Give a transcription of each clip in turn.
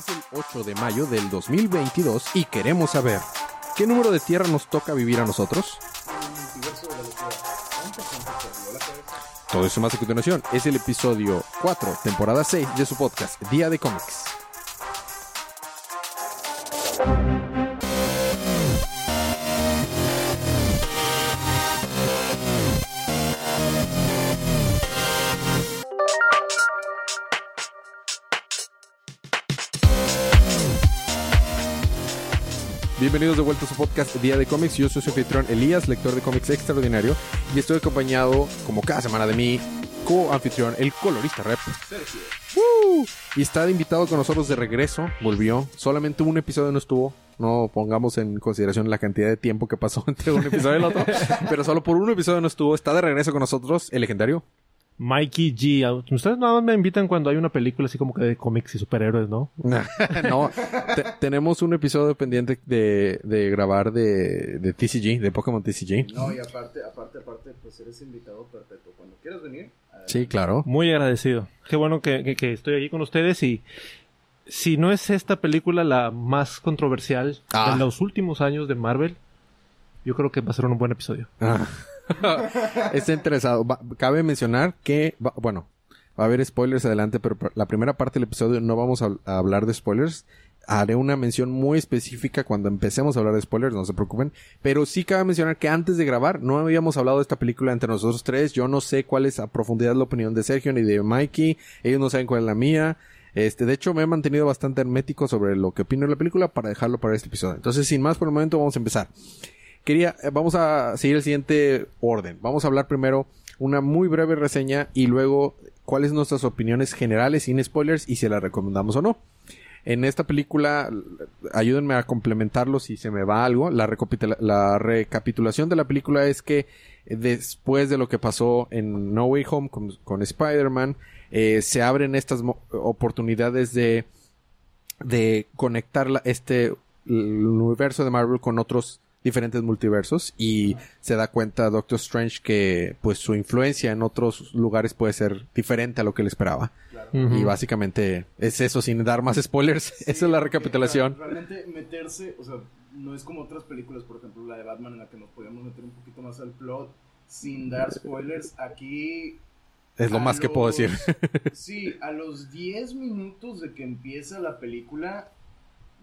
Es el 8 de mayo del 2022 y queremos saber, ¿qué número de tierra nos toca vivir a nosotros? Todo eso más a continuación es el episodio 4, temporada 6 de su podcast, Día de Cómics. Bienvenidos de vuelta a su podcast Día de Cómics. Yo soy su anfitrión Elías, lector de cómics extraordinario, y estoy acompañado, como cada semana, de mi co-anfitrión, el colorista rep. ¡Woo! Y está de invitado con nosotros de regreso, volvió. Solamente un episodio no estuvo. No pongamos en consideración la cantidad de tiempo que pasó entre un episodio y el otro. pero solo por un episodio no estuvo. Está de regreso con nosotros, el legendario. Mikey G. Ustedes nada más me invitan cuando hay una película así como que de cómics y superhéroes, ¿no? no, te- tenemos un episodio pendiente de, de grabar de, de TCG, de Pokémon TCG. No, y aparte, aparte, aparte, pues eres invitado perpetuo. Cuando quieras venir, adelante. Sí, claro. Muy agradecido. Qué bueno que, que- que estoy aquí con ustedes y si no es esta película la más controversial Ah. de los últimos años de Marvel, yo creo que va a ser un buen episodio. Ah. Está interesado. Cabe mencionar que, va- bueno, va a haber spoilers adelante, pero la primera parte del episodio no vamos a, a hablar de spoilers. Haré una mención muy específica cuando empecemos a hablar de spoilers, no se preocupen. Pero sí cabe mencionar que antes de grabar no habíamos hablado de esta película entre nosotros tres. Yo no sé cuál es a profundidad la opinión de Sergio ni de Mikey. Ellos no saben cuál es la mía. Este, de hecho, me he mantenido bastante hermético sobre lo que opino de la película para dejarlo para este episodio. Entonces, sin más por el momento, vamos a empezar. Quería, eh, vamos a seguir el siguiente orden. Vamos a hablar primero una muy breve reseña y luego cuáles nuestras opiniones generales sin spoilers y si la recomendamos o no. En esta película, ayúdenme a complementarlo si se me va algo. La, recapitulación de la película es que eh, después de lo que pasó en No Way Home con, con Spider-Man, eh, se abren estas oportunidades de, de conectar la- este el universo de Marvel con otros diferentes multiversos y se da cuenta Doctor Strange que pues su influencia en otros lugares puede ser diferente a lo que él esperaba. Ujú. Y básicamente es eso, sin dar más spoilers. Esa es la Sí, recapitulación. porque, Realmente meterse, o sea, no es como otras películas, por ejemplo, la de Batman, en la que nos podíamos meter un poquito más al plot sin dar spoilers. Aquí. Es lo más que puedo los- decir. Sí, a los 10 minutos de que empieza la película.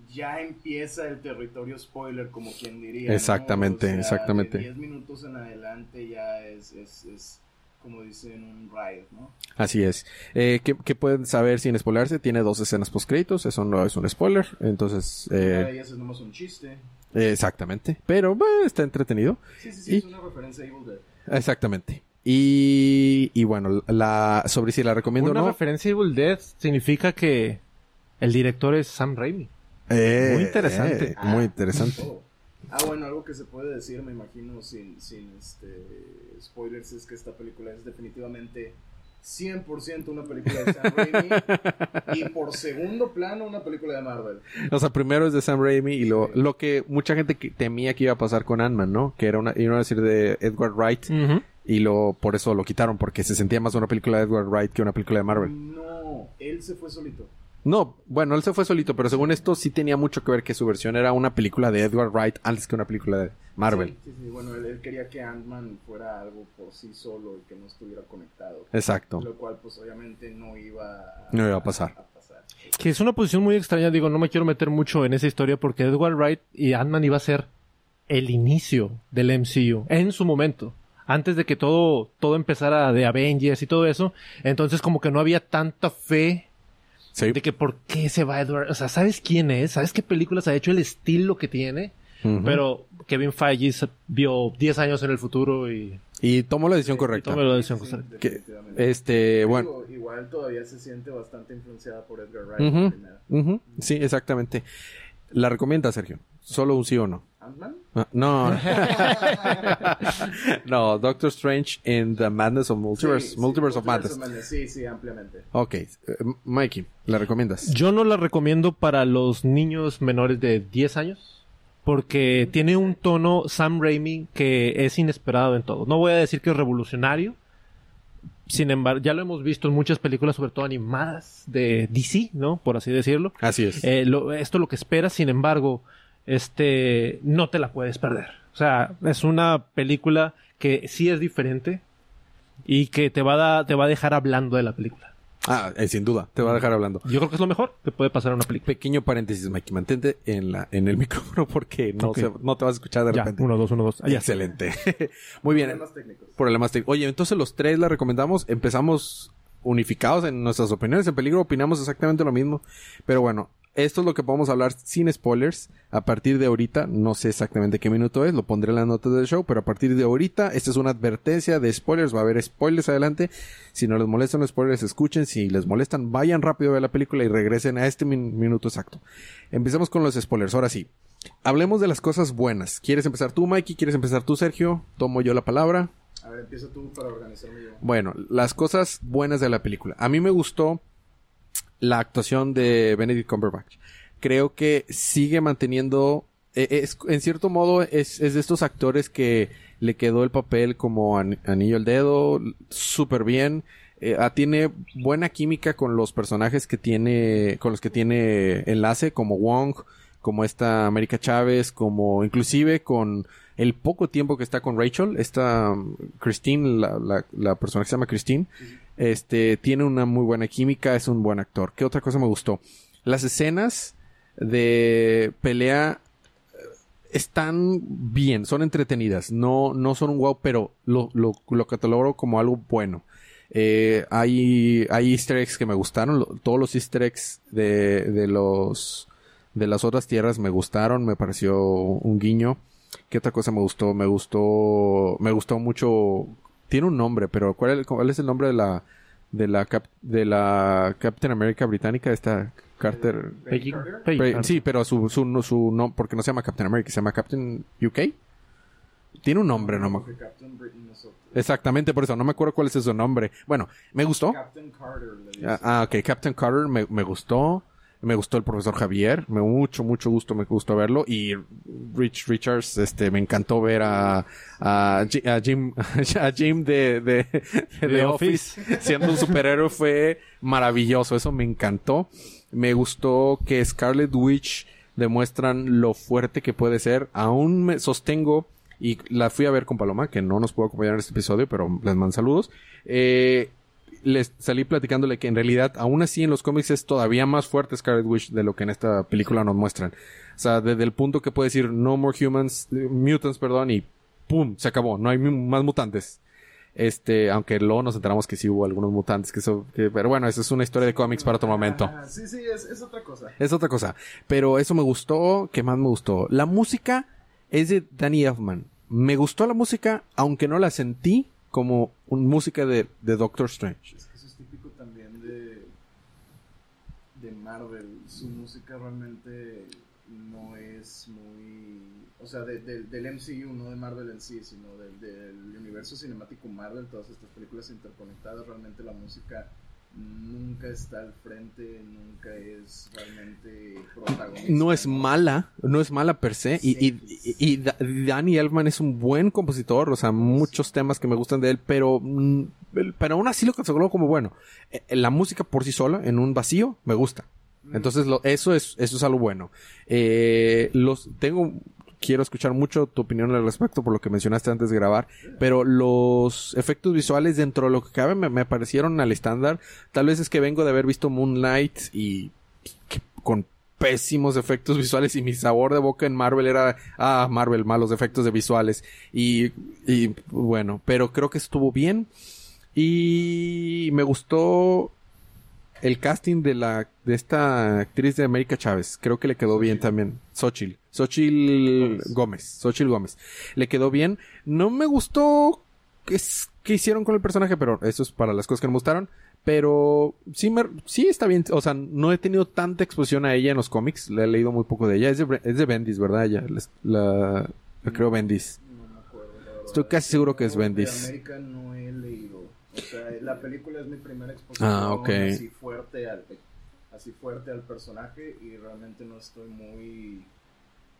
Ya empieza el territorio spoiler, como quien diría. ¿no? Exactamente, O sea, exactamente. De 10 minutos en adelante ya es, es, es como dicen, un ride, ¿no? Así es. Eh, ¿qué, qué pueden saber sin spoilerse? Tiene dos escenas post créditos, eso no es un spoiler. Entonces, Una de eh, ellas es nomás un chiste. exactamente. Pero bueno, está entretenido. Sí, sí, sí, Y- es una referencia a Evil Dead. Exactamente. Y, y bueno, la sobre si la recomiendo o Una no. referencia a Evil Dead significa que el director es Sam Raimi. Eh, Muy interesante. eh, muy interesante. Oh. Ah, bueno, algo que se puede decir, me imagino, sin, sin este, spoilers, es que esta película es definitivamente 100% una película de Sam Raimi y por segundo plano una película de Marvel. O sea, primero es de Sam Raimi y lo, Sí. lo que mucha gente temía que iba a pasar con Ant-Man, ¿no? Que era una, iba a decir de Edward Wright y lo, por eso lo quitaron, porque se sentía más una película de Edward Wright que una película de Marvel. No, él se fue solito. No, bueno, él se fue solito, pero según esto sí tenía mucho que ver que su versión era una película de Edward Wright antes que una película de Marvel. Sí, sí, sí, bueno, él, él quería que Ant-Man fuera algo por sí solo y que no estuviera conectado. Exacto. Lo cual, pues obviamente no iba a, No iba a pasar. a pasar. Que es una posición muy extraña, digo, no me quiero meter mucho en esa historia porque Edward Wright y Ant-Man iba a ser el inicio del MCU en su momento. Antes de que todo, todo empezara de Avengers y todo eso. Entonces como que no había tanta fe Sí. de que por qué se va Edward. O sea, ¿sabes quién es? ¿Sabes qué películas ha hecho? El estilo que tiene. Pero Kevin Feige vio 10 años en el futuro y... Y tomó la decisión correcta. tomó la decisión Sí, correcta. Que, definitivamente. este, bueno. Digo, igual todavía se siente bastante influenciada por Edgar Wright. La primera. ujú, Sí, exactamente. ¿La recomienda, Sergio? ¿Solo un sí o no? ¿Ant-Man? Ah, No. no, Doctor Strange in the Madness of Multiverse, Sí, sí, Multiverse of Madness. Sí, sí, ampliamente. Ok, eh, Mikey, ¿la recomiendas? Yo no la recomiendo para los niños menores de 10 años. Porque tiene un tono Sam Raimi que es inesperado en todo. No voy a decir que es revolucionario. sin embargo, ya lo hemos visto en muchas películas, sobre todo animadas de DC, ¿no? Por así decirlo. Así es. Eh, lo- esto es lo que esperas, sin embargo, este, no te la puedes perder. O sea, es una película que sí es diferente y que te va a, da- te va a dejar hablando de la película. Ah, eh, sin duda, te va a dejar hablando. Yo creo que es lo mejor que puede pasar en una película. Pequeño paréntesis, Mikey, mantente en, la, en el micrófono porque no, se- no te vas a escuchar de Ya, repente. uno, dos, uno, dos. Ah. Excelente. Muy bien. Problemas técnicos. Problemas técnicos. Oye, entonces los tres la recomendamos. Empezamos unificados en nuestras opiniones. En peligro opinamos exactamente lo mismo. Pero bueno, esto es lo que podemos hablar sin spoilers. A partir de ahorita, no sé exactamente qué minuto es, lo pondré en las notas del show, pero a partir de ahorita, esta es una advertencia de spoilers. Va a haber spoilers adelante. Si no les molestan los spoilers, escuchen. Si les molestan, vayan rápido a ver la película y regresen a este min- minuto exacto. Empecemos con los spoilers. Ahora sí. Hablemos de las cosas buenas. ¿Quieres empezar tú, Mikey? ¿Quieres empezar tú, Sergio? Tomo yo la palabra. A ver, empieza tú para organizarme yo. Bueno, las cosas buenas de la película. A mí me gustó la actuación de Benedict Cumberbatch. Creo que sigue manteniendo, eh, es, en cierto modo, es, es de estos actores que le quedó el papel como an- anillo al dedo, súper bien. Eh, ah, tiene buena química con los personajes que tiene, con los que tiene enlace, como Wong, como esta América Chávez, como inclusive con el poco tiempo que está con Rachel, esta um, Christine, la, la persona que se llama Christine, este, tiene una muy buena química, es un buen actor. ¿Qué otra cosa me gustó? Las escenas de pelea eh, están bien, son entretenidas, no, no son un wow, pero lo, lo, lo catalogro como algo bueno. Eh, hay, hay easter eggs que me gustaron, todos los easter eggs de, de los, de las otras tierras me gustaron, me pareció un guiño. ¿Qué otra cosa me gustó? Me gustó, me gustó mucho, tiene un nombre, pero ¿cuál es, cuál es el nombre de la, de la, cap- de la Captain America británica, esta Carter? Peggy- Carter? Peggy Pre- Carter. sí, pero su, su, no- su no, porque no se llama Captain America, se llama Captain UK. Tiene un nombre, no me otro. Exactamente por eso, no me acuerdo cuál es su nombre. Bueno, me gustó. Captain Carter le dice. Ah, ah, ok, Captain Carter me, me gustó. Me gustó el profesor Javier. Me mucho, mucho gusto, me gustó verlo. Y Rich Richards, este, me encantó ver a, a, Ji- a Jim, a Jim de, de, de Office siendo un superhéroe fue maravilloso. Eso me encantó. Me gustó que Scarlet Witch demuestran lo fuerte que puede ser. Aún me sostengo y la fui a ver con Paloma, que no nos pudo acompañar en este episodio, pero les mando saludos. Eh, les salí platicándole que en realidad, aún así en los cómics es todavía más fuerte Scarlet Witch de lo que en esta película nos muestran. O sea, desde el punto que puede decir no more humans, mutants, perdón, y pum, se acabó, no hay más mutantes. Este, aunque luego nos enteramos que sí hubo algunos mutantes, que eso, que- pero bueno, esa es una historia de cómics para otro momento. Ah, sí, sí, es, es otra cosa. Es otra cosa. Pero eso me gustó. ¿Qué más me gustó? La música es de Danny Elfman. Me gustó la música, aunque no la sentí como un música de, de Doctor Strange. Es que eso es típico también de, de Marvel. Su música realmente no es muy... O sea, de- de- del MCU, no de Marvel en sí, sino del, del universo cinemático Marvel, todas estas películas interconectadas, realmente la música nunca está al frente, nunca es realmente protagonista. No es mala, no es mala per se. Y, y, y- y Da- Danny Elfman es un buen compositor, o sea, muchos temas que me gustan de él, pero, mm, pero aún así lo considero como bueno. Eh, La música por sí sola, en un vacío, me gusta. Entonces, lo, eso es, eso es algo bueno. Eh, los, tengo, quiero escuchar mucho tu opinión al respecto por lo que mencionaste antes de grabar, pero los efectos visuales dentro de lo que cabe me, parecieron al estándar. Tal vez es que vengo de haber visto Moonlight y que- con pésimos efectos visuales y mi sabor de boca en Marvel era, ah, Marvel, malos efectos de visuales. Y, y bueno, pero creo que estuvo bien. Y me gustó el casting de la de esta actriz de América Chávez. Creo que le quedó bien también. Xochitl. Xochitl Gómez. Xochitl Gómez. Le quedó bien. No me gustó qué hicieron con el personaje, pero eso es para las cosas que me gustaron. Pero sí, me, sí está bien. O sea, no he tenido tanta exposición a ella en los cómics. Le he leído muy poco de ella. Es de, es de Bendis, ¿verdad? Ella, la, creo Bendis. Estoy casi seguro que es de Bendis. América no he leído. O sea, la película es mi primera exposición Ah, ok. así fuerte al así fuerte al personaje y realmente no estoy muy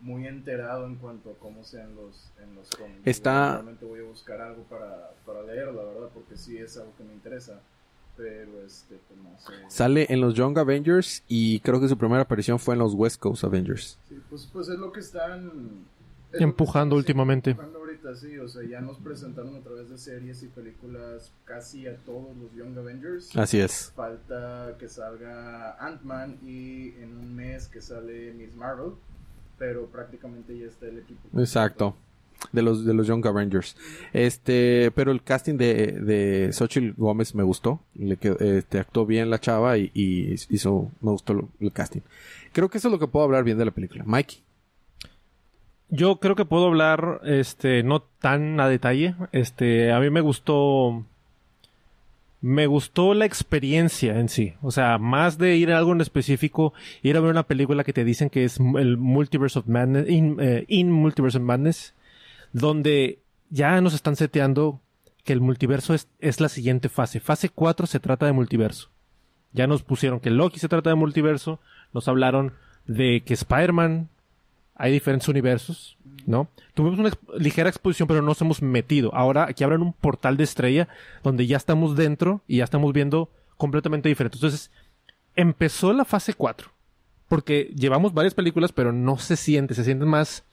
muy enterado en cuanto a cómo sean los, en los cómics. Está- Realmente voy a buscar algo para, para leer, la verdad, porque sí es algo que me interesa. Pero, este, pues no sé. Sale en los Young Avengers y creo que su primera aparición fue en los West Coast Avengers. Sí, pues, pues es lo que están... es Empujando lo que están últimamente. empujando ahorita, sí, o sea, ya nos presentaron a través de series y películas casi a todos los Young Avengers. Así es. Falta que salga Ant-Man y en un mes que sale Miss Marvel, pero prácticamente ya está el equipo. Exacto. De los, de los Young Avengers. Este, pero el casting de, de Xochitl Gómez me gustó. Le quedó- este, actuó bien la chava y, y hizo, me gustó el casting. Creo que eso es lo que puedo hablar bien de la película. Mikey. Yo creo que puedo hablar, este, no tan a detalle. Este, a mí me gustó. Me gustó la experiencia en sí. O sea, más de ir a algo en específico, ir a ver una película que te dicen que es el Multiverse of Madness, in, eh, Multiverse of Madness, donde ya nos están seteando que el multiverso es, es la siguiente fase. Fase 4 se trata de multiverso. Ya nos pusieron que Loki se trata de multiverso, nos hablaron de que Spider-Man hay diferentes universos, ¿no? Tuvimos una exp- ligera exposición, pero no nos hemos metido. Ahora aquí abren un portal de estrella donde ya estamos dentro y ya estamos viendo completamente diferente. Entonces, empezó la fase 4. Porque llevamos varias películas, pero no se siente, se siente más...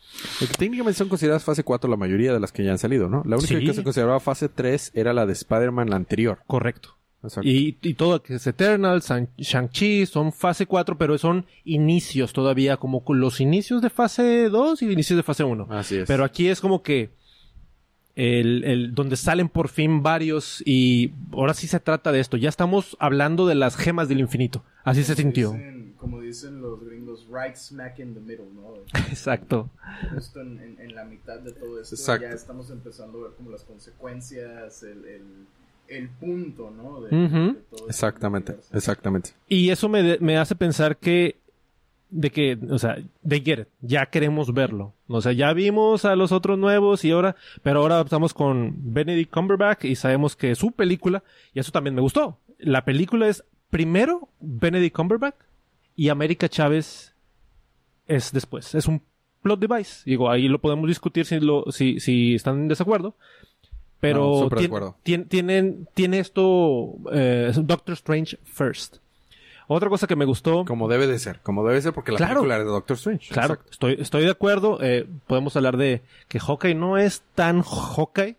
Técnicamente son consideradas fase 4 la mayoría de las que ya han salido, ¿no? La única Sí. que se consideraba fase 3 era la de Spider-Man, la anterior. Correcto. Y, y todo, que es Eternal, San- Shang-Chi, son fase 4, pero son inicios todavía, como los inicios de fase 2 y inicios de fase 1. Así es. Pero aquí es como que el, el- donde salen por fin varios y ahora sí se trata de esto. Ya estamos hablando de las gemas del infinito. Así se sintió. Dicen- como dicen los gringos, right smack in the middle, ¿no? Exacto. Justo en, en- en la mitad de todo esto Exacto. ya estamos empezando a ver como las consecuencias, el, el, el punto, ¿no? De, de todo este Exactamente, exactamente. Y eso me, de- me hace pensar que de que, o sea, they get it. Ya queremos verlo. O sea, ya vimos a los otros nuevos y ahora, pero ahora estamos con Benedict Cumberbatch y sabemos que su película, y eso también me gustó. La película es primero Benedict Cumberbatch y América Chávez es después. Es un plot device. Digo, ahí lo podemos discutir si, lo, si, si están en desacuerdo. Pero No, súper de tien- acuerdo. tien- tienen, tiene esto eh, Doctor Strange first. Otra cosa que me gustó. Como debe de ser, como debe ser porque la Claro. película es de Doctor Strange. Claro, Exacto. estoy, estoy de acuerdo. eh, podemos hablar de que Hawkeye no es tan Hawkeye.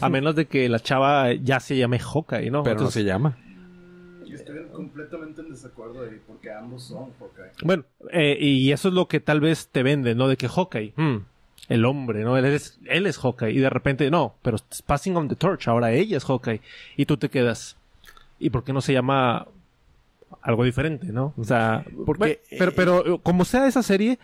a menos de que la chava ya se llame Hawkeye, ¿no? Pero no se llama. Yo estoy completamente en desacuerdo ahí porque ambos son Hawkeye. Bueno, eh, y eso es lo que tal vez te vende, ¿no? De que Hawkeye, hmm, el hombre, ¿no? Él es, él es Hawkeye. Y de repente, no, pero es passing on the torch. Ahora ella es Hawkeye. Y tú te quedas. ¿Y por qué no se llama algo diferente, no? O sea, Porque, bueno, pero, pero eh, como sea esa serie,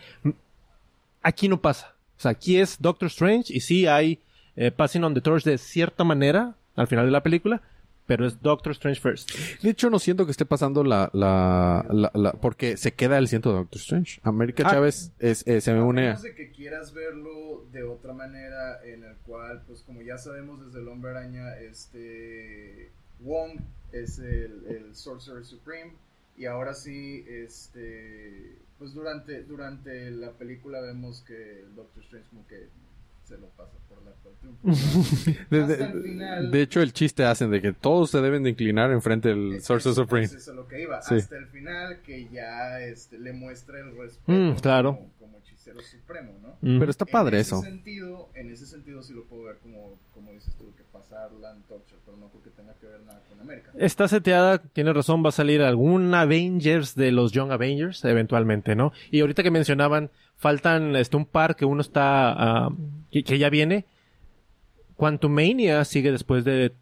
aquí no pasa. O sea, aquí es Doctor Strange y sí hay eh, passing on the torch de cierta manera al final de la película, pero es Doctor Strange first. De hecho, no siento que esté pasando la, la, la, la- porque se queda el ciento de Doctor Strange. América Ah. Chávez es, eh, se me A une. de que quieras verlo de otra manera en el cual, pues como ya sabemos desde el Hombre Araña, este Wong es el, el Sorcerer Supreme y ahora sí, este, pues durante durante la película vemos que el Doctor Strange como que se lo pasa por la tortuga. De, de- final. de hecho, el chiste hacen de que todos se deben de inclinar enfrente del Es- Sorcerer eso- Supreme. eso es lo que iba. Sí. Hasta el final que ya este, le muestra el respeto Mm, claro. como, como hechicero supremo, ¿no? Mm. Pero está padre en eso. Ese sentido, en ese sentido sí lo puedo ver como, como dices tú, que pasar la antorcha, pero no porque tenga que ver nada con América. Está seteada, tiene razón, va a salir algún Avengers de los Young Avengers eventualmente, ¿no? Y ahorita que mencionaban, faltan este, un par que uno está, ah, que, que ya viene. Quantumania sigue después de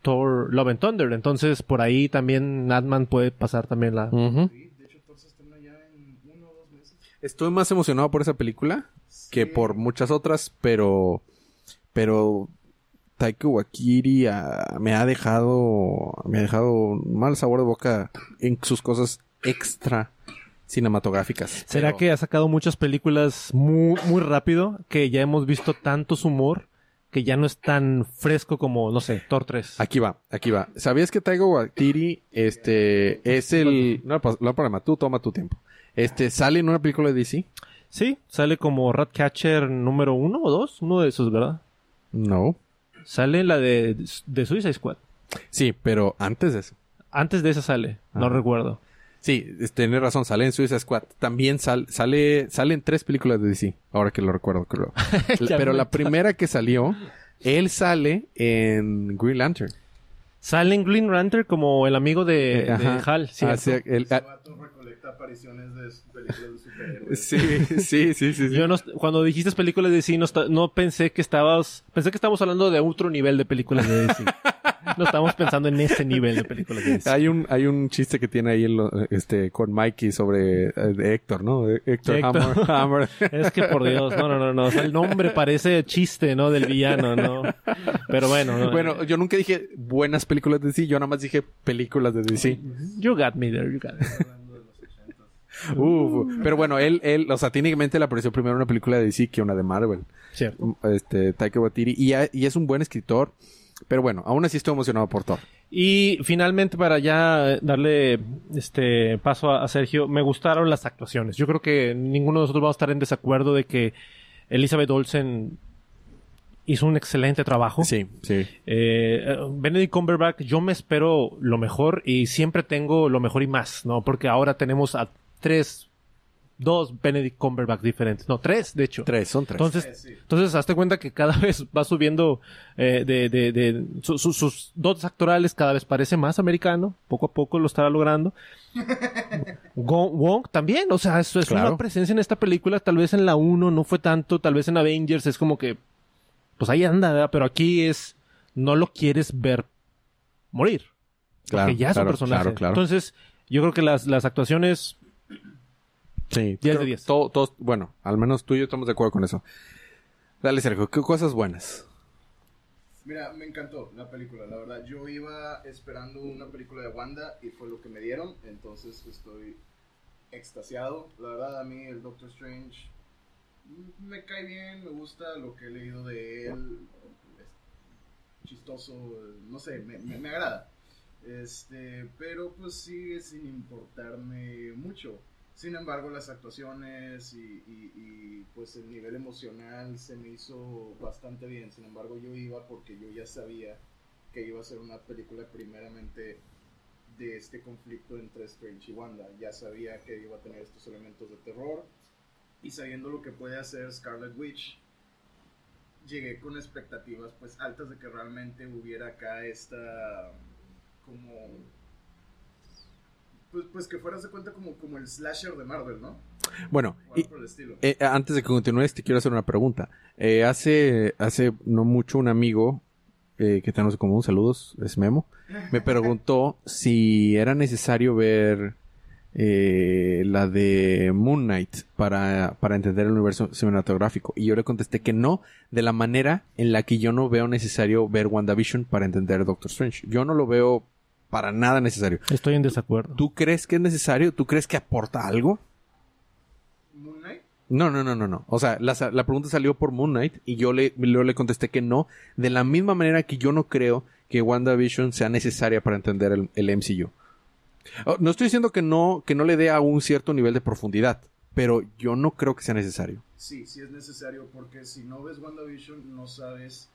Thor Love and Thunder, entonces por ahí también Ant-Man puede pasar también la... Ujú. Sí, de hecho, Thor se estrena ya en uno o Estoy más emocionado por esa película que por muchas otras, pero pero Taika Waititi ah, me ha dejado me ha dejado un mal sabor de boca en sus cosas extra cinematográficas. ¿Será Pero- que ha sacado muchas películas muy, muy rápido que ya hemos visto tanto su humor que ya no es tan fresco como, no sé, Thor 3? Aquí va, aquí va. ¿Sabías que Taika Waititi este es el no, pa- no hay problema, tú toma tu tiempo. Este, ¿sale en una película de DC? Sí, sale como Ratcatcher número uno o dos, uno de esos, ¿verdad? No. Sale la de, de Suicide Squad. Sí, pero antes de eso. Antes de esa sale, no ah. recuerdo. Sí, tenés razón, sale en Suicide Squad. También sal, sale, salen tres películas de DC, ahora que lo recuerdo, creo. pero la primera que salió, él sale en Green Lantern. Sale en Green Lantern como el amigo de, eh, Hal. Sí, ah, sí, el, ah, el, apariciones de películas de superhéroes. Sí, sí, sí, sí. Yo no, cuando dijiste películas de DC, no, pensé que estabas. Pensé que estábamos hablando de otro nivel de películas de DC. no estamos pensando en ese nivel de películas de DC. Hay un, hay un chiste que tiene ahí el, este, con Mikey sobre eh, Héctor, ¿no? Eh, Héctor, Hammer, Es que por Dios, no, no, no, no. El nombre parece chiste, ¿no? Del villano, ¿no? Pero bueno. Bueno, eh. yo nunca dije buenas películas de DC, yo nada más dije películas de DC. You got me there, you got me. Uf, pero bueno, él, él, o sea, técnicamente le apareció primero una película de DC que una de Marvel. Cierto. Este, Taika Waititi. Y, es un buen escritor. Pero bueno, aún así estoy emocionado por Thor. Y finalmente, para ya darle este paso a, a Sergio, me gustaron las actuaciones. Yo creo que ninguno de nosotros vamos a estar en desacuerdo de que Elizabeth Olsen hizo un excelente trabajo. Sí, sí. Eh, Benedict Cumberbatch, yo me espero lo mejor y siempre tengo lo mejor y más, ¿no? Porque ahora tenemos a tres, dos Benedict Cumberbatch diferentes. No, tres, de hecho. Tres, son tres. Entonces, Eh, sí. entonces, hazte cuenta que cada vez va subiendo eh, de, de, de su- su- sus dotes actorales, cada vez parece más americano. Poco a poco lo estará logrando. Wong también, o sea, eso es Claro. una presencia en esta película. Tal vez en la 1 no fue tanto, tal vez en Avengers es como que, pues ahí anda, ¿verdad? pero aquí es, no lo quieres ver morir. Claro, Porque ya es claro, un personaje. claro, claro. Entonces, yo creo que las, las actuaciones, sí. 10 de creo que 10. todo- todos, bueno, al menos tú y yo estamos de acuerdo con eso. Dale, Sergio, ¿qué cosas buenas? Mira, me encantó la película, la verdad. Yo iba esperando una película de Wanda y fue lo que me dieron, entonces estoy extasiado. La verdad, a mí el Doctor Strange me cae bien, me gusta lo que he leído de él. Es chistoso, no sé, me, me- me agrada. Este, pero pues sigue sin importarme mucho. Sin embargo, las actuaciones y, y- pues el nivel emocional se me hizo bastante bien. Sin embargo, yo iba porque yo ya sabía que iba a ser una película primeramente de este conflicto entre Strange y Wanda. Ya sabía que iba a tener estos elementos de terror y sabiendo lo que puede hacer Scarlet Witch, llegué con expectativas pues altas de que realmente hubiera acá esta como pues, pues que fueras de cuenta como, como el slasher de Marvel, ¿no? Bueno, y, por el estilo. eh, antes de que continúes, te quiero hacer una pregunta. Eh, hace, hace no mucho un amigo eh, que tenemos en común, saludos, es Memo, me preguntó si era necesario ver eh, la de Moon Knight para, para entender el universo cinematográfico. Y yo le contesté que no, de la manera en la que yo no veo necesario ver WandaVision para entender Doctor Strange. Yo no lo veo para nada necesario. estoy en desacuerdo. ¿Tú crees que es necesario? ¿Tú crees que aporta algo? Moon Knight, No, no, no, no, no. O sea, la, la pregunta salió por Moon Knight y yo le, yo le contesté que no. De la misma manera que yo no creo que WandaVision sea necesaria para entender el, el MCU. Oh, No estoy diciendo que no, que no le dé a un cierto nivel de profundidad, pero yo no creo que sea necesario. sí, sí es necesario porque si no ves WandaVision no sabes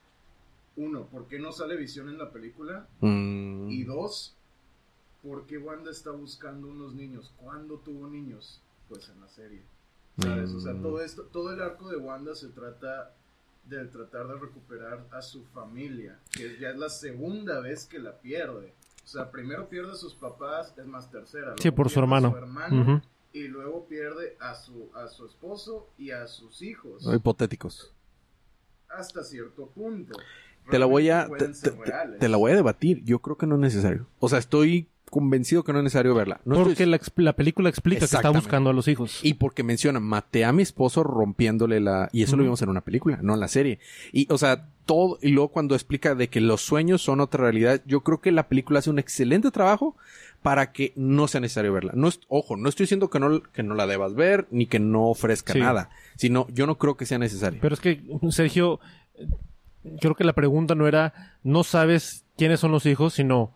uno, por qué no sale Visión en la película Mm, y dos, por qué Wanda está buscando unos niños. ¿Cuándo tuvo niños? Pues en la serie. ¿Sabes? O sea, Mm. todo esto, todo el arco de Wanda se trata de tratar de recuperar a su familia, que ya es la segunda vez que la pierde. O sea, primero pierde a sus papás, es más tercera. Sí, por su pierde a hermano. hermano. Y luego pierde a su, a su esposo y a sus hijos. hipotéticos. Hasta cierto punto. Te la voy a, te, la voy a debatir. Yo creo que no es necesario. O sea, estoy convencido que no es necesario verla. No estoy- Porque la, ex- la película explica que está buscando a los hijos. Y porque menciona, maté a mi esposo rompiéndole la... Y eso lo vimos en una película, no en la serie. Y, o sea, todo... Y luego cuando explica de que los sueños son otra realidad, yo creo que la película hace un excelente trabajo para que no sea necesario verla. No es, ojo, no estoy diciendo que no, que no la debas ver, ni que no ofrezca Sí. nada. Sino, yo no creo que sea necesario. Pero es que, Sergio, creo que la pregunta no era, no sabes quiénes son los hijos, sino,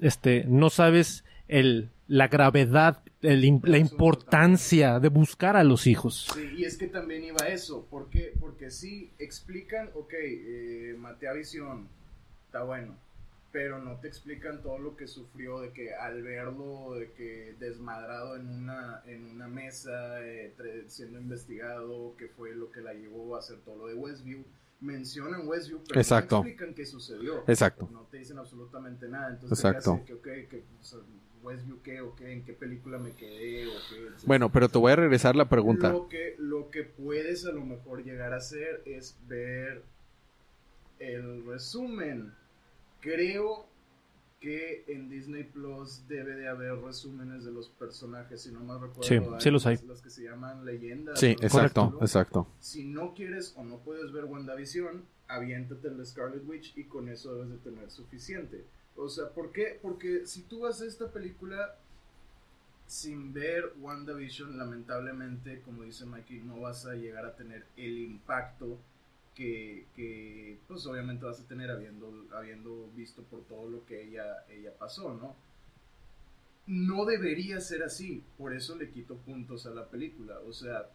este, no sabes el, la gravedad el la importancia de buscar a los hijos. Sí, y es que también iba eso. ¿Por qué? Porque sí explican, ok, eh, maté a Visión, está bueno. Pero no te explican todo lo que sufrió de que al verlo, de que desmadrado en una, en una mesa, eh, siendo investigado, que fue lo que la llevó a hacer todo lo de Westview. Mencionan Westview, pero Exacto. no explican qué sucedió. Exacto. No te dicen absolutamente nada. Entonces, Exacto. que, ok, que, o sea, Westview qué, o qué, en qué película me quedé, o qué. Bueno, pero te voy a regresar la pregunta. Lo que, lo que puedes a lo mejor llegar a hacer es ver el resumen. Creo que en Disney Plus debe de haber resúmenes de los personajes, si no mal recuerdo. Sí, sí los hay. Los que se llaman leyendas. Sí, exacto, Correcto. exacto. Si no quieres o no puedes ver WandaVision, aviéntate el de Scarlet Witch y con eso debes de tener suficiente. O sea, ¿por qué? Porque si tú vas a esta película sin ver WandaVision, lamentablemente, como dice Mikey, no vas a llegar a tener el impacto que, que, pues obviamente vas a tener habiendo, habiendo visto por todo lo que ella, ella pasó, ¿no? No debería ser así, por eso le quito puntos a la película, o sea,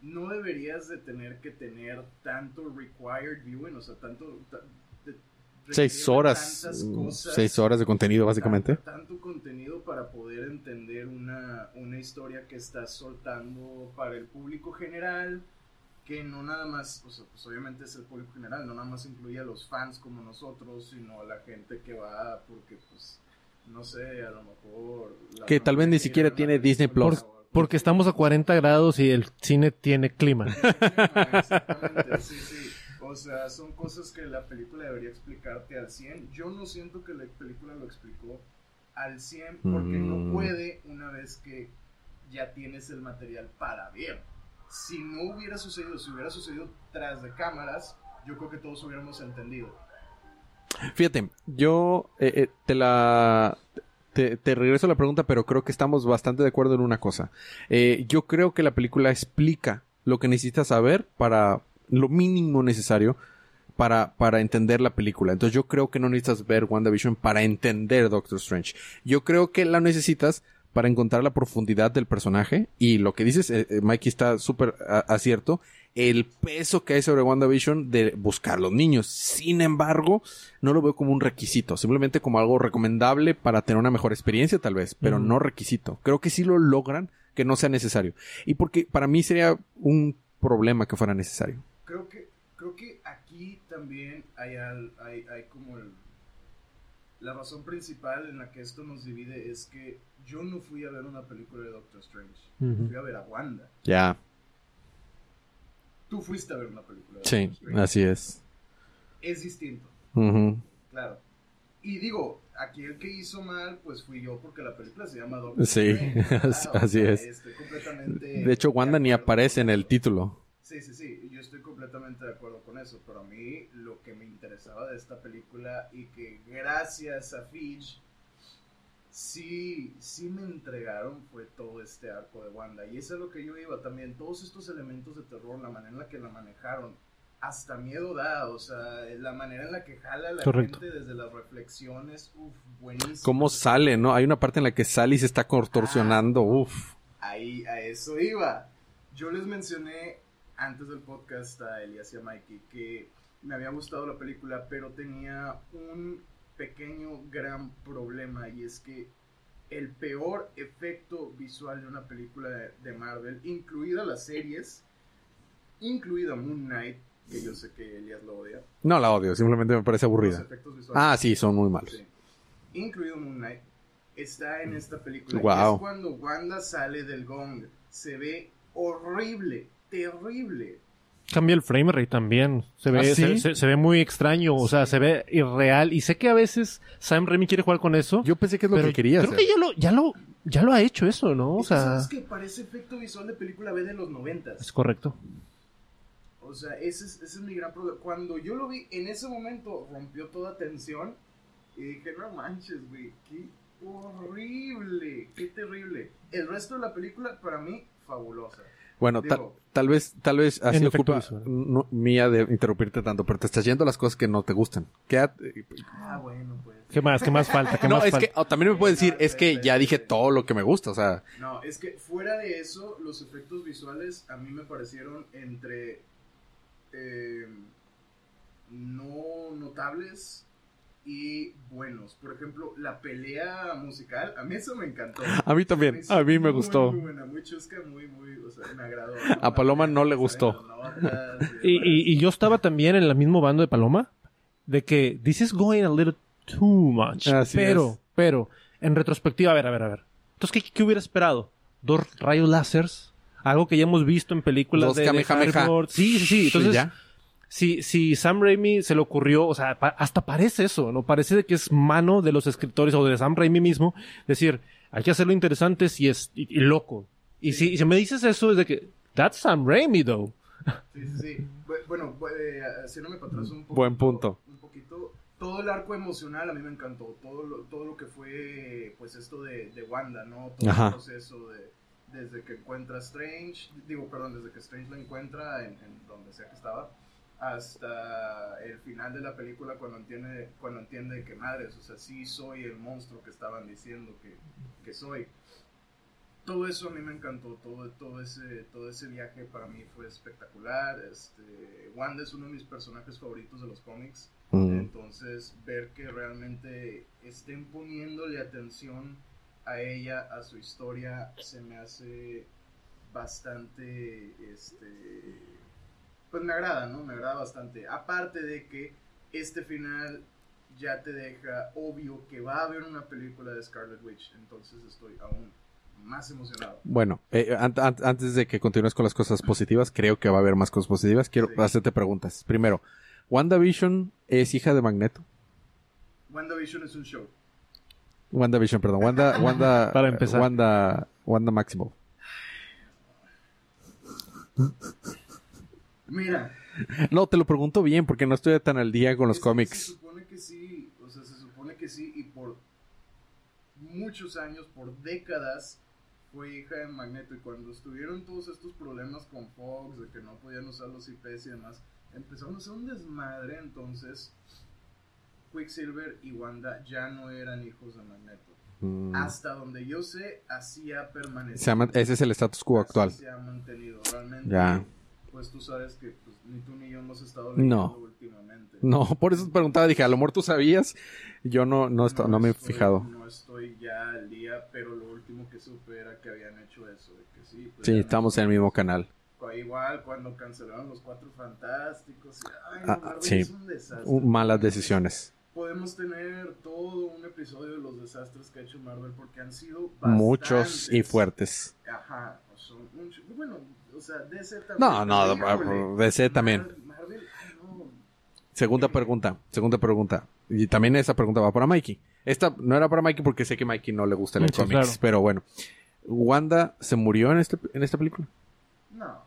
no deberías de tener que tener tanto required viewing, o sea, tanto... de- Seis horas, tantas mm, cosas, seis horas de contenido, básicamente. Tanto, tanto contenido para poder entender una, una historia que estás soltando para el público general, que no nada más, o sea, pues obviamente es el público general, no nada más incluye a los fans como nosotros, sino a la gente que va porque, pues, no sé, a lo mejor... Que tal vez ni siquiera tiene Disney Plus. Porque estamos a 40 grados y el cine tiene clima. Exactamente, sí, sí. O sea, son cosas que la película debería explicarte al 100. Yo no siento que la película lo explicó al 100 porque Mm. no puede una vez que ya tienes el material para ver. Si no hubiera sucedido, si hubiera sucedido tras de cámaras, yo creo que todos hubiéramos entendido. Fíjate, yo eh, eh, te la... Te, te regreso la pregunta, pero creo que estamos bastante de acuerdo en una cosa. Eh, yo creo que la película explica lo que necesitas saber para lo mínimo necesario para, para entender la película. Entonces yo creo que no necesitas ver WandaVision para entender Doctor Strange. Yo creo que la necesitas para encontrar la profundidad del personaje y lo que dices, eh, eh, Mikey está súper acierto, el peso que hay sobre WandaVision de buscar a los niños. Sin embargo, no lo veo como un requisito, simplemente como algo recomendable para tener una mejor experiencia tal vez, pero no requisito. Creo que sí lo logran que no sea necesario. Y porque para mí sería un problema que fuera necesario. Creo que, creo que aquí también hay, al- hay, hay como el- la razón principal en la que esto nos divide es que yo no fui a ver una película de Doctor Strange. Fui a ver a Wanda. Ya, Tú fuiste a ver una película de sí, Doctor Strange. así es. Es distinto, claro. Y digo, aquí el que hizo mal, pues fui yo porque la película se llama Doctor Sí, Strange. ¿verdad? así- O así sea, es. estoy completamente De hecho, Wanda ni aparece en el título. Sí, sí, sí, yo estoy completamente de acuerdo con eso, pero a mí lo que me interesaba de esta película y que gracias a Fitch sí, sí me entregaron fue todo este arco de Wanda y eso es lo que yo iba también, todos estos elementos de terror, la manera en la que la manejaron, hasta miedo da, o sea, la manera en la que jala la Correcto. gente desde las reflexiones, uff, buenísimo. ¿Cómo sale, no? Hay una parte en la que sale y se está contorsionando. Uf. Ahí, a eso iba. Yo les mencioné antes del podcast a Elias y a Mikey que me había gustado la película, pero tenía un pequeño gran problema y es que el peor efecto visual de una película de, Marvel, incluida las series, incluida Moon Knight, que yo sé que Elias lo odia. No la odio, simplemente me parece los aburrida. efectos visuales. Ah, sí, son muy malos. Sí. Incluido Moon Knight, está en esta película. Guau. Es cuando Wanda sale del gong. Se ve horrible, terrible. Cambia el frame rate también. Se ve, ¿Ah, sí? se, se- se ve muy extraño, o sea, se ve irreal. Y sé que a veces Sam Raimi quiere jugar con eso. Yo pensé que es lo pero que quería creo hacer. que ya lo, ya lo, ya lo ha hecho eso, ¿no? O Es que, sea, ¿Sabes que Parece efecto visual de película B de los noventas. es correcto. O sea, ese es, ese es mi gran problema. Cuando yo lo vi, en ese momento rompió toda tensión. Y dije, no manches, güey, qué horrible, qué terrible. El resto de la película para mí fabulosa. Bueno, Digo- tal, tal vez, tal vez así visual. no- mía de interrumpirte tanto, pero te estás yendo a las cosas que no te gustan. Quédate- Ah, bueno, pues. ¿Qué más? ¿Qué más falta? ¿Qué No, más es falta? que o también me puedes decir, es que ya dije todo lo que me gusta, o sea, No, es que fuera de eso, los efectos visuales a mí me parecieron entre eh, no notables y buenos. Por ejemplo, la pelea musical, a mí eso me encantó. a mí también, a mí me muy, gustó. Muy buena, muy chusca, muy, muy, o sea, me agradó. A Paloma no le gustó. Y, y- y yo estaba también en el mismo bando de Paloma de que this is going a little too much. Así pero, es. pero, en retrospectiva, a ver, a ver, a ver. Entonces, ¿qué, qué hubiera esperado? ¿Dos rayos láseres? Algo que ya hemos visto en películas Dos de, de. Sí, sí, sí. Entonces, ya. Si, si Sam Raimi se le ocurrió, o sea, pa- hasta parece eso, ¿no? Parece de que es mano de los escritores o de Sam Raimi mismo decir, hay que hacerlo interesante si es y, y loco. Y si, y si me dices eso es de que, that's Sam Raimi, though. Sí, sí, sí. Bu- Bueno, bu- eh, haciéndome para atrás un poquito. Buen punto. Un poquito. Todo el arco emocional a mí me encantó. Todo lo, todo lo que fue, pues, esto de, de Wanda, ¿no? Todo Ajá. el proceso de. Desde que encuentra a Strange, digo, perdón, desde que Strange lo encuentra en, en donde sea que estaba, hasta el final de la película cuando entiende, cuando entiende que madres, o sea, sí soy el monstruo que estaban diciendo que, que soy todo eso a mí me encantó, todo, todo, ese, todo ese viaje para mí fue espectacular. Este, Wanda es uno de mis personajes favoritos de los cómics, Mm. entonces ver que realmente estén poniéndole atención a ella, a su historia, se me hace bastante, este, pues me agrada, ¿no? Me agrada bastante. Aparte de que este final ya te deja obvio que va a haber una película de Scarlet Witch, entonces estoy aún más emocionado. Bueno, eh, an- an- antes de que continúes con las cosas positivas, creo que va a haber más cosas positivas. Quiero Sí. hacerte preguntas. Primero, ¿WandaVision es hija de Magneto? WandaVision es un show. WandaVision, perdón. Wanda, Wanda, Para empezar. Wanda, Wanda Maximoff. Mira, No, te lo pregunto bien porque no estoy tan al día con los que Se cómics. supone que sí, o sea, se supone que sí, y por muchos años, por décadas, fue hija de Magneto. Y cuando estuvieron todos estos problemas con Fox, de que no podían usar los IPs y demás, empezaron a hacer un desmadre. Entonces, Quicksilver y Wanda ya no eran hijos de Magneto. Mm. Hasta donde yo sé, así ha permanecido. Ese es el status quo Así actual. se ha mantenido. Realmente, Ya. Pues tú sabes que pues, ni tú ni yo hemos estado No. últimamente. No, por eso te preguntaba. Dije, a lo mejor tú sabías. Yo no, no, esto- no me he estoy- fijado. No estoy ya al día, pero lo último que supe era que habían hecho eso. De que sí, pues, Sí, estamos no- en el mismo canal. Igual cuando cancelaron los cuatro fantásticos. Ay, Ah, no, Marvel sí. es un desastre. Malas decisiones. Podemos tener todo un episodio de los desastres que ha hecho Marvel porque han sido Muchos bastantes. y fuertes. Ajá, son un bueno, o sea, DC también. No, no, Híjole, DC también. Marvel, no. Segunda pregunta, segunda pregunta. Y también esa pregunta va para Mikey. Esta no era para Mikey porque sé que Mikey no le gusta el Sí, cómics, claro. pero bueno. ¿Wanda se murió en, este, en esta película? No.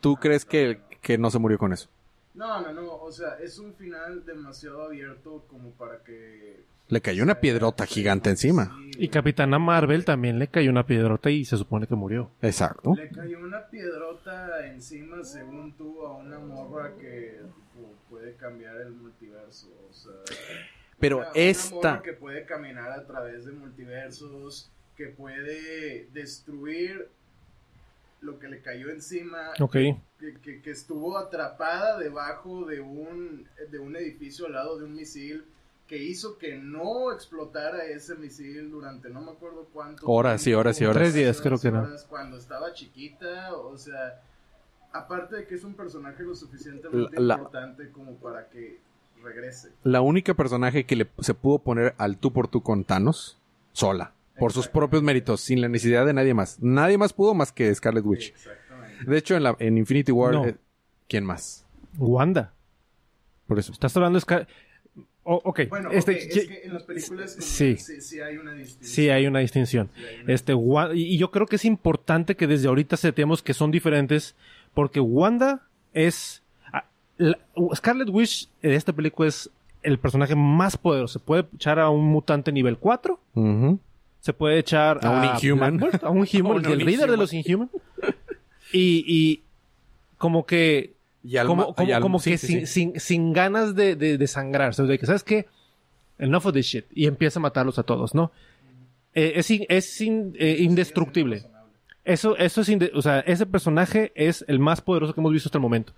¿Tú crees que, que no se murió con eso? No, no, no, o sea, es un final demasiado abierto como para que... Le cayó una piedrota gigante encima. Y Capitana Marvel también le cayó una piedrota y se supone que murió. Exacto. Le cayó una piedrota encima, según tú, a una morra que tipo, puede cambiar el multiverso. O sea, Pero una- una esta... morra que puede caminar a través de multiversos, que puede destruir lo que le cayó encima, Ok. que, que- que estuvo atrapada debajo de un, de un edificio al lado de un misil que hizo que no explotara ese misil durante no me acuerdo cuánto Horas y tiempo, horas y horas. Tres días, creo que horas, cuando estaba chiquita o sea aparte de que es un personaje lo suficientemente La- importante como para que regrese La única personaje que le, se pudo poner al tú por tú con Thanos, sola. Por sus propios méritos, sin la necesidad de nadie más. Nadie más pudo más que Scarlet Witch. exactamente De hecho, en, la, en Infinity War, No. eh, ¿quién más? Wanda. Por eso. Estás hablando de Scar- Oh, ok. bueno Este, es que en las películas como Sí. que sí, sí hay una distinción Sí, hay una distinción. Sí hay una Este, y yo creo que es importante que desde ahorita setemos que son diferentes, porque Wanda es... ah, la- Scarlet Witch de esta película es el personaje más poderoso. Se puede echar a un mutante nivel 4, Ujú. se puede echar A un Inhuman. A un Human, el líder de los Inhuman. Y, y como que Y al como, como, y al- como sí, que sí, sin, sí. sin, sin ganas de, de, de sangrarse. O sea, de que, ¿sabes qué? Enough of this shit. Y empieza a matarlos a todos, ¿no? Eh, es in- es in- eh, indestructible. Eso, eso es, inde- o sea, ese personaje es el más poderoso que hemos visto hasta el momento.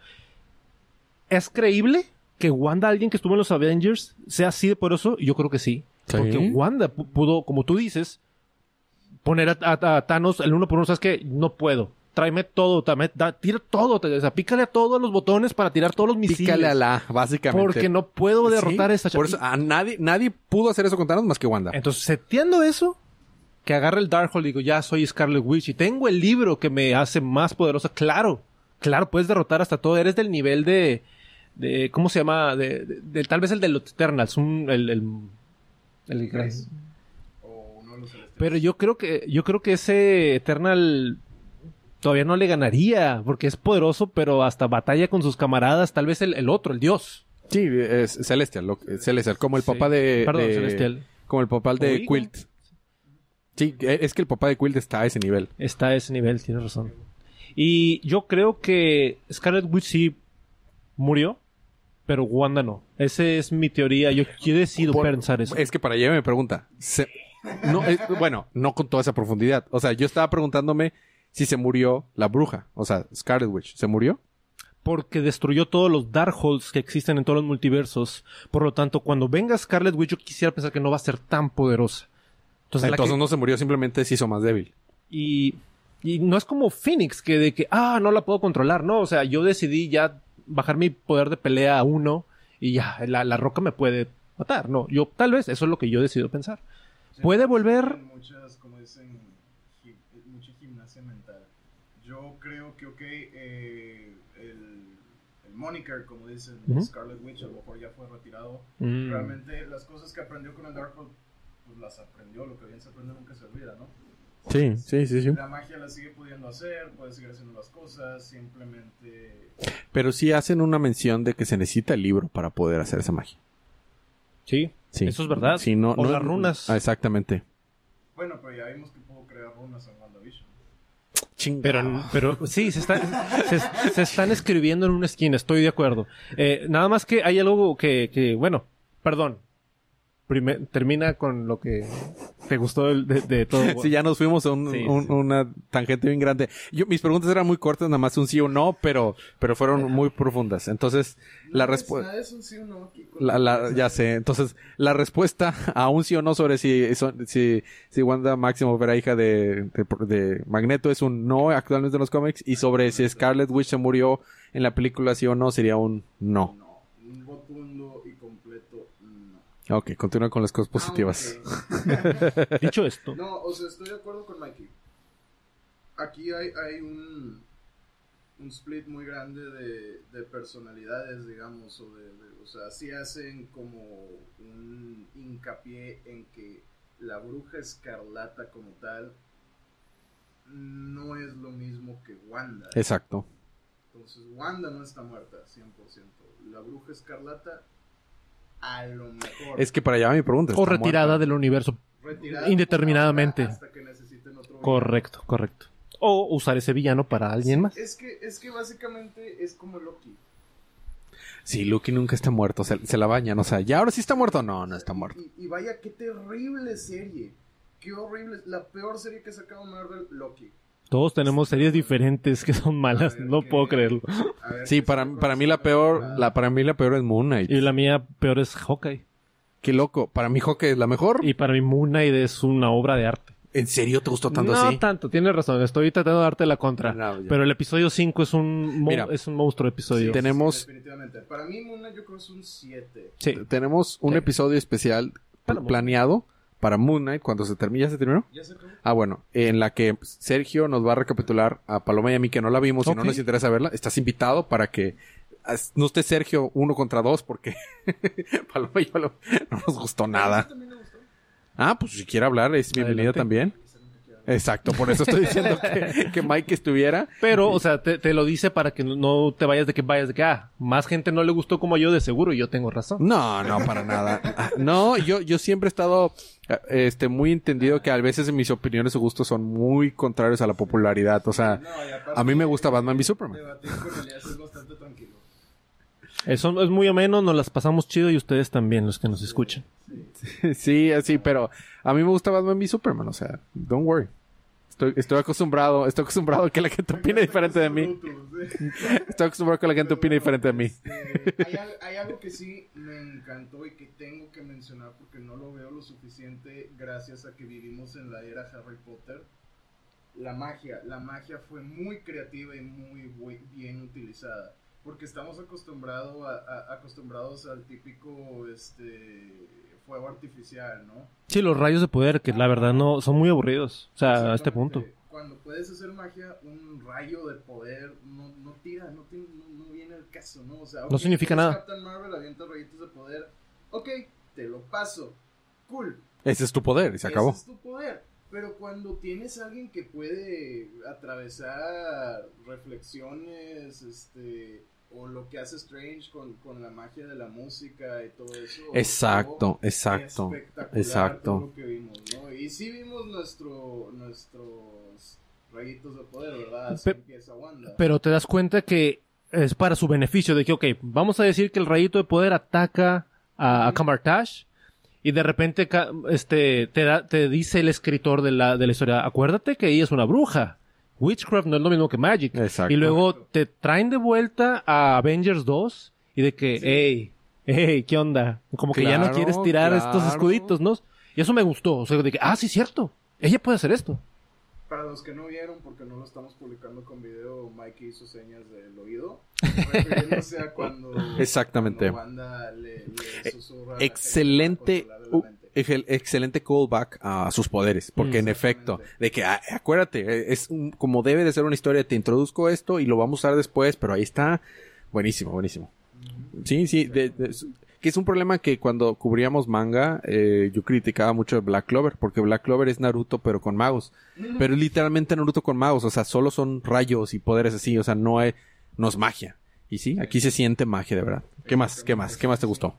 ¿Es creíble que Wanda, alguien que estuvo en los Avengers, sea así de poderoso? Yo creo que sí. Sí. Porque Wanda pu- pudo, como tú dices, poner a, a- a Thanos el uno por uno. ¿Sabes qué? No puedo. Tráeme todo, tráeme- da- tira todo. te- O sea, pícale a todos los botones para tirar todos los misiles. Pícale a la, básicamente. Porque no puedo derrotar Sí, a esta Por eso, a nadie, nadie pudo hacer eso con Thanos más que Wanda. Entonces, seteando eso, que agarre el Darkhold y digo, ya soy Scarlet Witch y tengo el libro que me hace más poderosa. Claro, claro, puedes derrotar hasta todo. Eres del nivel de, de ¿cómo se llama? De, de- de- tal vez el de los Eternals, un, el, el, el celestiales. Pero yo creo que, yo creo que ese Eternal todavía no le ganaría, porque es poderoso, pero hasta batalla con sus camaradas, tal vez el, el otro, el dios. Sí, es Celestial, lo- Celestial, como el Sí. papá de... Perdón, de- Celestial. Como el papá de. Quilt. Sí, e, es que el papá de Quilt está a ese nivel. Está a ese nivel, tienes razón. Y yo creo que Scarlet Witch sí murió, pero Wanda no. Esa es mi teoría. Yo, yo decido Por- pensar eso. Es que para allá me pregunta. se- no, es- bueno, no con toda esa profundidad. O sea, yo estaba preguntándome si se murió la bruja. O sea, Scarlet Witch. ¿Se murió? Porque destruyó todos los Darkholds que existen en todos los multiversos. Por lo tanto, cuando venga Scarlet Witch, yo quisiera pensar que no va a ser tan poderosa. Entonces, la Entonces que- no se murió, simplemente se hizo más débil. y, y no es como Phoenix, que de que, ah, no la puedo controlar. No, o sea, yo decidí ya bajar mi poder de pelea a uno y ya, la, la roca me puede matar. No, yo, tal vez, eso es lo que yo decido pensar. Sí, puede volver- Muchas, como dicen, Yo creo que, ok, eh, el, el moniker, como dicen. Scarlet Witch, a lo mejor ya fue retirado. Mm. Realmente las cosas que aprendió con el Darkhold, pues las aprendió. Lo que bien se aprende nunca se olvida, ¿no? Sí, sí, sí, sí. La magia la sigue pudiendo hacer, puede seguir haciendo las cosas, simplemente... Pero sí hacen una mención de que se necesita el libro para poder hacer esa magia. Sí, Sí. eso es verdad. Sí, no, o no- las runas. Ah, exactamente. Bueno, pero ya vimos que puedo crear runas WandaVision. Pero, pero sí, se están, se, se están escribiendo en una esquina, estoy de acuerdo. Eh, nada más que hay algo que, que bueno, perdón. Termina con lo que te gustó de, de todo. Sí, ya nos fuimos a un- Sí, un- sí. una tangente bien grande. Yo, mis preguntas eran muy cortas, nada más un sí o no, pero, pero fueron muy profundas. Entonces, la respuesta... es un sí o no La, la- ya sé. Entonces, la respuesta a un sí o no sobre si, son- si, si Wanda Maximoff era hija de, de, de Magneto es un no actualmente en los cómics. Y sobre si Scarlet Witch se murió en la película sí o no sería un no. No, un rotundo y completo no. Ok, continúa con las cosas positivas. Aunque- Dicho esto, no, o sea, estoy de acuerdo con Mikey. Aquí hay, hay un, un split muy grande de, de personalidades, digamos, o de, de- o sea, sí hacen como un hincapié en que la bruja escarlata como tal no es lo mismo que Wanda. Exacto. Entonces, Wanda no está muerta, 100%. La bruja escarlata, a lo mejor. Es que para allá va mi pregunta. o ¿está retirada muerta? del universo. retirada indeterminadamente. hasta que necesiten otro villano. Correcto, correcto. O usar ese villano para alguien más. Es que, es que básicamente es como Loki. Sí, Loki nunca está muerto. Se, se la bañan. O sea, ¿ya ahora sí está muerto? No, no está muerto. Y, y vaya, qué terrible serie. Qué horrible. La peor serie que ha sacado Marvel, Loki. Todos tenemos series diferentes que son malas, ver, no ¿qué- puedo creerlo. ver, Sí, ¿qué para, para mí la peor, película? la, para mí la peor es Moon Knight. Y la mía peor es Hawkeye. Qué loco. Para mí Hawkeye es la mejor. Y para mí Moon Knight es una obra de arte. ¿En serio te gustó tanto no así? tanto, tienes razón. Estoy tratando de darte la contra. No, pero el episodio 5 es un, Mira, es un monstruo episodio. tenemos- Definitivamente. Para mí, Muna, yo creo que es un 7. Sí. Tenemos un Sí. episodio especial Moon planeado para Moon Knight cuando se termine. ¿Ya se terminó? ¿Ya se acabó? Ah, bueno, en la que Sergio nos va a recapitular a Paloma y a mí que no la vimos y no nos interesa verla. Estás invitado para que no esté Sergio uno contra dos porque Paloma y yo lo- no nos gustó nada. Gustó. Ah, pues si quiere hablar es bienvenida Adelante. también. Exacto, por eso estoy diciendo que, que Mike estuviera. Pero, o sea, te, te lo dice para que no- te vayas de que vayas de que, ah, más gente no le gustó como yo, de seguro, y yo tengo razón. No, no, para nada. Ah, No, yo, yo siempre he estado eh, este, muy entendido que a veces mis opiniones o gustos son muy contrarios a la popularidad. O sea, No, y aparte, a mí me gusta Batman v Superman. Es bastante tranquilo. Eso es muy ameno, nos las pasamos chido y ustedes también, los que nos escuchan. Sí, así, pero a mí me gusta Batman v Superman. O sea, don't worry. Estoy, acostumbrado, estoy acostumbrado a que la gente opine diferente de mí. Estoy acostumbrado a que la gente opine diferente de mí. Este, hay, al- hay algo que sí me encantó y que tengo que mencionar porque no lo veo lo suficiente gracias a que vivimos en la era Harry Potter. La magia, la magia fue muy creativa y muy bien utilizada. Porque estamos acostumbrados al típico este, fuego artificial, ¿no? Sí, los rayos de poder, que la verdad no son muy aburridos. O sea, a este punto. Cuando puedes hacer magia, un rayo de poder no, no tira, no, tiene- no, no viene el caso, ¿no? O sea, ok, significa eres nada. Captain Marvel avienta rayitos de poder. Ok, te lo paso. Cool. Ese es tu poder y se acabó. Ese es tu poder. Pero cuando tienes a alguien que puede atravesar reflexiones, este, o lo que hace Strange con, con la magia de la música y todo eso. Exacto, exacto, espectacular exacto. todo lo que vimos, ¿no? Y sí vimos nuestro, nuestros rayitos de poder, ¿verdad? Así Pe- empieza Wanda. Pero te das cuenta que es para su beneficio, de que, ok, vamos a decir que el rayito de poder ataca a, a Camartash y de repente este, te, da, te dice el escritor de la, de la historia, acuérdate que ella es una bruja. Witchcraft no es lo mismo que Magic. Exacto. Y luego te traen de vuelta a Avengers 2 y de que, hey, hey, ¿qué onda? Como que ya no quieres tirar estos escuditos, ¿no? Y eso me gustó. O sea, de que, ah, sí, cierto. Ella puede hacer esto. Para los que no vieron, porque no lo estamos publicando con video, Mike hizo señas del oído, refiriéndose a cuando, Exactamente. cuando Wanda le, le susurra a la excelente la excelente callback a sus poderes porque Mm. en efecto de que ah, acuérdate eh, es un- como debe de ser una historia te introduzco esto y lo vamos a usar después pero ahí está buenísimo buenísimo sí sí de- de- es- que es un problema que cuando cubríamos manga eh, yo criticaba mucho Black Clover porque Black Clover es Naruto pero con magos pero es literalmente Naruto con magos o sea solo son rayos y poderes así o sea no hay no es magia. Y sí aquí se siente magia de verdad. Qué más qué más qué más te gustó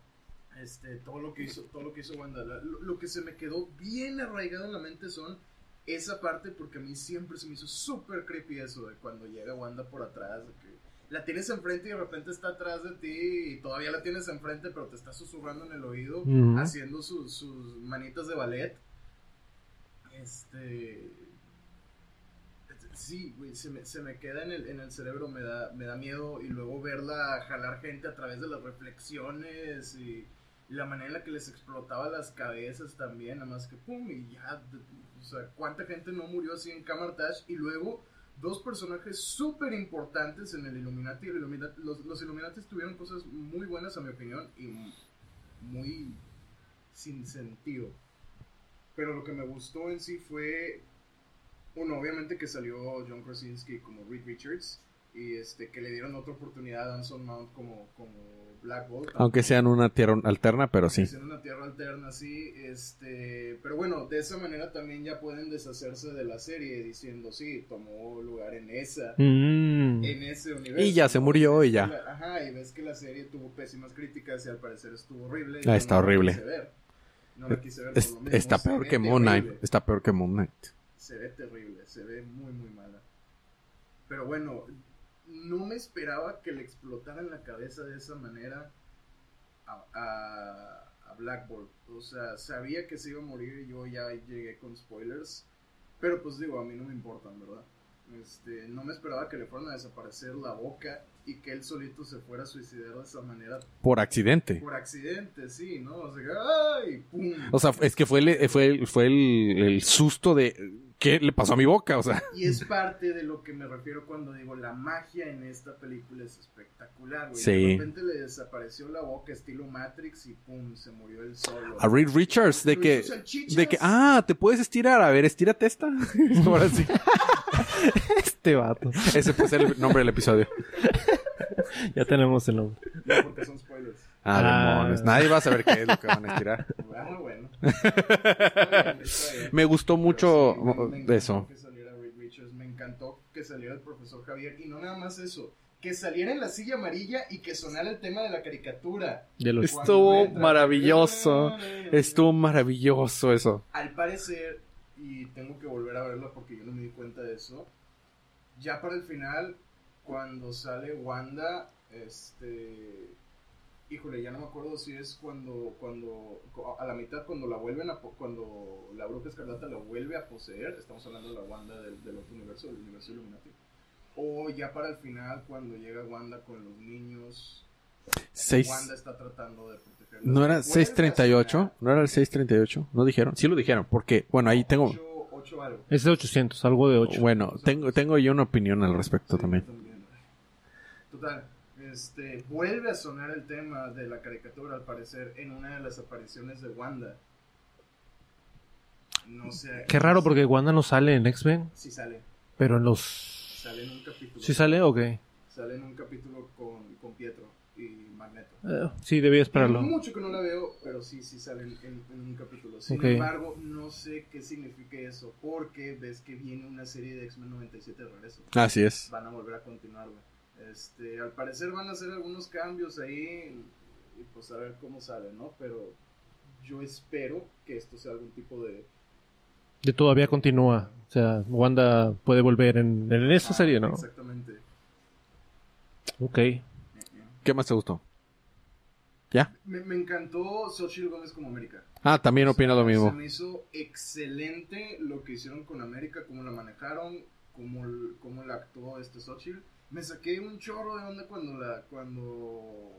este, todo lo que hizo, todo lo que hizo Wanda. Lo, lo que se me quedó bien arraigado en la mente son esa parte porque a mí siempre se me hizo súper creepy eso de cuando llega Wanda por atrás, de que la tienes enfrente y de repente está atrás de ti y todavía la tienes enfrente pero te está susurrando en el oído, haciendo sus, sus manitas de ballet. Este... Sí, güey, se me, se me queda en el, en el cerebro, me da, me da miedo y luego verla jalar gente a través de las reflexiones y, la manera en la que les explotaba las cabezas también, nada más que pum, y ya, o sea, cuánta gente no murió así en Camartash y luego dos personajes súper importantes en el Illuminati, los, los Illuminati tuvieron cosas muy buenas a mi opinión y muy sin sentido. Pero lo que me gustó en sí fue uno, obviamente que salió John Krasinski como Reed Richards y este que le dieron otra oportunidad a Anson Mount como, como Black Bolt. Aunque sea en una tierra alterna, pero sí. Es en una tierra alterna, sí. Este, pero bueno, de esa manera también ya pueden deshacerse de la serie diciendo, sí, tomó lugar en esa, Mm. en ese universo. Y ya se murió y ya. la- ajá, y ves que la serie tuvo pésimas críticas y al parecer estuvo horrible. Ah, está no la horrible. quise ver. No la quise ver por Es- lo mismo, está peor que Moon Knight. Está peor que Moon Knight. se ve terrible, se ve muy muy mala. Pero bueno, no me esperaba que le explotaran la cabeza de esa manera a, a, a Black Bolt. O sea, sabía que se iba a morir, yo ya llegué con spoilers. Pero pues digo, a mí no me importan, ¿verdad? Este, no me esperaba que le fueran a desaparecer la boca y que él solito se fuera a suicidar de esa manera Por accidente. por accidente, sí, ¿no? O sea, ¡ay! ¡Pum! O sea, es que fue el, fue el, fue el, el susto de ¿qué le pasó a mi boca? O sea, Y es parte de lo que me refiero cuando digo la magia en esta película es espectacular, güey. Sí. De repente le desapareció la boca estilo Matrix y pum, se murió él solo. a Reed Richards de que de que ah, te puedes estirar, a ver, estírate esta. Ahora sí. Este vato. Ese puede ser el nombre del episodio. Ya tenemos el nombre. No, porque son spoilers. Ah, Ah. demonios. Nadie va a saber qué es lo que van a estirar. Ah, bueno. Está bien, está bien. Me gustó mucho sí, me- eso. Que saliera Reed Richards, me encantó que saliera el profesor Javier. Y no nada más eso, que saliera en la silla amarilla y que sonara el tema de la caricatura. De los... Estuvo entra- maravilloso. Estuvo maravilloso eso. Al parecer, y tengo que volver a verlo porque yo no me di cuenta de eso, ya para el final, cuando sale Wanda, este... Híjole, ya no me acuerdo si es cuando, cuando, a la mitad cuando la vuelven a, cuando la bruja escarlata la vuelve a poseer, estamos hablando de la Wanda del, del otro universo, del universo Illuminati, o ya para el final cuando llega Wanda con los niños, Seis- Wanda está tratando de protegerlos. ¿No era Vuelve a 638? sonar ¿No era el 638? ¿No dijeron? Sí lo dijeron, porque, bueno, ahí tengo... ocho- ocho algo. Es de 800, algo de 8. Bueno, tengo, tengo yo una opinión al respecto Sí, también. Total, este, vuelve a sonar el tema de la caricatura, al parecer, en una de las apariciones de Wanda. No sé. Qué raro porque Wanda no sale en X-Men, Sí sale, pero en los... sale en un capítulo. ¿Sí sale? Ok. Sale en un capítulo con, con Pietro y Magneto. Eh, sí, debía esperarlo. Mucho que no la veo, pero sí, sí sale en, en- en un capítulo. Sin embargo, no sé qué significa eso, porque ves que viene una serie de X-Men 97 de regreso. Así es. van a volver a continuarlo. Este, al parecer van a hacer algunos cambios ahí y pues a ver cómo sale, ¿no? Pero yo espero que esto sea algún tipo de... De todavía continúa. O sea, Wanda puede volver en, en esa serie, ¿no? Exactamente. Ok. ¿Qué más te gustó? ¿Ya? Me, me encantó Xochitl Gómez como América. Ah, también opina lo Se mismo. me hizo excelente lo que hicieron con América, cómo la manejaron, cómo, cómo la actuó este Xochitl. Me saqué un chorro de onda cuando la... Cuando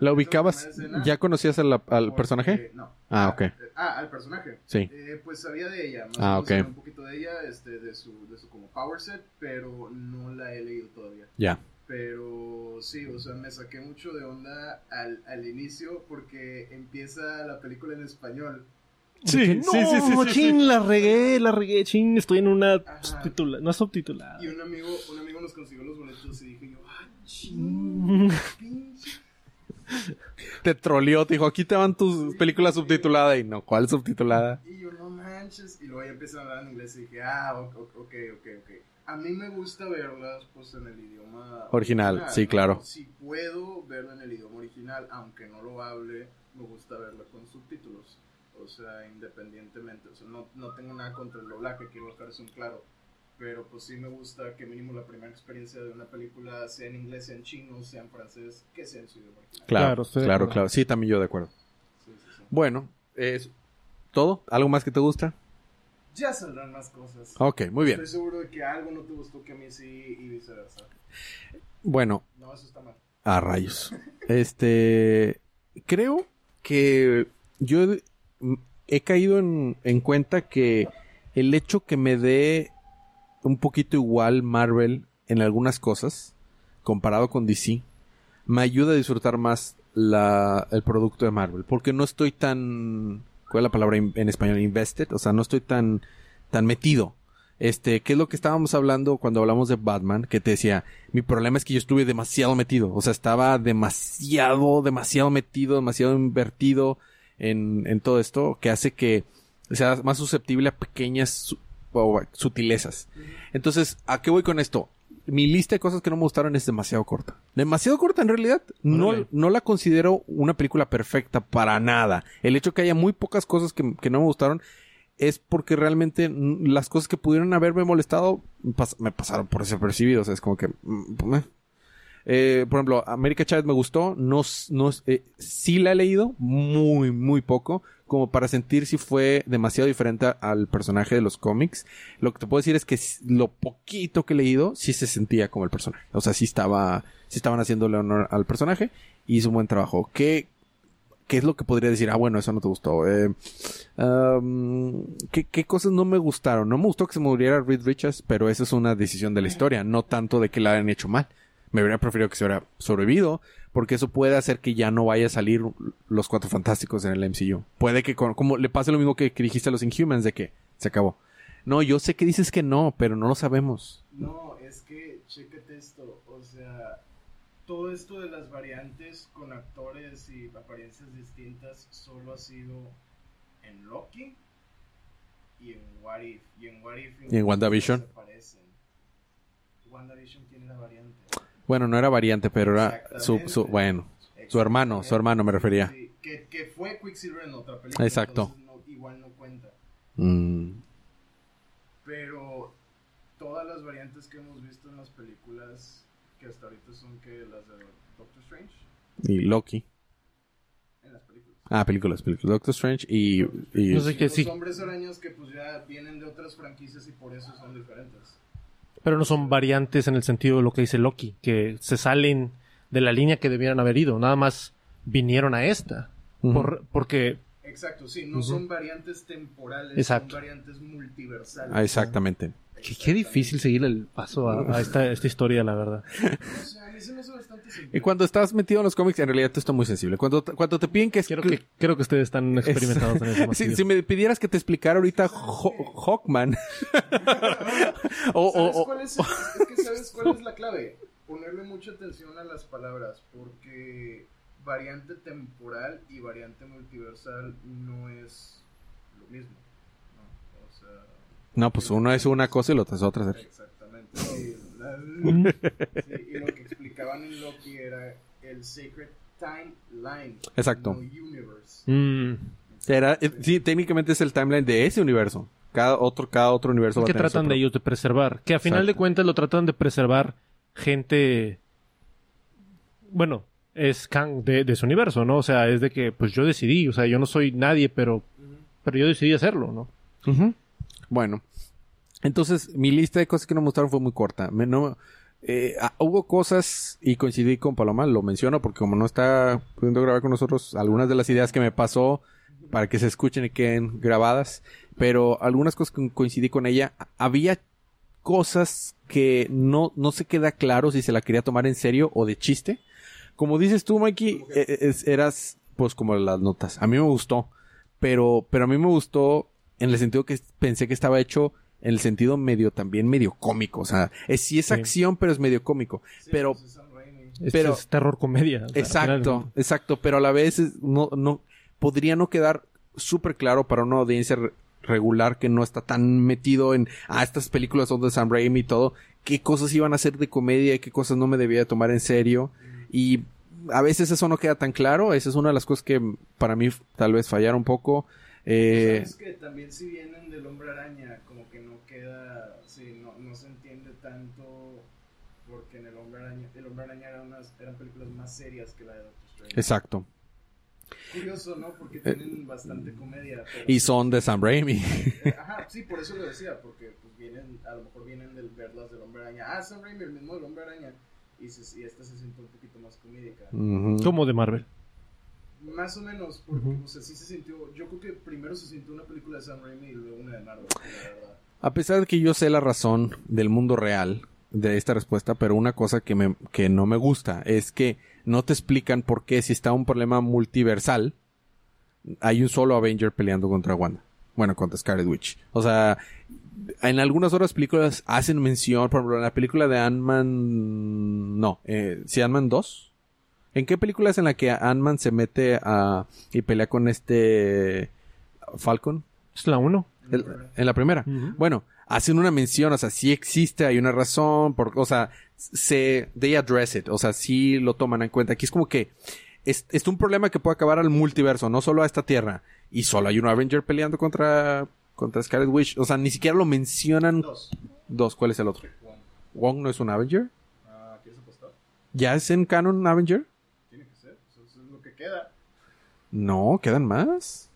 ¿La ubicabas? ¿Ya conocías al, al Porque- personaje? No. Ah, ok. Ah, al personaje. Sí. Eh, pues sabía de ella. Más Ah, ok. Un poquito de ella, este, de su, de su como power set, pero no la he leído todavía. Ya. Pero sí, o sea, me saqué mucho de onda al, al inicio porque empieza la película en español. Sí, sí, sí, sí, sí, chin, la regué, la regué, chin, estoy en una Ajá. subtitula- no subtitulada. Y un amigo, un amigo nos consiguió los boletos y dije yo, ah, Mm. ching, pinche. Te troleó, te dijo, aquí te van tus películas subtituladas. Y no, ¿cuál subtitulada? Y yo, no manches. Y luego ya empiezan a hablar en inglés y dije, ah, ok, ok, ok, ok. A mí me gusta verlas pues en el idioma Original, sí, claro. Si puedo verla en el idioma original, aunque no lo hable, me gusta verla con subtítulos. O sea, independientemente. O sea, no, no tengo nada contra el doblaje, quiero dejar eso en claro. Pero pues sí me gusta que mínimo la primera experiencia de una película sea en inglés, sea en chino, sea en francés, que sea en su idioma original. Claro, Claro, claro, claro. Sí, también yo de acuerdo. Sí, sí, sí. Bueno, es todo. ¿Algo más que te gusta? Ya saldrán más cosas. Ok, muy bien. Estoy seguro de que algo no te gustó que a mí sí y viceversa. Bueno, No, eso está mal. a rayos. Este, creo que yo he, caído en, en cuenta que el hecho que me dé un poquito igual Marvel en algunas cosas, comparado con DC, me ayuda a disfrutar más la, el producto de Marvel, porque no estoy tan, ¿cuál es la palabra en español? Invested, o sea, no estoy tan, tan metido. Este, ¿qué es lo que estábamos hablando cuando hablamos de Batman? Que te decía, mi problema es que yo estuve demasiado metido, o sea, estaba demasiado, demasiado metido, demasiado invertido en, en todo esto, que hace que sea más susceptible a pequeñas sutilezas. Entonces, ¿a qué voy con esto? Mi lista de cosas que no me gustaron es demasiado corta. Demasiado corta en realidad. No, Órale. no la considero una película perfecta para nada. El hecho que haya muy pocas cosas que, que no me gustaron es porque realmente mm, las cosas que pudieron haberme molestado pas- me pasaron por desapercibidos. O sea, es como que... eh. Por ejemplo, América Chávez me gustó. No, no, eh, sí la he leído, muy, muy poco, como para sentir si fue demasiado diferente al personaje de los cómics. Lo que te puedo decir es que lo poquito que he leído, sí se sentía como el personaje. O sea, sí estaba, sí estaban haciéndole honor al personaje y hizo un buen trabajo. ¿Qué, qué es lo que podría decir? Ah, bueno, eso no te gustó. Eh, ¿qué, ¿Qué cosas no me gustaron? No me gustó que se muriera Reed Richards, pero eso es una decisión de la historia, no tanto de que la hayan hecho mal. Me hubiera preferido que se hubiera sobrevivido, porque eso puede hacer que ya no vaya a salir los cuatro fantásticos en el MCU. Puede que, con- como le pase lo mismo que, que dijiste a los Inhumans, de que se acabó. No, yo sé que dices que no, pero no lo sabemos. No, es que, chécate esto, o sea, todo esto de las variantes con actores y apariencias distintas solo ha sido en Loki y en What If. Y en What If Y en WandaVision. WandaVision tiene la variante. Bueno, no era variante, pero era su, su bueno, su hermano, su hermano me refería. Sí, que, que fue Quicksilver en otra película. Exacto. no- igual no cuenta. Mm, Pero todas las variantes que hemos visto en las películas, que hasta ahorita son que las de Doctor Strange, y Loki. en las películas. Ah, películas, películas. Doctor Strange y... y- No sé que los sí, hombres arañas que pues ya vienen de otras franquicias y por eso son diferentes. Pero no son variantes en el sentido de lo que dice Loki, que se salen de la línea que debieran haber ido, nada más vinieron a esta. Por- porque Exacto, sí, no son variantes temporales, Exacto. son variantes multiversales. Ah, exactamente. qué, qué difícil seguir el paso a, a esta, esta historia, la verdad. O sea, a mí se me hace bastante simple. Y cuando estás metido en los cómics, en realidad tú estás muy sensible. Cuando, cuando te piden que... es- Creo que, creo que ustedes están experimentados en eso. si, si me pidieras que te explicara ahorita Ho- Hawkman. o, o- ¿Sabes o- cuál es, es que sabes cuál es la clave? Ponerle mucha atención a las palabras, porque variante temporal y variante multiversal no es lo mismo. ¿no? O sea, No, pues uno es una cosa y la otra es otra. exactamente. Sí, la- sí, y lo que explicaban en Loki era el Sacred Timeline. Exacto. No universe. Mm, Era, eh, sí, técnicamente es el timeline de ese universo. Cada otro, cada otro universo va a que tener tratan de ellos de preservar. Que a final de cuentas lo tratan de preservar gente. Bueno, es Kang de, de su universo, ¿no? O sea, es de que, pues yo decidí, o sea, yo no soy nadie, pero, pero yo decidí hacerlo, ¿no? Bueno, entonces mi lista de cosas que no me fue muy corta. No, eh, ah, hubo cosas y coincidí con Paloma, lo menciono porque como no está pudiendo grabar con nosotros, algunas de las ideas que me pasó para que se escuchen y queden grabadas, pero algunas cosas que coincidí con ella, había cosas que no, no se queda claro si se la quería tomar en serio o de chiste. Como dices tú, Mikey, eh, es- eras pues como las notas. A mí me gustó, pero, pero a mí me gustó en el sentido que pensé que estaba hecho en el sentido medio también medio cómico. O sea, es, sí es Sí. acción, pero es medio cómico. Sí, pero, pues es. Este Pero- es terror comedia. o sea, exacto, final- exacto, pero a la vez es- no, no, podría no quedar súper claro para una audiencia re- regular que no está tan metido en, ah, estas películas son de Sam Raimi y todo, qué cosas iban a ser de comedia y qué cosas no me debía de tomar en serio. Y a veces eso no queda tan claro, esa es una de las cosas que para mí tal vez fallaron un poco. Eh, Sabes que también si vienen del hombre araña, como que no queda, sí, no, no se entiende tanto porque en el hombre araña, el hombre araña era unas, eran películas más serias que la de Doctor Strange. exacto. Curioso, ¿no? Porque tienen bastante comedia. Y son de Sam Raimi. Eh, Ajá, sí, por eso lo decía, porque pues vienen, a lo mejor vienen del verlas del hombre araña. Ah, Sam Raimi, el mismo del hombre araña. Y, se, y esta se siente un poquito más comédica. Como de Marvel. Más o menos, porque Ujú. o sea, sí se sintió, yo creo que primero se sintió una película de Sam Raimi y luego una de Marvel, la verdad. A pesar de que yo sé la razón del mundo real de esta respuesta, pero una cosa que, me, que no me gusta es que no te explican por qué si está un problema multiversal, hay un solo Avenger peleando contra Wanda. Bueno, contra Scarlet Witch. O sea, en algunas otras películas hacen mención, por ejemplo, en la película de Ant-Man... No, eh, ¿sí Ant-Man 2? ¿En qué película es en la que Ant-Man se mete a... y pelea con este... Falcon? Es la uno. El- en la primera. Bueno, hacen una mención, o sea, sí existe, hay una razón, por, o sea, se, they address it, o sea, sí lo toman en cuenta. Aquí es como que es, es un problema que puede acabar al multiverso, no solo a esta tierra. Y solo hay un Avenger peleando contra, contra Scarlet Witch. O sea, ni siquiera lo mencionan. Dos. Dos, ¿cuál es el otro? One. ¿Wong no es un Avenger? Ah, ¿Quieres apostar? ¿Ya es en canon Avenger? Tiene que ser, eso, es lo que queda. No, quedan más.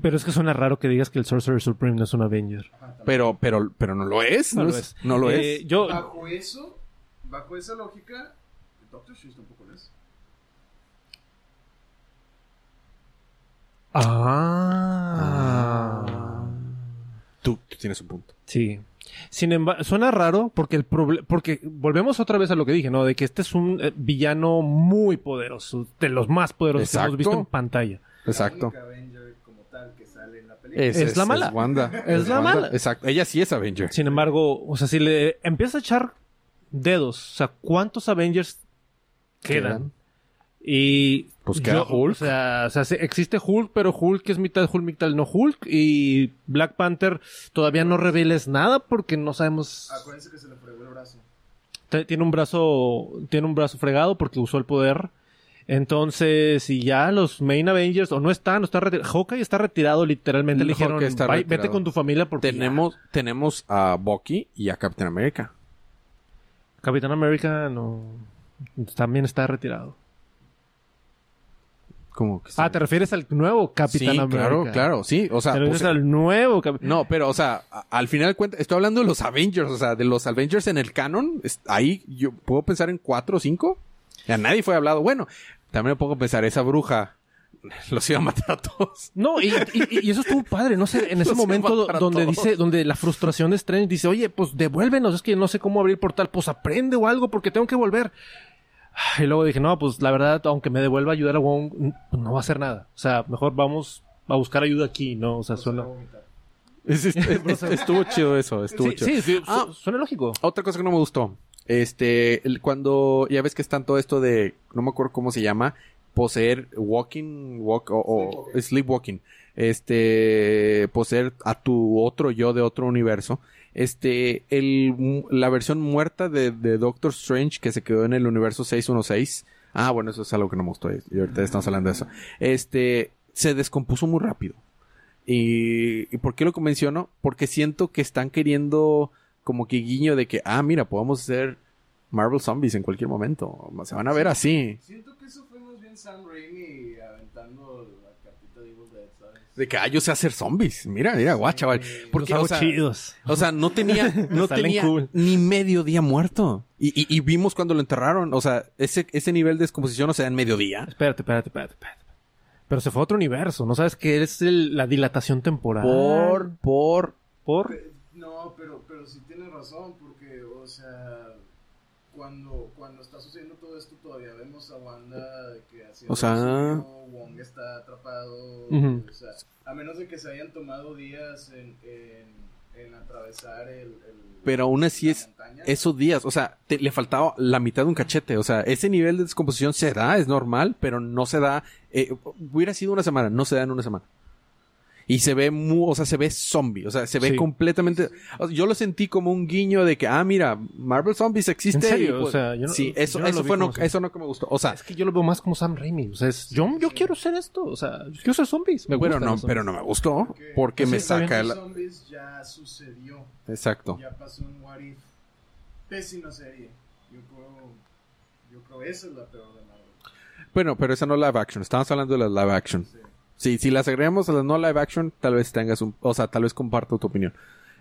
Pero es que suena raro que digas que el Sorcerer Supreme no es un Avenger. Ajá. Pero, pero, pero no lo es. No, lo es. es. No lo Eh, es. Yo, Bajo eso, bajo esa lógica, Doctor Strange tampoco lo es. Ah. Tú, tú tienes un punto. Sí. Sin embargo, suena raro porque el proble- porque volvemos otra vez a lo que dije, ¿no? De que este es un eh, villano muy poderoso, de los más poderosos que hemos visto en pantalla. Exacto. La única Avenger como tal que sale en la película. Es la mala. Wanda. Es la Wanda. mala. Exacto. Ella sí es Avenger. Sin embargo, o sea, si le empiezas a echar dedos, o sea, ¿cuántos Avengers quedan? Y. Pues queda Hulk. O sea, o sea, se- existe Hulk, pero Hulk es mitad Hulk, mitad no Hulk. Y Black Panther todavía no reveles nada porque no sabemos. Acuérdense que se le fregó el brazo. Tiene un brazo. Tiene un brazo fregado porque usó el poder. Entonces, si ya los main Avengers o no están, o está retirado. Hawkeye está retirado literalmente. Le dijeron, está "Bye, retirado. vete con tu familia porque Tenemos, tenemos a Bucky y a Captain America. ya". Capitán América no. También está retirado. Como que sí. Ah, ¿te refieres al nuevo Capitán sí, América? claro, claro, sí. O sea, Te refieres pues, al nuevo Cap- no, pero, o sea, a- al final de cuentas, estoy hablando de los Avengers, o sea, de los Avengers en el canon. es- ahí yo puedo pensar en cuatro o cinco. Ya nadie fue hablado. Bueno, también puedo pensar, esa bruja los iba a matar a todos. No, y, y- y eso estuvo padre, no sé, en ese Los momento donde todos. dice, donde la frustración de Strange dice, oye, pues devuélvenos, es que no sé cómo abrir portal, pues aprende o algo porque tengo que volver. Y luego dije, no, pues la verdad, aunque me devuelva a ayudar a Wong, pues no va a hacer nada. O sea, mejor vamos a buscar ayuda aquí, ¿no? O sea, suena... Es- es- es- estuvo chido eso, estuvo Sí, chido. sí, sí, Ah. su- suena lógico. Otra cosa que no me gustó. Este, el- cuando ya ves que están todo esto de, no me acuerdo cómo se llama, poseer walking, walk, o, o sleepwalking. Este, poseer a tu otro yo de otro universo. Este, el, la versión muerta de, de Doctor Strange que se quedó en el universo 616. Ah, bueno, eso es algo que no me gustó. Y ahorita estamos hablando de eso. Este, se descompuso muy rápido. Y, ¿y por qué lo menciono? Porque siento que están queriendo como que guiño de que, ah, mira, podemos hacer Marvel Zombies en cualquier momento. Se van a ver así. Siento que eso fue más bien Sam Raimi aventando la cartita de Evil Dead, ¿sabes? De que, ah, yo sé hacer zombies. Mira, mira, guacha, chaval. Porque, Los hago o sea, chidos. o sea, no tenía, no tenía cool. ni medio día muerto. Y, y, y vimos cuando lo enterraron. O sea, ese, ese nivel de descomposición, o sea, en mediodía. Espérate, espérate, espérate, espérate. Pero se fue a otro universo, ¿no sabes qué es el- la dilatación temporal? Por, por, Por... No, pero, pero sí tienes razón, porque, o sea, cuando, cuando está sucediendo todo esto, todavía vemos a Wanda de que haciendo O sea- suyo, Wong está atrapado, Ujú. o sea, a menos de que se hayan tomado días en, en, en atravesar el, el- pero aún así es, montaña. esos días, o sea, te- le faltaba la mitad de un cachete. O sea, ese nivel de descomposición se da, es normal, pero no se da. eh, hubiera sido una semana, no se da en una semana. Y se ve muy, o sea, se ve zombie, o sea, se ve Sí. completamente. o sea, yo lo sentí como un guiño de que, ah, mira, Marvel Zombies existe. ¿En serio? y, pues, O sea, yo no- sí, eso, yo no lo eso fue no, eso no que me gustó. O sea, Es que yo lo veo más como Sam Raimi. O sea, es, yo, yo quiero ser esto. O sea, yo quiero ser zombies. Me bueno, no, pero no me gustó Porque- me saca el, zombies ya sucedió, exacto. ya pasó en What If. Pésima serie. Yo creo, yo creo esa es la peor de Marvel. Bueno, pero esa no es live action. Estamos hablando de la live action. Sí. Sí, si las agregamos a las no live action, tal vez tengas un, o sea, tal vez comparto tu opinión.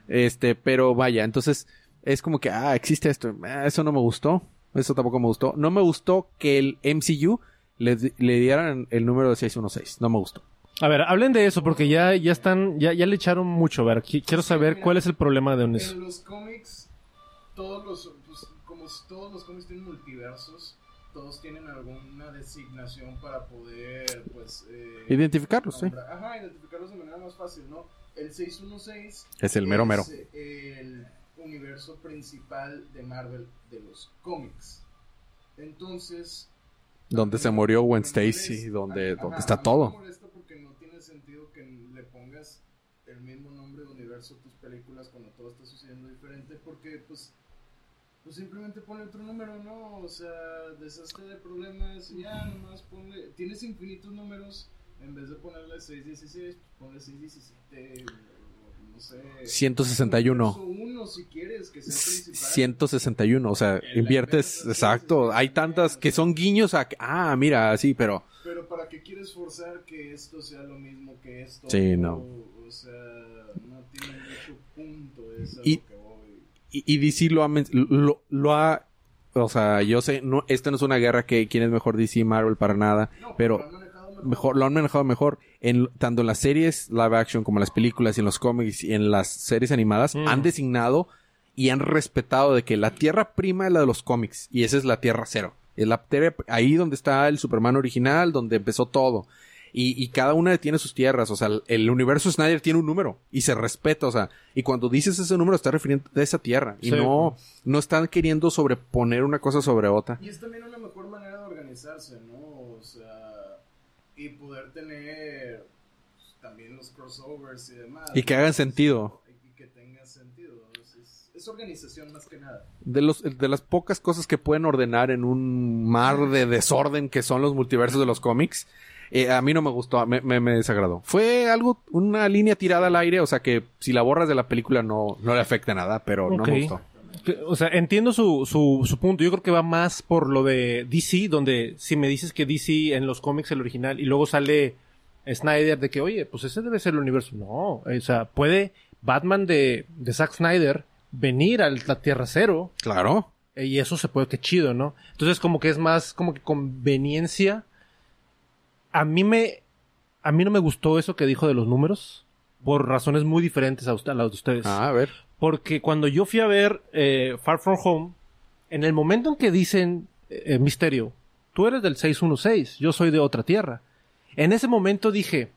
Este, pero vaya, entonces es como que, ah, existe esto. Ah, eso no me gustó. Eso tampoco me gustó. No me gustó que el MCU le, le dieran el número de 616. No me gustó. A ver, hablen de eso porque ya, ya están, ya, ya le echaron mucho. A ver, qui- quiero saber cuál es el problema de eso. En los cómics, todos los, pues, como todos los cómics tienen multiversos, todos tienen alguna designación para poder, pues... eh, Identificarlos, sí. Ajá, identificarlos de manera más fácil, ¿no? El 616 Es el mero es el universo principal de Marvel de los cómics. Entonces... Donde se murió Gwen Stacy, donde, ajá, donde está todo. Me molesta porque no tiene sentido que le pongas el mismo nombre de universo a tus películas cuando todo está sucediendo diferente, porque pues, pues simplemente ponle otro número, ¿no? O sea, deshazte de problemas y ya nomás ponle. Tienes infinitos números, en vez de ponerle 616, pues ponle 617, o no sé. 161. Universo uno, si quieres, que sea el principal. 161, o sea, inviertes, exacto. Hay tantas que son guiños a, ah, mira, sí, pero Pero ¿para qué quieres forzar que esto sea lo mismo que esto? Sí, no. O, o sea, no tiene mucho punto. Es a Y- voy. Y, y DC lo ha, lo, lo ha, o sea, yo sé, no, esta no es una guerra que quién es mejor DC Marvel para nada, No, pero lo han manejado mejor. mejor, lo han manejado mejor en tanto en las series live action como en las películas y en los cómics y en las series animadas Mm. han designado y han respetado de que la tierra prima es la de los cómics y esa es la tierra cero. Es la tierra, ahí donde está el Superman original, donde empezó todo. Y, y cada una tiene sus tierras, o sea, el, universo Snyder tiene un número y se respeta, o sea, y cuando dices ese número está refiriendo a esa tierra y Sí. no, no están queriendo sobreponer una cosa sobre otra. Y es también una mejor manera de organizarse, ¿no? o sea, y poder tener también los crossovers y demás. Y que hagan sentido. Y que tenga sentido. Es, es- es organización más que nada. De, los, de las pocas cosas que pueden ordenar en un mar de desorden que son los multiversos de los cómics, eh, a mí no me gustó, me, me, me desagradó. Fue algo, una línea tirada al aire, o sea que si la borras de la película no, no le afecta nada, pero no me gustó. O sea, entiendo su, su, su punto. Yo creo que va más por lo de DC, donde si me dices que DC en los cómics el original y luego sale Snyder de que, oye, pues ese debe ser el universo. No, o sea, puede Batman de, de Zack Snyder venir a la Tierra Cero Claro. eh, y eso se puede, que chido, ¿no? Entonces como que es más como que conveniencia. A mí me, a mí no me gustó eso que dijo de los números por razones muy diferentes a, usted- a las de ustedes. Ah, a ver. Porque cuando yo fui a ver eh, Far From Home, en el momento en que dicen eh, Misterio, tú eres del 616, yo soy de otra tierra. En ese momento dije,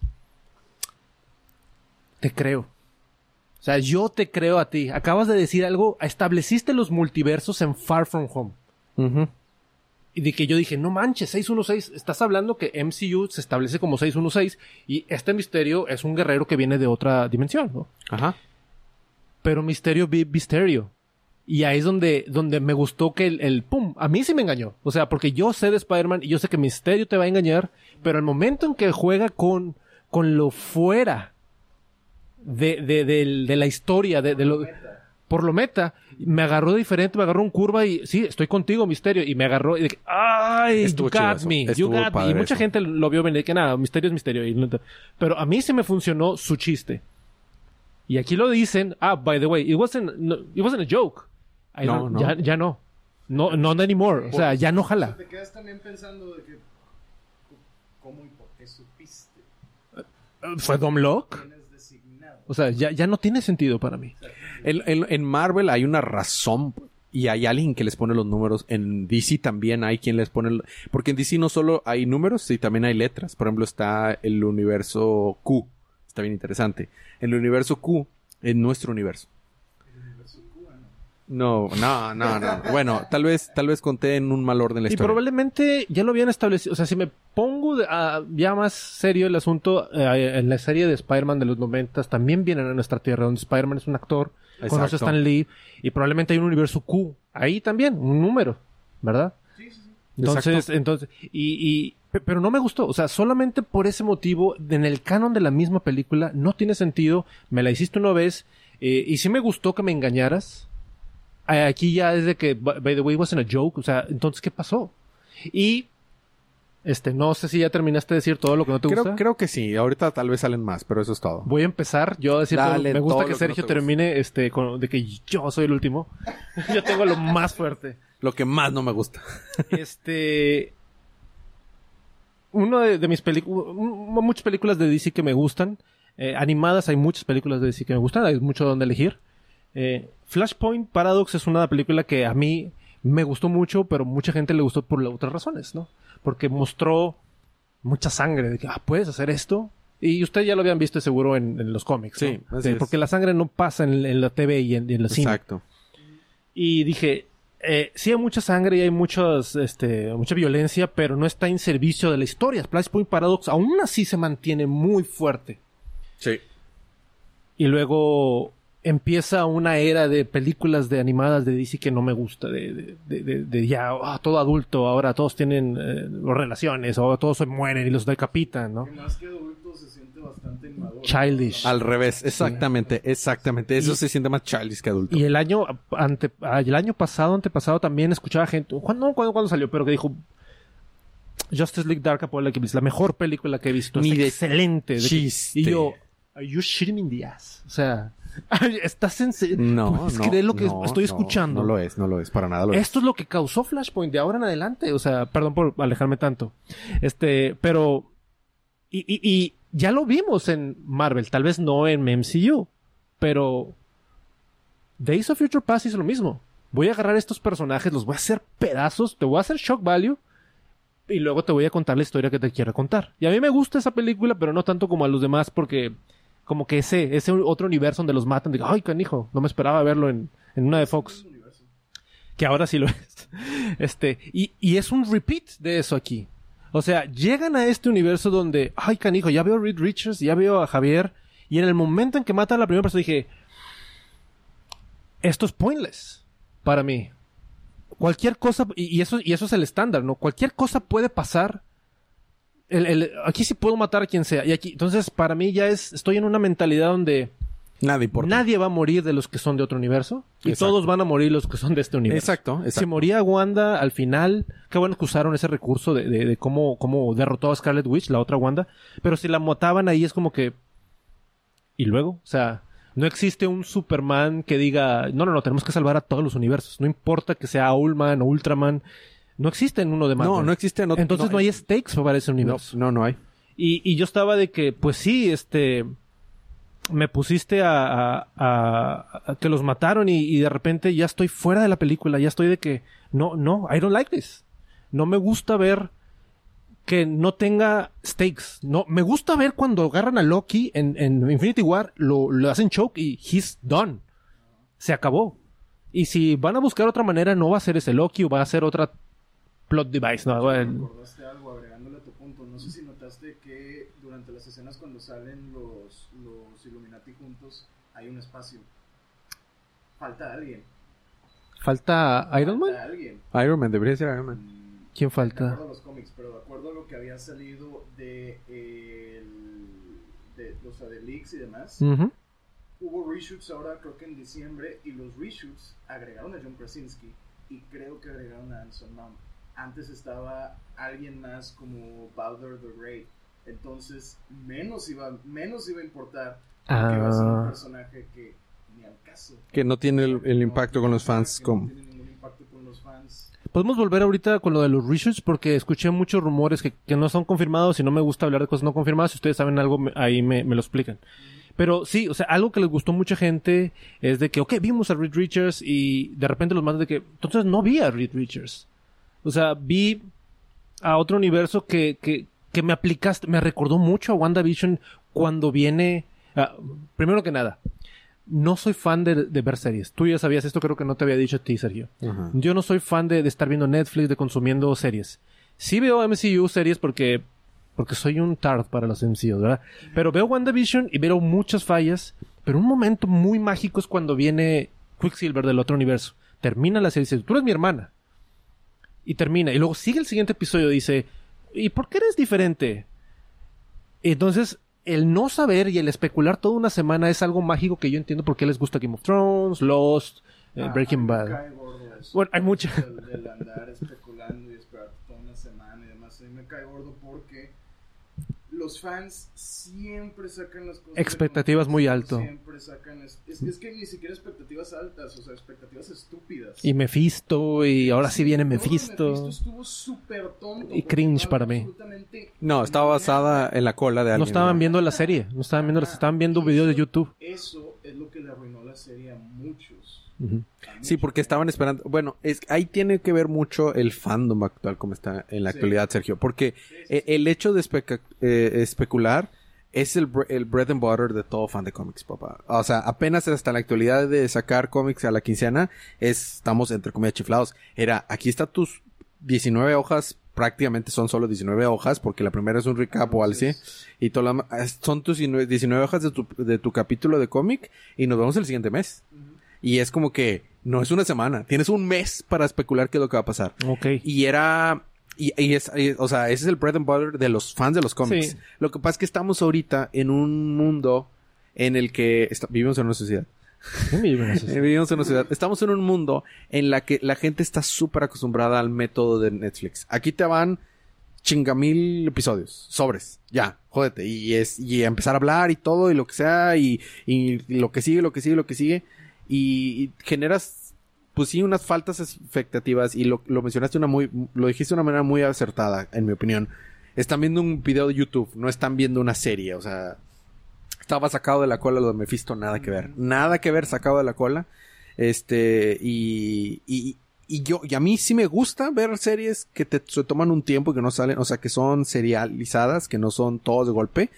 te creo. O sea, yo te creo a ti. Acabas de decir algo, estableciste los multiversos en Far From Home. Ujú. Y de que yo dije, no manches, 616, estás hablando que MCU se establece como 616 y este misterio es un guerrero que viene de otra dimensión, ¿no? Ajá. pero Misterio vi Misterio. Y ahí es donde, donde me gustó que el, el pum, a mí sí me engañó. O sea, porque yo sé de Spider-Man y yo sé que Misterio te va a engañar, pero el momento en que juega con, con lo fuera de, de, del- de la historia, de, de lo, por lo meta, me agarró diferente, me agarró un curva y sí, estoy contigo, Misterio. Y me agarró y de que, ¡ay! Estuvo you got me, you got me. Y mucha eso. gente lo vio venir, que nada, Misterio es Misterio. Pero a mí sí me funcionó su chiste. Y aquí lo dicen, ah, by the way, it wasn't, no, it wasn't a joke. I No, no. Ya, ya no. No, not anymore. O sea, ya no O jala. sea, te quedas también pensando de que, ¿cómo y por qué supiste? ¿Fue Dom Lock? Tienes designado. O sea, ya, ya no tiene sentido para mí. En, en- en Marvel hay una razón y hay alguien que les pone los números. En DC también hay quien les pone... el- Porque en DC no solo hay números, sino también hay letras. Por ejemplo, está el universo Q. Está bien interesante. El universo Q es nuestro universo. No, no, no, no. Bueno, tal vez, tal vez conté en un mal orden la Y historia. probablemente ya lo habían establecido. O sea, si me pongo de- ya más serio el asunto, eh, en la serie de Spider-Man de los noventas también vienen a nuestra tierra, donde Spider-Man es un actor. Conoce a Stan Lee, y probablemente hay un universo Q. Ahí también, un número, ¿verdad? Sí, sí, sí. Entonces, Exacto. entonces, y, y, pe- pero no me gustó. O sea, solamente por ese motivo, en el canon de la misma película, no tiene sentido. Me la hiciste una vez, eh, y sí me gustó que me engañaras. Aquí ya es de que, by by the way, wasn't a joke. O sea, entonces, ¿qué pasó? Y, este, no sé si ya terminaste de decir todo lo que no te creo, gusta. creo que sí. Ahorita tal vez salen más, pero eso es todo. Voy a empezar yo a decir todo- Dale Me gusta todo que Sergio no te gusta. termine, este, con, de que yo soy el último. yo tengo lo más fuerte. Lo que más no me gusta. este uno de, de mis películas muchas películas de DC que me gustan eh, animadas hay muchas películas de DC que me gustan hay mucho donde elegir Eh, Flashpoint Paradox es una película que a mí me gustó mucho pero mucha gente le gustó por otras razones no porque mostró mucha sangre de que ah puedes hacer esto y ustedes ya lo habían visto seguro en, en los cómics Sí, ¿no? así Sí, es. porque la sangre no pasa en, en la TV y en, en la cine Exacto. y dije, eh, sí hay mucha sangre y hay este, mucha violencia, pero no está en servicio de la historia. Flashpoint Paradox aún así se mantiene muy fuerte. Sí. Y luego empieza una era de películas de animadas de DC que no me gusta, de, de, de, de- de ya ah, todo adulto, ahora todos tienen eh, relaciones, o todos se mueren y los decapitan, ¿no? Que más que adulto se siente bastante inmaduro. Childish. Al revés, exactamente, exactamente. Eso Y- se siente más childish que adulto. Y el año ante, ah, el año pasado, antepasado también escuchaba gente, ¿cuándo, no, cuándo, cuándo salió? Pero que dijo Justice League Dark Apocalipsis, la mejor película que he visto, Ni es de excelente. De que- y yo, are you shitting in the ass? O sea, estás en serio. No, ¿Puedes no. creer lo que no, estoy escuchando? No, lo es, no lo es, para nada lo es. Esto es lo que causó Flashpoint de ahora en adelante. O sea, perdón por alejarme tanto. Este, pero. Y, y, y ya lo vimos en Marvel. Tal vez no en MCU. Pero. Days of Future Past hizo lo mismo. Voy a agarrar estos personajes, los voy a hacer pedazos, te voy a hacer shock value. Y luego te voy a contar la historia que te quiero contar. Y a mí me gusta esa película, pero no tanto como a los demás, porque como que ese, ese otro universo donde los matan, digo, ay, canijo, no me esperaba verlo en, en una de Fox que ahora sí lo es. Este, y, y es un repeat de eso aquí. O sea, llegan a este universo donde, ay, canijo, ya veo a Reed Richards, ya veo a Javier, y en el momento en que matan a la primera persona dije, esto es pointless para mí. Cualquier cosa, y, y eso, y eso es el estándar, ¿no? Cualquier cosa puede pasar. El- el- aquí sí puedo matar a quien sea. Y aquí, entonces, para mí ya es, estoy en una mentalidad donde nadie va a morir de los que son de otro universo. Y Exacto. todos van a morir los que son de este universo. Exacto, exacto. Si moría Wanda al final, qué bueno que usaron ese recurso de, de- de cómo, cómo derrotó a Scarlet Witch, la otra Wanda. Pero si la mataban ahí es como que. ¿Y luego? O sea, no existe un Superman que diga, no, no, no, tenemos que salvar a todos los universos. No importa que sea Ullman o Ultraman. No existe en uno de Marvel. No, no existe. No, Entonces no, hay stakes para ese no, universo. no, no hay. Y, y yo estaba de que, pues sí, este. Me pusiste a, a- a- a que los mataron y, y de repente ya estoy fuera de la película. Ya estoy de que. No, no, I don't like this. No me gusta ver que no tenga stakes. No, me gusta ver cuando agarran a Loki en, en Infinity War, lo, lo hacen choke y he's done. Se acabó. Y si van a buscar otra manera, no va a ser ese Loki o va a ser otra plot device. No, bueno. acordaste algo agregándole a tu punto. No sé si notaste que durante las escenas cuando salen los, los Illuminati juntos hay un espacio. Falta alguien. ¿Falta Iron Man? Falta alguien. Iron Man, debería ser Iron Man. Mm, ¿Quién De falta? acuerdo a los cómics, pero de acuerdo a lo que había salido de, el, de, o sea, de leaks y demás, Ujú. hubo reshoots ahora creo que en diciembre y los reshoots agregaron a John Krasinski y creo que agregaron a Anson Mount. Antes estaba alguien más como Bowser the Great, entonces menos iba, menos iba a importar porque iba a ser un Ah, personaje que ni al caso. Que no tiene el, el No, impacto con los fans que como... No tiene ningún impacto con los fans. Podemos volver ahorita con lo de los reshoots porque escuché muchos rumores que, que no son confirmados y no me gusta hablar de cosas no confirmadas. Si ustedes saben algo, me- ahí me, me lo explican. Pero sí, o sea, algo que les gustó a mucha gente es de que, ok, vimos a Reed Richards y de repente los mandan de que, entonces no vi a Reed Richards. O sea, vi a otro universo que, que, que me aplicaste, me recordó mucho a WandaVision cuando viene, ah, primero que nada, no soy fan de, de ver series. Tú ya sabías esto, creo que no te había dicho a ti, Sergio. Yo no soy fan de, de estar viendo Netflix, de consumiendo series. Sí veo MCU series porque, porque soy un tard para los MCU, ¿verdad? Pero veo WandaVision y veo muchas fallas. Pero un momento muy mágico es cuando viene Quicksilver del otro universo. Termina la serie y dice, tú eres mi hermana. Y termina. Y luego sigue el siguiente episodio dice, ¿y por qué eres diferente? Entonces, el no saber y el especular toda una semana es algo mágico que yo entiendo por qué les gusta Game of Thrones, Lost, eh, Ah, Breaking Bad. cae gordo eso. Bueno, hay mucha- Del, del andar especulando y esperar toda una semana y demás. A mí me cae gordo porque los fans siempre sacan las cosas. Expectativas muy alto. Siempre sacan. Es, es, es que ni siquiera expectativas altas, o sea, expectativas estúpidas. Y Mephisto, y ahora sí viene Mephisto. Mephisto estuvo súper tonto. Y cringe no para mí. No, estaba basada en la cola de alguien. No estaban viendo la serie, no estaban viendo, estaban viendo videos de YouTube. Eso es lo que le arruinó la serie a muchos. Sí, porque estaban esperando. Bueno, es ahí tiene que ver mucho el fandom actual, como está en la Sí. actualidad, Sergio. Porque Sí, sí, eh, el hecho de eh, especular es el, bre- el bread and butter de todo fan de cómics, papá. O sea, apenas hasta la actualidad de sacar cómics a la quincena, es, estamos entre comillas chiflados. Era, aquí está tus 19 hojas, prácticamente son solo 19 hojas, porque la primera es un recap o algo así. Y demás- son tus 19 19 hojas de tu, de tu capítulo de cómic y nos vemos el siguiente mes. Y es como que no es una semana, tienes un mes para especular qué es lo que va a pasar. Ok. Y era. Y, y es, y- o sea, ese es el bread and butter de los fans de los cómics. Sí. Lo que pasa es que estamos ahorita en un mundo en el que vivimos en una sociedad. Vivimos en una sociedad. Estamos en un mundo en la que la gente está súper acostumbrada al método de Netflix. Aquí te van chingamil episodios, sobres, ya, jódete. Y es, y empezar a hablar y todo, y lo que sea, y, y lo que sigue, lo que sigue, lo que sigue. Y, generas, pues sí, unas faltas expectativas. Y lo, lo mencionaste una muy, lo dijiste de una manera muy acertada, en mi opinión. Están viendo un video de YouTube, no están viendo una serie, o sea, estaba sacado de la cola lo de Mephisto, nada que ver. Nada que ver sacado de la cola. Este, y, y, y yo, y a mí sí me gusta ver series que te, se toman un tiempo y que no salen, o sea, que son serializadas, que no son todos de golpe.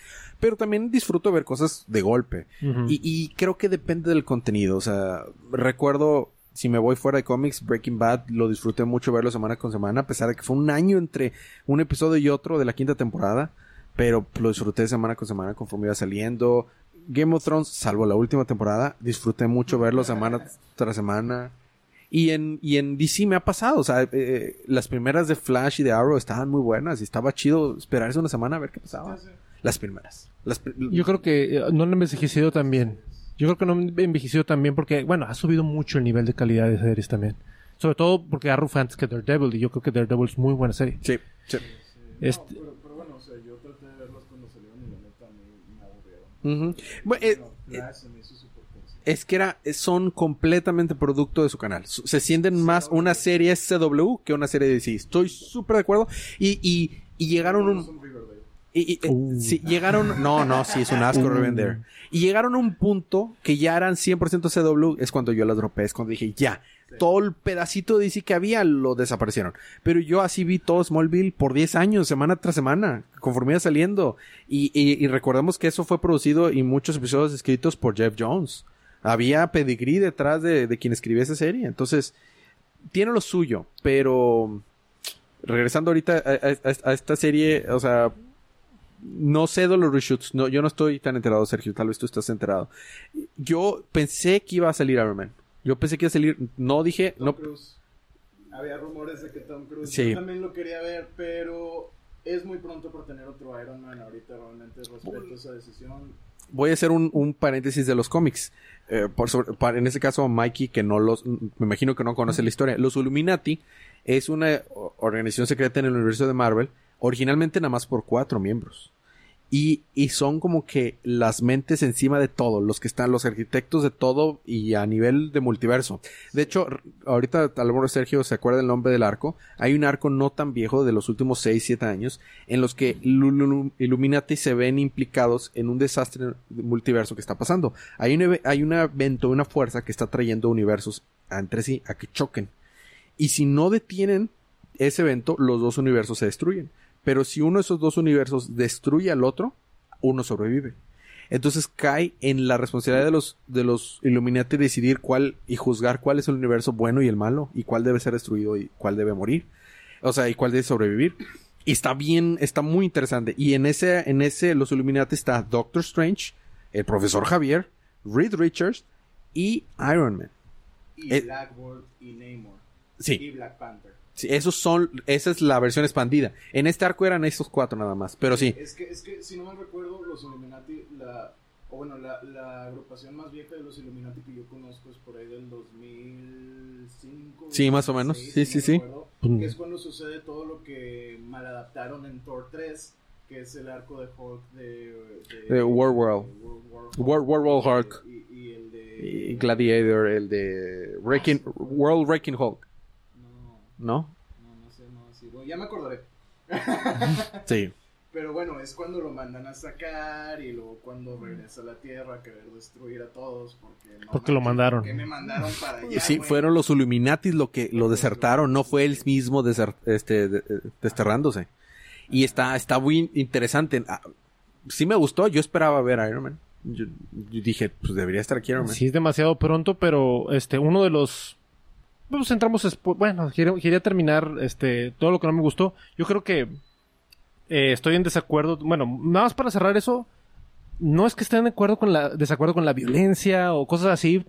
Pero también disfruto ver cosas de golpe. Y, y creo que depende del contenido. O sea, recuerdo si me voy fuera de cómics, Breaking Bad lo disfruté mucho verlo semana con semana, a pesar de que fue un año entre un episodio y otro de la quinta temporada, pero lo disfruté semana con semana conforme iba saliendo. Game of Thrones, salvo la última temporada, disfruté mucho verlo semana tras semana. Y en, y en DC me ha pasado, o sea, eh, las primeras de Flash y de Arrow estaban muy buenas y estaba chido esperarse una semana a ver qué pasaba. Las primeras. Las pri- Yo creo que eh, no han envejecido tan bien. Yo creo que no han envejecido tan bien porque, bueno, ha subido mucho el nivel de calidad de series también. Sobre todo porque Arrow fue antes que Daredevil y yo creo que Daredevil es muy buena serie. Sí, sí. Este- pero, pero bueno, o sea, yo traté de verlos cuando salieron y la neta a mí me aburrieron. Bueno, eh, No, me súper cursi. es que era, son completamente producto de su canal. Se sienten más una serie CW que una serie de DC. Estoy súper de acuerdo. Y, y, y llegaron No un... Y, y, eh, Uh. sí, llegaron, no, no, sí, es un asco Revender. Y llegaron a un punto que ya eran 100% CW, es cuando yo las dropé, es cuando dije, ya, todo el pedacito de DC que había lo desaparecieron. Pero yo así vi todo Smallville por 10 años, semana tras semana, conforme iba saliendo. Y, y, y recordemos que eso fue producido y muchos episodios escritos por Jeff Jones. Había pedigrí detrás de, de quien escribió esa serie. Entonces, tiene lo suyo, pero regresando ahorita a, a- a esta serie, o sea, no sé de los reshoots. No, yo no estoy tan enterado, Sergio. Tal vez tú estás enterado. Yo pensé que iba a salir Iron Man. Yo pensé que iba a salir. No dije. Tom No, Cruise. Había rumores de que Tom Cruise. Sí. Yo también lo quería ver, pero es muy pronto para tener otro Iron Man. Ahorita realmente respeto esa decisión. voy a hacer un, un paréntesis de los cómics. Eh, por sobre- para- en este caso, Mikey, que no los. Me imagino que no conoce la historia. Los Illuminati es una organización secreta en el universo de Marvel. Originalmente nada más por cuatro miembros. Y, y son como que las mentes encima de todo, los que están, los arquitectos de todo y a nivel de multiverso. De hecho, ahorita a lo Sergio se acuerda el nombre del arco. Hay un arco no tan viejo de los últimos 6, 7 años en los que Illuminati se ven implicados en un desastre multiverso que está pasando. Hay un, hay un evento, una fuerza que está trayendo universos entre sí a que choquen. Y si no detienen ese evento, los dos universos se destruyen. Pero si uno de esos dos universos destruye al otro, uno sobrevive. Entonces cae en la responsabilidad de los, de los Illuminati decidir cuál y juzgar cuál es el universo bueno y el malo, y cuál debe ser destruido y cuál debe morir. O sea, y cuál debe sobrevivir. Y está bien, está muy interesante. Y en ese, en ese, los Illuminati está Doctor Strange, el profesor Javier, Reed Richards y Iron Man. Y Eh, Blackboard y Namor. Sí. Y Black Panther. Sí, esos son, esa es la versión expandida. En este arco eran estos cuatro nada más, pero sí. Es que, es que si no mal recuerdo, los Illuminati, la, o bueno, la, la agrupación más vieja de los Illuminati que yo conozco es por ahí del 2005. Sí, más o menos. 2006, Sí, si sí, sí. recuerdo, Mm. Que es cuando sucede todo lo que maladaptaron en Thor 3, que es el arco de Hulk de... De World War. de World War World- World War Hulk. Y, y el de... Y Gladiator, el de Wrecking, World Wrecking Hulk, No, ¿no? no, sé, no, sí, bueno, ya me acordaré. Sí. Pero bueno, es cuando lo mandan a sacar y luego cuando regresa a la Tierra a querer destruir a todos porque no Porque lo mandaron. ¿por qué me mandaron para allá? Sí, güey? fueron los Illuminati lo que lo desertaron, no fue él mismo deser- este, de- eh, desterrándose. Y está, está muy interesante. Ah, Sí me gustó, yo esperaba ver a Iron Man. Yo, yo dije, pues debería estar aquí Iron Man. Sí, es demasiado pronto, pero este, uno de los. Pues entramos. Bueno, quería, terminar este, todo lo que no me gustó. Yo creo que eh, estoy en desacuerdo. Bueno, nada más para cerrar eso. No es que esté en acuerdo con la, desacuerdo con la violencia o cosas así,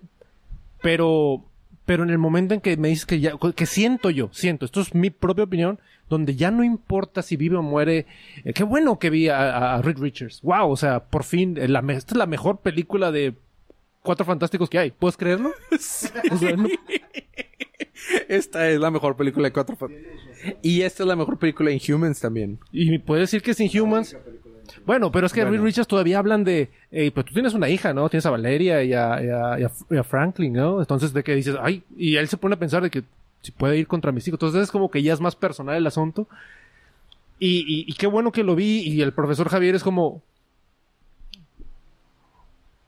pero, pero en el momento en que me dices que ya, que siento yo, siento, esto es mi propia opinión, donde ya no importa si vive o muere. eh, qué bueno que vi a, a- Reed Richards. Wow, o sea, por fin, eh, la, esta es la mejor película de Cuatro Fantásticos que hay. ¿Puedes creerlo? O sea, no- Esta es la mejor película de cuatro fa- Y esta es la mejor película en Humans también. y puedes decir que es Inhumans. De- Bueno, pero es que Bueno. Reed Richards todavía hablan de, pues tú tienes una hija, ¿no? Tienes a Valeria y a, y a- y a- y a Franklin, ¿no? Entonces, de que dices, ay, y él se pone a pensar de que si puede ir contra mis hijos. Entonces es como que ya es más personal el asunto. Y qué bueno que lo vi y el profesor Javier es como,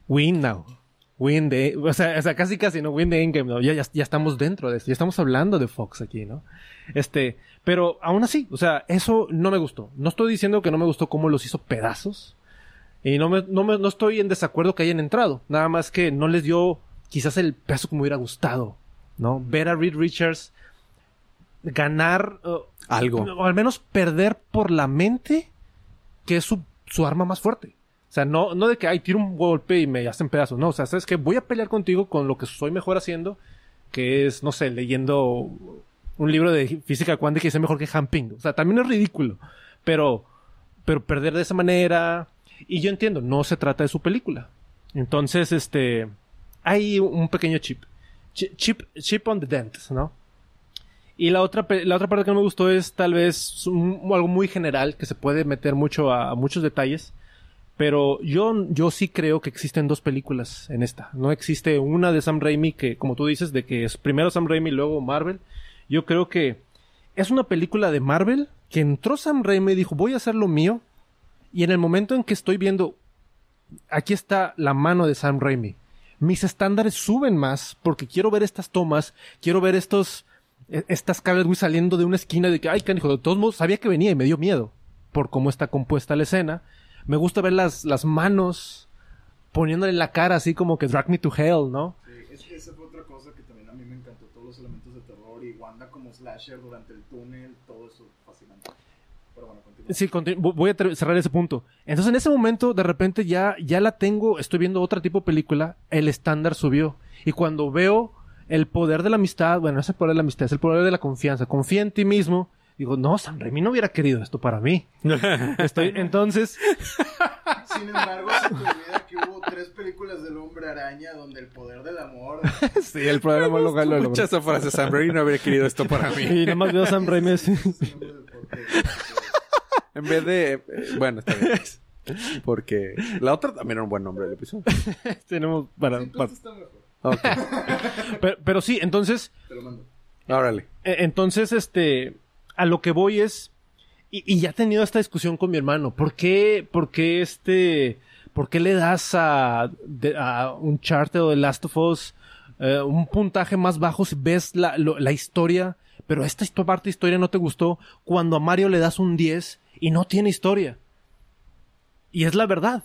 win now. Win the, o sea, o sea, casi casi, ¿no? Win the endgame, ¿no? Ya, ya, ya estamos dentro de esto, ya estamos hablando de Fox aquí, ¿no? Este, pero aún así, o sea, eso no me gustó. No estoy diciendo que no me gustó cómo los hizo pedazos. Y no me, no me, no estoy en desacuerdo que hayan entrado. Nada más que no les dio quizás el peso que me hubiera gustado ¿no? Ver a Reed Richards ganar uh, Algo. o al menos perder por la mente, que es su, su arma más fuerte. O sea, no, no de que, ay, tiro un golpe y me hacen pedazos. No, o sea, sabes que voy a pelear contigo con lo que soy mejor haciendo, que es, no sé, leyendo un libro de física cuántica y sé mejor que Hamping. O sea, también es ridículo. Pero, pero perder de esa manera. Y yo entiendo, no se trata de su película. Entonces, este, hay un pequeño chip. Chi- Chip, chip on the dent, ¿no? Y la otra, la otra parte que no me gustó es tal vez algo muy general que se puede meter mucho a muchos detalles. Pero yo, yo sí creo que existen dos películas en esta. No existe una de Sam Raimi que, como tú dices, de que es primero Sam Raimi y luego Marvel. Yo creo que es una película de Marvel que entró Sam Raimi y dijo, voy a hacer lo mío. Y en el momento en que estoy viendo, aquí está la mano de Sam Raimi. Mis estándares suben más porque quiero ver estas tomas, quiero ver estos, e- estas cables saliendo de una esquina de que, ay, canijo, de todos modos sabía que venía y me dio miedo por cómo está compuesta la escena. Me gusta ver las, las manos poniéndole la cara así como que drag me to hell, ¿no? Sí, es- esa fue otra cosa que también a mí me encantó, todos los elementos de terror y Wanda como slasher durante el túnel, todo eso fascinante. Pero bueno, continúa. Sí, continu- voy a cerrar ese punto. Entonces, en ese momento, de repente, ya, ya la tengo, estoy viendo otro tipo de película, el estándar subió. Y cuando veo el poder de la amistad, bueno, no es el poder de la amistad, es el poder de la confianza. Confía en ti mismo. Digo, no, Sam Raimi no hubiera querido esto para mí. Estoy, entonces, Sin embargo, se te olvida que hubo tres películas del Hombre Araña donde el poder del amor... sí, el problema lo lo Escucha esa frase, Sam Raimi no habría querido esto para mí. Y nada más veo a Sam Raimi así. En vez de... Bueno, está bien. Porque la otra también era un buen nombre del episodio. Tenemos para, Sí, pues para- está mejor. Ok. pero, pero sí, entonces, Te lo mando. Órale. Eh, Entonces, este, a lo que voy es, y, ya he tenido esta discusión con mi hermano, ¿por qué, por qué este, por qué le das a, un charter o de Last of Us eh, un puntaje más bajo si ves la, la historia, pero esta parte de historia no te gustó, cuando a Mario le das un 10 y no tiene historia? Y es la verdad.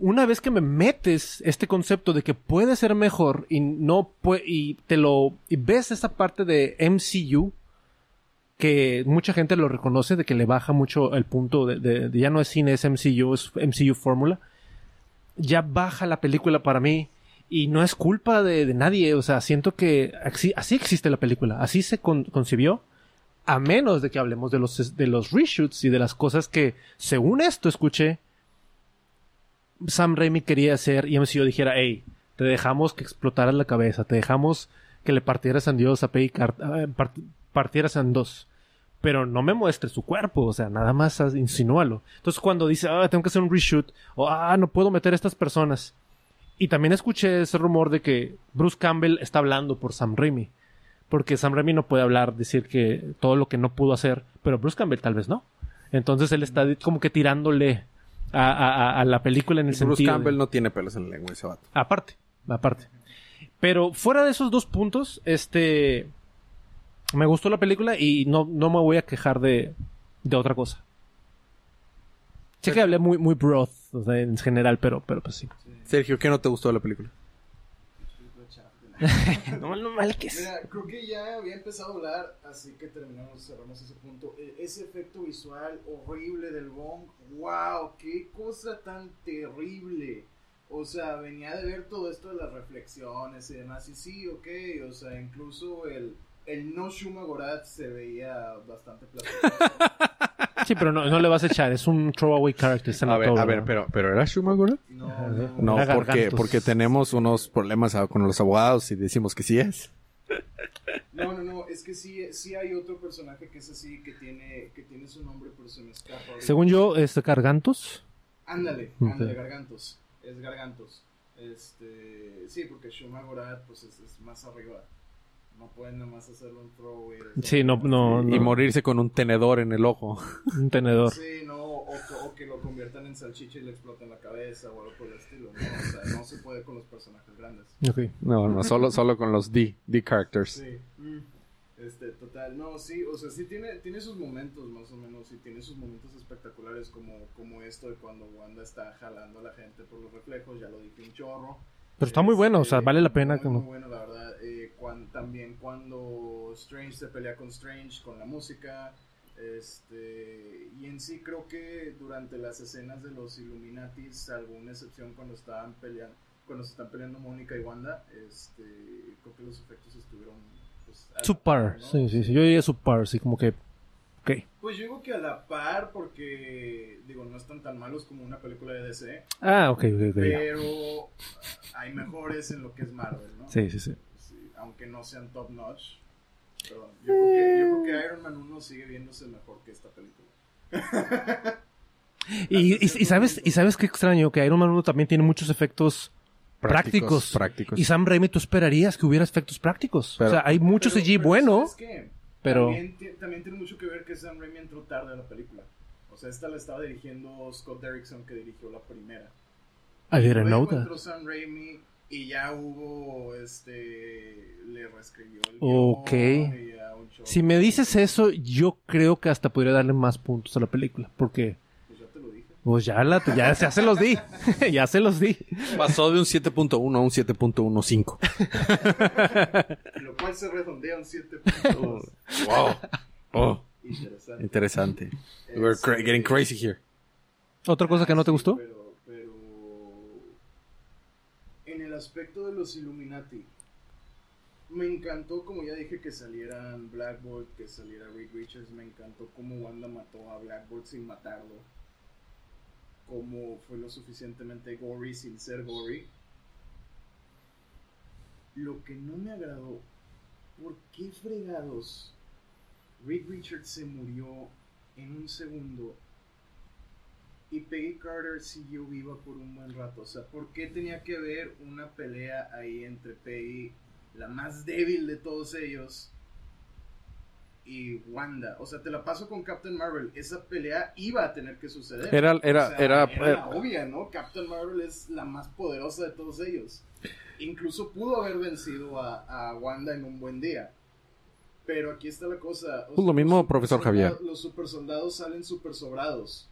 Una vez que me metes este concepto de que puede ser mejor y no y te lo y ves esa parte de MCU que mucha gente lo reconoce de que le baja mucho el punto de, ya no es cine es MCU es MCU fórmula. Ya baja la película para mí y no es culpa de, nadie. O sea siento que así, existe la película. Así se con- concibió a menos de que hablemos de los de los reshoots y de las cosas que según esto escuché Sam Raimi quería hacer y MCU dijera, hey, te dejamos que explotaras la cabeza, te dejamos que le partieras en Dios a Peggy Car- part- partieras en dos. Pero no me muestres su cuerpo, o sea, nada más insinúalo. Entonces cuando dice, ah, tengo que hacer un reshoot, o ah, no puedo meter a estas personas. Y también escuché ese rumor de que Bruce Campbell está hablando por Sam Raimi. Porque Sam Raimi no puede hablar, decir que todo lo que no pudo hacer, pero Bruce Campbell tal vez no. Entonces él está como que tirándole a, a- a- a la película en el Bruce sentido. de- Campbell no tiene pelos en la lengua ese vato. Aparte, aparte. Pero fuera de esos dos puntos, este. Me gustó la película y no, no me voy a quejar de, de otra cosa. Sé que hablé muy, muy broad, o sea, en general, pero, pero pues sí. Sergio, ¿qué no te gustó de la película? no, no mal que es. Mira, creo que ya había empezado a hablar, así que terminamos, cerramos ese punto. E- Ese efecto visual horrible del Bong, wow, qué cosa tan terrible. O sea, venía de ver todo esto de las reflexiones y demás, y sí, ok, o sea, incluso el, el no Shuma Gorat se veía bastante plasticoso. Sí, pero no, no le vas a echar, es un throwaway character. A ver, a ver, ¿verdad? pero, pero ¿era Schumacher? No, no, No, porque, porque tenemos unos problemas con los abogados y decimos que sí es. no, no, no, es que sí, sí hay otro personaje que es así, que tiene, que tiene su nombre, pero se me escapa. ahorita. Según yo, este Gargantos. Ándale, ándale, Gargantos. Es Gargantos. Este, sí, porque Shumagorat pues es, es más arriba. No pueden nada más hacerle un throw. güey, Sí, no, arriba. no, Y no. morirse con un tenedor en el ojo. Un tenedor. Sí, no, o, que- o que lo conviertan en salchicha y le exploten la cabeza o algo por el estilo. No, o sea, no se puede con los personajes grandes. Ok. No, no, solo, solo con los D, D characters. Sí. Este, total, no, sí, o sea, sí tiene, tiene sus momentos más o menos, y tiene sus momentos espectaculares como, como esto de cuando Wanda está jalando a la gente por los reflejos, ya lo dije un chorro. Pero está muy bueno, o sea, vale la pena. Muy, que muy no- bueno, la verdad. Eh, cuan- también cuando Strange se pelea con Strange, con la música. Este, y en sí creo que durante las escenas de los Illuminati, salvo una excepción cuando estaban peleando, cuando se están peleando Mónica y Wanda, este, creo que los efectos estuvieron pues, Subpar, sí, sí, sí. Yo diría subpar, así como que. Ok. Pues yo digo que a la par porque, digo, no están tan malos como una película de DC, Ah, ok, ok, ok. ya. pero hay mejores en lo que es Marvel, ¿no? Sí, sí, sí. Sí, aunque no sean top notch. Pero yo, creo que, yo creo que Iron Man 1 sigue viéndose mejor que esta película. Y, y, y sabes, y sabes qué extraño, que Iron Man 1 también tiene muchos efectos prácticos. Prácticos. Y Sam Raimi, tú esperarías que hubiera efectos prácticos. Pero- o sea, hay mucho Pero- CG pero bueno, ¿sabes qué? Pero... También, también tiene mucho que ver que Sam Raimi entró tarde a la película. O sea, esta la estaba dirigiendo Scott Derrickson, que dirigió la primera. I didn't know that. entró Sam Raimi y ya hubo, este, le reescribió el Ok. guion. Si me dices eso, yo creo que hasta podría darle más puntos a la película. Porque, Pues ya la, ya, ya se los di. ya se los di. Pasó de un 7.1 a un 7.15. Lo cual se redondea a un 7.2. wow. Oh, Interesante. interesante. We're cra- getting crazy here. ¿Otra cosa que no te Sí, gustó? Pero, pero en el aspecto de los Illuminati, me encantó, como ya dije, que salieran Black Bolt, que saliera Reed Richards. Me encantó cómo Wanda mató a Black Bolt sin matarlo. Cómo fue lo suficientemente gory sin ser gory. Lo que no me agradó, ¿por qué fregados Reed Richards se murió en un segundo y Peggy Carter siguió viva por un buen rato. O sea, ¿por qué tenía que haber una pelea ahí entre Peggy, la más débil de todos ellos, y Wanda? O sea, te la paso con Captain Marvel. Esa pelea iba a tener que suceder. Era- era- O sea, era- obvia, ¿no? Captain Marvel es la más poderosa de todos ellos. Incluso pudo haber vencido a, a Wanda en un buen día. Pero aquí está la cosa. o Pues lo mismo, los profesor Javier. Los super soldados salen super sobrados.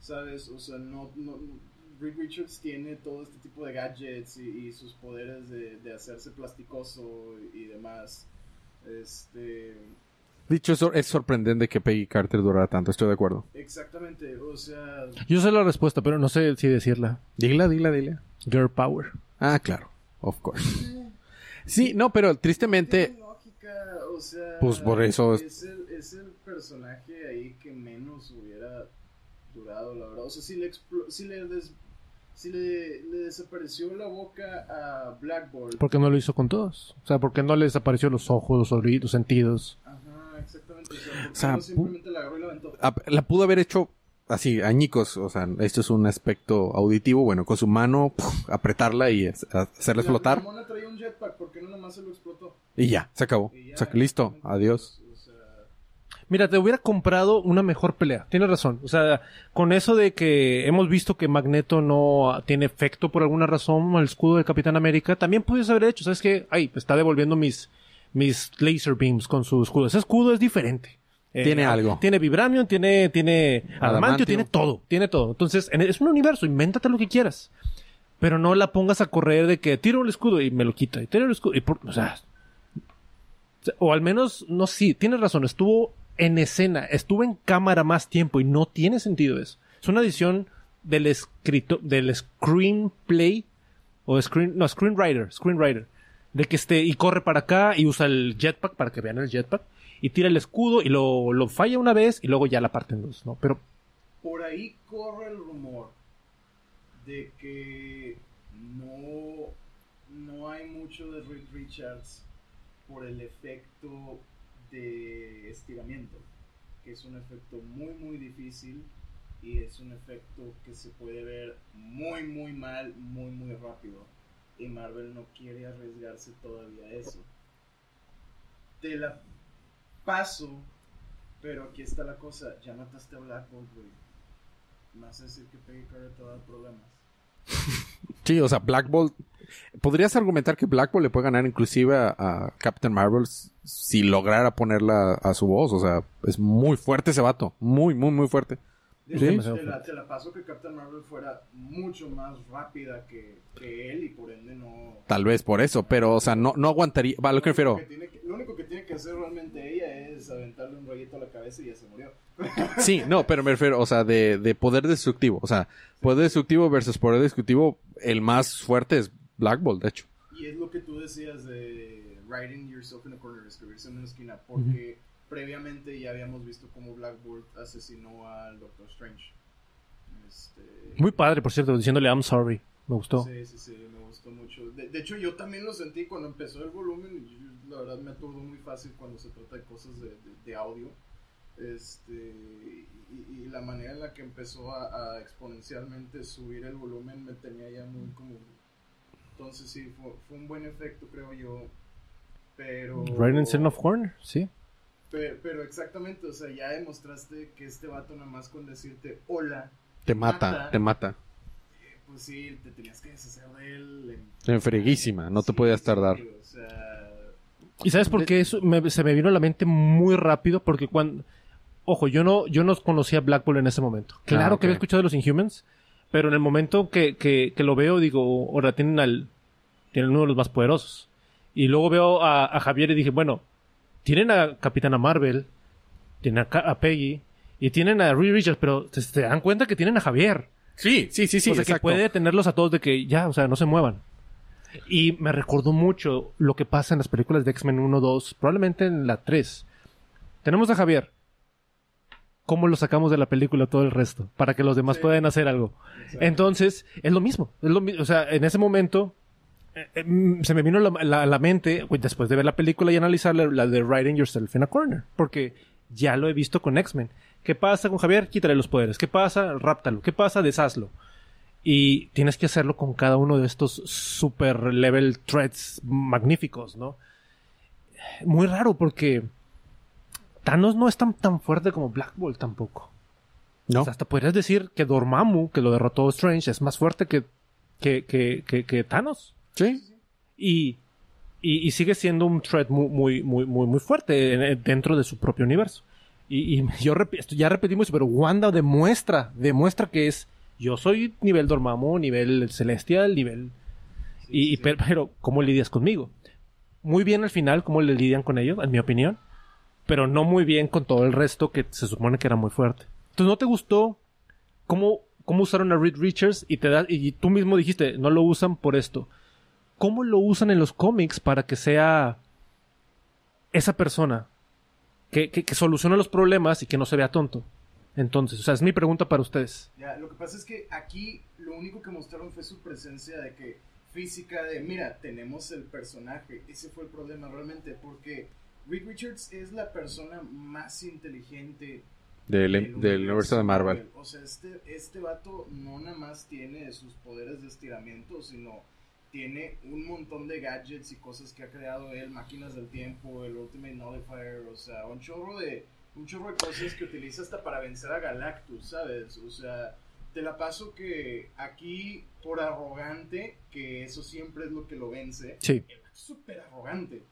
¿Sabes? O sea, no. no Reed Richards tiene todo este tipo de gadgets y, y sus poderes de, de hacerse plasticoso y demás. Este. Dicho eso, es sorprendente que Peggy Carter durara tanto. Estoy de acuerdo. Exactamente. O sea. Yo sé la respuesta, pero no sé si decirla. Dila, dila, dila. Girl Power. Ah, claro. Of course. Sí, no, pero tristemente... Lógica, o sea, Pues por eso- es el, es el personaje ahí que menos hubiera durado, la verdad. O sea, si le, si le, des- si le, le desapareció la boca a Black Bolt. ¿Por qué no lo hizo con todos? O sea, ¿por qué no le desapareció los ojos, los oídos, los sentidos? Ajá. O sea, ¿por qué O sea, no simplemente la agarró y la aventó? La pudo haber hecho así, añicos. O sea, esto es un aspecto auditivo. Bueno, con su mano, puf, apretarla y hacerla La- explotar. La mona traía un jetpack, ¿por qué no nomás se lo explotó? Y ya, se acabó. Y ya, O sea, que listo. Adiós. Mira, te hubiera comprado una mejor pelea. Tienes razón. O sea, con eso de que hemos visto que Magneto no tiene efecto por alguna razón al escudo de Capitán América, también puedes haber hecho. ¿Sabes qué? Ay, está devolviendo mis, mis laser beams con su escudo. Ese escudo es diferente. Eh, Tiene algo. Tiene vibranium, tiene, tiene adamantio, tiene todo. Tiene todo. Entonces, en- es un universo. Invéntate lo que quieras. Pero no la pongas a correr de que tiro el escudo y me lo quita. Y tiro el escudo. Y por- o sea, o al menos, no, sí, tienes razón, estuvo en escena, estuvo en cámara más tiempo y no tiene sentido eso. Es una edición del escrito, del screenplay, o screen, no, screenwriter, screenwriter, de que esté y corre para acá y usa el jetpack para que vean el jetpack y tira el escudo y lo, lo falla una vez y luego ya la parte en dos, ¿no? Pero Por ahí corre el rumor de que no, no hay mucho de Reed Richards por el efecto de estiramiento, que es un efecto muy muy difícil y es un efecto que se puede ver muy muy mal, muy muy rápido. Y Marvel no quiere arriesgarse todavía a eso. Te la paso, pero aquí está la cosa, ya mataste a Black Bolt, güey. A decir que Peggy Carter te va a dar problemas. Sí, o sea, Black Bolt. Podrías argumentar que Black Bolt le puede ganar inclusive a, a Captain Marvel si lograra ponerla a su voz. O sea, es muy fuerte ese vato. Muy, muy, muy fuerte. Sí. te, la, te la paso que Captain Marvel fuera mucho más rápida que, que él y por ende no... Tal vez por eso, pero, o sea, no, no aguantaría. Va, lo que refiero. Lo, que tiene que- lo único que tiene que hacer realmente ella es aventarle un rayito a la cabeza y ya se murió. Sí, no, pero me refiero, o sea, de, de poder destructivo. O sea, poder destructivo versus poder destructivo, el más fuerte es Black Bolt, de hecho. Y es lo que tú decías de writing yourself in a corner, escribirse en una esquina, porque previamente ya habíamos visto cómo Black Bolt asesinó al Doctor Strange. Este, Muy padre, por cierto, diciéndole I'm sorry. Me gustó. Sí, sí, sí, me gustó mucho. De, de hecho, yo también lo sentí cuando empezó el volumen. y yo, la verdad, me aturdo muy fácil cuando se trata de cosas de, de- de audio. Este, y, y la manera en la que empezó a, a exponencialmente subir el volumen me tenía ya muy como. Entonces, sí, fue, fue un buen efecto, creo yo. Pero. Right in of Corner, sí. Pero, pero exactamente, o sea, ya demostraste que este vato, nada más con decirte hola, Te mata, Mata. te mata. eh, pues sí, te tenías que deshacer de él. en- En freguísima, no te podías sí, tardar. O sea, ¿Y sabes por qué eso me- se me vino a la mente muy rápido? Porque cuando... Ojo, yo no, yo no conocía a Black Bolt en ese momento. Claro Ah, ok. que había escuchado de los Inhumans, pero en el momento que, que, que lo veo, digo, ahora tienen al... Tienen uno de los más poderosos. Y luego veo a, a Javier y dije, bueno, tienen a Capitana Marvel, tienen a, Peggy, y tienen a Reed Richards, pero se, se dan cuenta que tienen a Javier. Sí, sí, sí, sí, o sea, que puede tenerlos a todos de que ya, o sea, no se muevan. Y me recordó mucho lo que pasa en las películas de X-Men 1, 2, probablemente en la 3. Tenemos a Javier. ¿Cómo lo sacamos de la película todo el resto? Para que los demás Sí. puedan hacer algo. exacto. Entonces, es lo mismo. Es lo o sea, en ese momento se me vino la- la- a la mente, después de ver la película y analizarla, la de Writing Yourself in a Corner. Porque ya lo he visto con X-Men. ¿Qué pasa con Javier? Quítale los poderes. ¿Qué pasa? Ráptalo. ¿Qué pasa? Deshazlo. Y tienes que hacerlo con cada uno de estos super level threats magníficos, ¿no? Muy raro porque Thanos no es tan, tan fuerte como Black Bolt tampoco. ¿No? O sea, hasta podrías decir que Dormammu, que lo derrotó Strange, es más fuerte que, que, que, que, que Thanos. Sí. Y, y, y sigue siendo un threat muy, muy, muy, muy, muy fuerte en- dentro de su propio universo. Y, y yo rep- esto ya repetimos, pero Wanda demuestra, demuestra que es, yo soy nivel Dormammu, nivel celestial, nivel... Y, y sí. pero, pero, ¿cómo lidias conmigo? Muy bien al final, cómo le lidian con ellos, en mi opinión. Pero no muy bien con todo el resto que se supone que era muy fuerte. Entonces, ¿no te gustó cómo, cómo usaron a Reed Richards y te da, y tú mismo dijiste, no lo usan por esto? ¿Cómo lo usan en los cómics para que sea esa persona que, que, que soluciona los problemas y que no se vea tonto? Entonces, o sea, es mi pregunta para ustedes. Ya, lo que pasa es que aquí lo único que mostraron fue su presencia de que física de, mira, tenemos el personaje. Ese fue el problema realmente, porque Reed Richards es la persona más inteligente Del, del universo de Marvel. O sea, este, este vato no nada más tiene sus poderes de estiramiento, sino tiene un montón de gadgets y cosas que ha creado él, máquinas del tiempo, el Ultimate Nullifier, o sea, un chorro de un chorro de cosas que utiliza hasta para vencer a Galactus, ¿sabes? O sea, te la paso que aquí por arrogante, que eso siempre es lo que lo vence, Sí. es súper arrogante.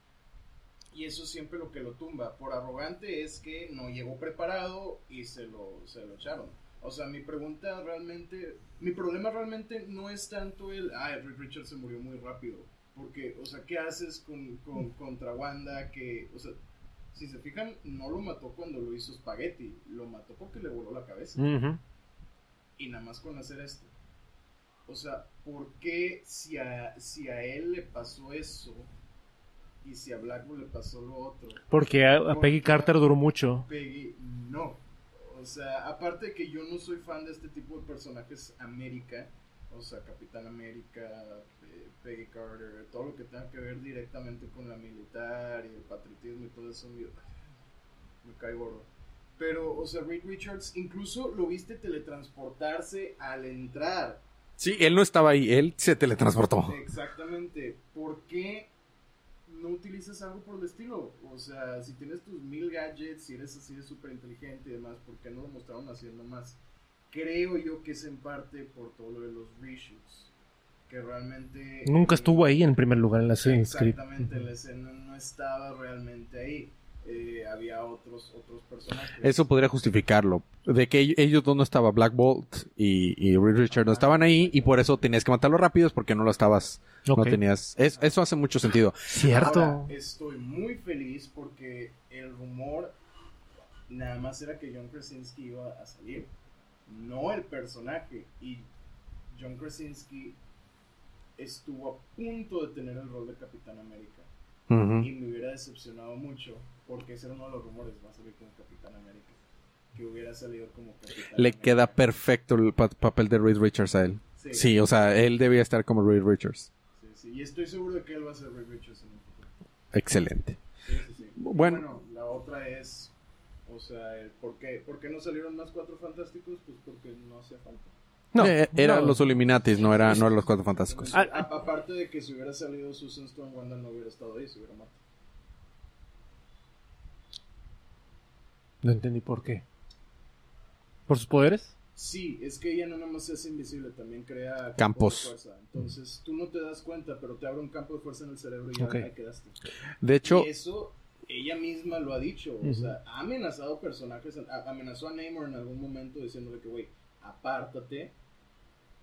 Y eso siempre lo que lo tumba. Por arrogante es que no llegó preparado y se lo, se lo echaron. O sea, mi pregunta realmente, mi problema realmente no es tanto el, ah, Reed Richards se murió muy rápido. Porque, o sea, ¿qué haces con, con- contra Wanda? Que, o sea, si se fijan, no lo mató cuando lo hizo Spaghetti, lo mató porque le voló la cabeza y nada más con hacer esto. O sea, ¿por qué si a, si a él le pasó eso y si a Blackwood le pasó lo otro? Porque a, a Peggy Carter duró mucho. Peggy no. O sea, aparte de que yo no soy fan de este tipo de personajes América, o sea, Capitán América, eh, Peggy Carter, todo lo que tenga que ver directamente con la militar y el patriotismo y todo eso, me, me cae gordo. Pero, o sea, Reed Richards incluso lo viste teletransportarse al entrar. Sí, él no estaba ahí, él se teletransportó. Exactamente. ¿Por qué no utilizas algo por el estilo? O sea, si tienes tus mil gadgets, si eres así de súper inteligente y demás, ¿por qué no lo mostraron haciendo más? Creo yo que es en parte por todo lo de los reshoots. Que realmente... Nunca estuvo ahí en primer lugar en la script. Exactamente, la escena no estaba realmente ahí. Eh, había otros, otros personajes. Eso podría justificarlo. De que ellos- dos no estaba Black Bolt y, y Reed Richards no estaban ahí y por eso tenías que matarlos rápidos porque no lo estabas, no tenías. es- eso hace mucho sentido. Cierto. Ahora, estoy muy feliz porque el rumor nada más era que John Krasinski iba a salir, no el personaje. Y John Krasinski estuvo a punto de tener el rol de Capitán América. Ujú. Y me hubiera decepcionado mucho porque ese era uno de los rumores, va a salir como Capitán América. Que hubiera salido como Capitán Le América. queda perfecto el pa- papel de Reed Richards a él. Sí, Sí, o sea, él debía estar como Reed Richards. sí, sí. Y estoy seguro de que él va a ser Ray Richards en el futuro. Excelente. Sí, sí, sí. Bueno. la otra es, o sea, el por qué, ¿por qué no salieron más cuatro fantásticos? Pues porque no hacía falta. No, Eh, eran no. los Illuminatis, no era, no eran los Cuatro Fantásticos. Ah, a- aparte de que si hubiera salido Susan Storm, Wanda no hubiera estado ahí, se hubiera matado. No entendí por qué. ¿Por sus poderes? Sí, es que ella no nomás es invisible, también crea Campos. de fuerza. Entonces tú no te das cuenta, pero te abre un campo de fuerza en el cerebro y ya ahí quedaste. De hecho, Y eso ella misma lo ha dicho. O sea, ha amenazado personajes, amenazó a Namor en algún momento diciéndole que, güey, apártate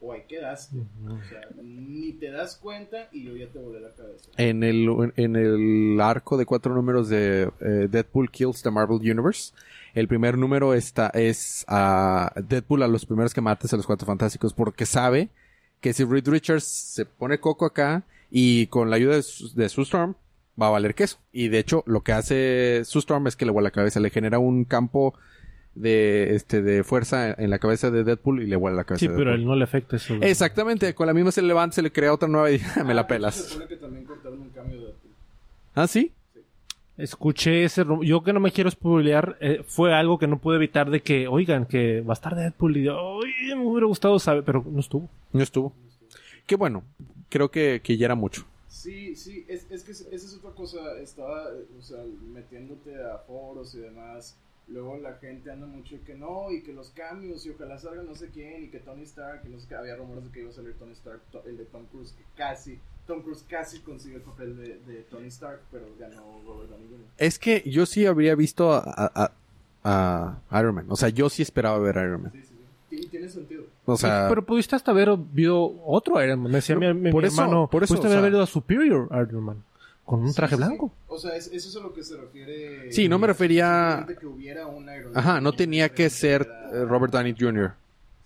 o ahí quedaste. O sea, ni te das cuenta y yo ya te volé la cabeza. en el, en el arco de cuatro números de eh, Deadpool Kills the Marvel Universe, el primer número está, es a Deadpool a los primeros que mates a los Cuatro Fantásticos porque sabe que si Reed Richards se pone coco acá y con la ayuda de, Su- de Sue Storm va a valer queso. Y de hecho lo que hace Sue Storm es que le vuela la cabeza, le genera un campo de este de fuerza en la cabeza de Deadpool y le vuela la cabeza. Sí, de pero él no le afecta eso. güey. Exactamente, con la misma se levanta, se le crea otra nueva y me la Ah, Se pelas. supone que también cortaron un cambio de Deadpool. ¿Ah, sí? Escuché ese Yo que no me quiero spoilear, eh, fue algo que no pude evitar de que, oigan, que va a estar Deadpool. Y yo, "Ay, me hubiera gustado saber, pero no estuvo. No estuvo. Qué bueno. Creo que, que ya era mucho. Sí, sí, es, es que esa es otra cosa, estaba, o sea, metiéndote a foros y demás, luego la gente anda mucho y que no, y que los cambios, y ojalá salga no sé quién, y que Tony Stark, y no sé qué, había rumores de que iba a salir Tony Stark, to- el de Tom Cruise, que casi, Tom Cruise casi consigue el papel de, de Tony Stark, pero ganó Robert Downey Jr. Es que yo sí habría visto a, a- a- a Iron Man. O sea, yo sí esperaba ver a Iron Man. Sí, sí, sí, Tiene- sentido. O sea, pero pudiste hasta haber visto otro Iron Man. Me decía Pero mi, mi- por mi eso- hermano, por eso, pudiste o haber sea- visto a Superior Iron Man. Con un Sí, traje sí, sí. blanco. O sea, es- eso es a lo que se refiere. Sí, no me refería- que hubiera un Iron Man. ajá, no tenía que ser Era- eh, Robert Downey Jr.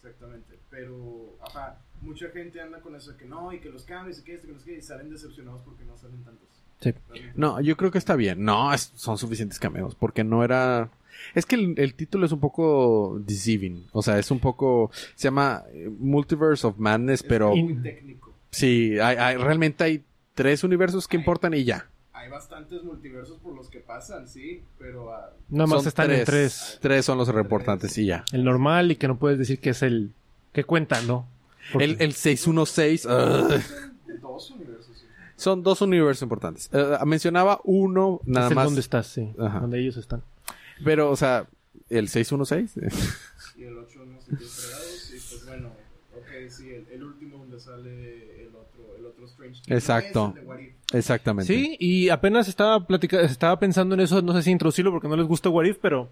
Exactamente, pero, ajá, mucha gente anda con eso de que no, y que los cambios, y que esto, que no sé qué, y salen decepcionados porque no salen tantos. Sí. Realmente. No, yo creo que está bien. No, es- son suficientes cameos. Porque no era... Es que el, el título es un poco deceiving. O sea, es un poco... Se llama eh, Multiverse of Madness, Es pero... muy técnico. Sí, hay, hay- realmente hay tres universos que importan y ya. Hay bastantes multiversos por los que pasan, sí, pero ah, Nada más Son están en tres. Tres son los reportantes y ya. El normal y que no puedes decir que es el que cuenta, ¿no? Porque- El, el 616... ugh. son dos universos. sí. Son dos universos importantes. Eh, mencionaba uno nada es el más. donde estás, sí. Ajá. Donde ellos están. Pero, o sea, el 616. Y el 8 no sé qué fregados, y pues bueno, ok, sí, el, el último donde sale el otro, el otro Strange. Exacto. Exactamente. Sí, y apenas estaba platica estaba pensando en eso, no sé si introducirlo porque no les gusta What If, pero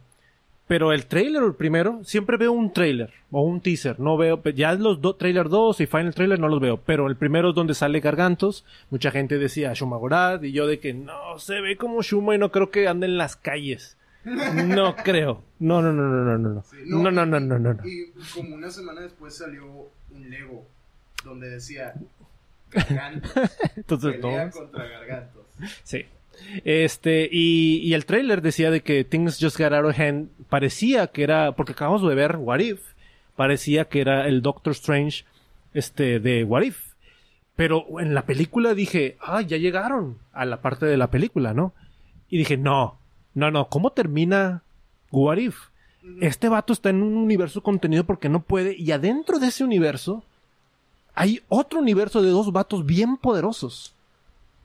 pero el trailer el primero, siempre veo un trailer o un teaser, no veo ya los dos trailer 2 y final trailer no los veo, pero el primero es donde sale Gargantos, mucha gente decía Shuma Gorath y yo de que no se ve como Shuma y no creo que ande en las calles. No creo. No, no, no, no, no, no. no. Sí, No, no, no, no, no, no. Y como una semana después salió un Lego donde decía Gargantos. Entonces, pelea contra Gargantos. Sí. Este, y, y el trailer decía de que Things Just Got Out of Hand parecía que era, porque acabamos de ver What If, parecía que era el Doctor Strange, este, de What If. Pero en la película dije, ah, ya llegaron a la parte de la película, ¿no? Y dije, no, no, no, ¿cómo termina What If? Este vato está en un universo contenido porque no puede, y adentro de ese universo hay otro universo de dos vatos bien poderosos.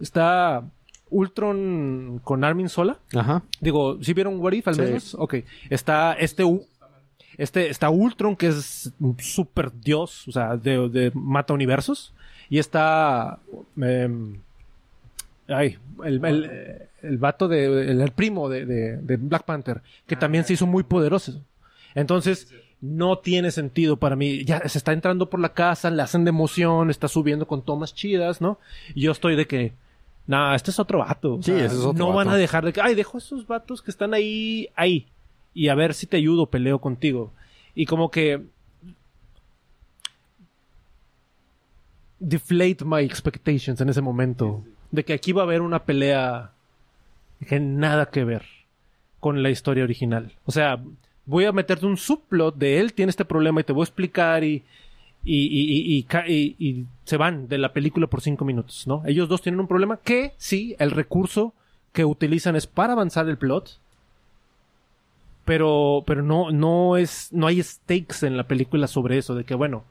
Está Ultron con Armin Sola. Ajá. Digo, ¿sí vieron What If al Sí. menos? Ok. Está este, este, está Ultron, que es un super dios, o sea, de, de mata universos. Y está, em, Ay, el, el, el vato de, el, el primo de, de- de Black Panther, que también se hizo muy poderoso. Entonces, no tiene sentido para mí. Ya se está entrando por la casa, le hacen de emoción, está subiendo con tomas chidas, ¿no? Y yo estoy de que, nah, este es otro vato. O Sí, sea, ese es otro no van a dejar de que, ay, dejo a esos vatos que están ahí, ahí. Y a ver si te ayudo, peleo contigo. Y como que deflate my expectations en ese momento. De que aquí va a haber una pelea que nada que ver con la historia original. O sea, voy a meterte un subplot de él tiene este problema y te voy a explicar y y, y, y- se van de la película por cinco minutos, ¿no? Ellos dos tienen un problema que sí, el recurso que utilizan es para avanzar el plot, pero, pero no, no es, no hay stakes en la película sobre eso, de que bueno,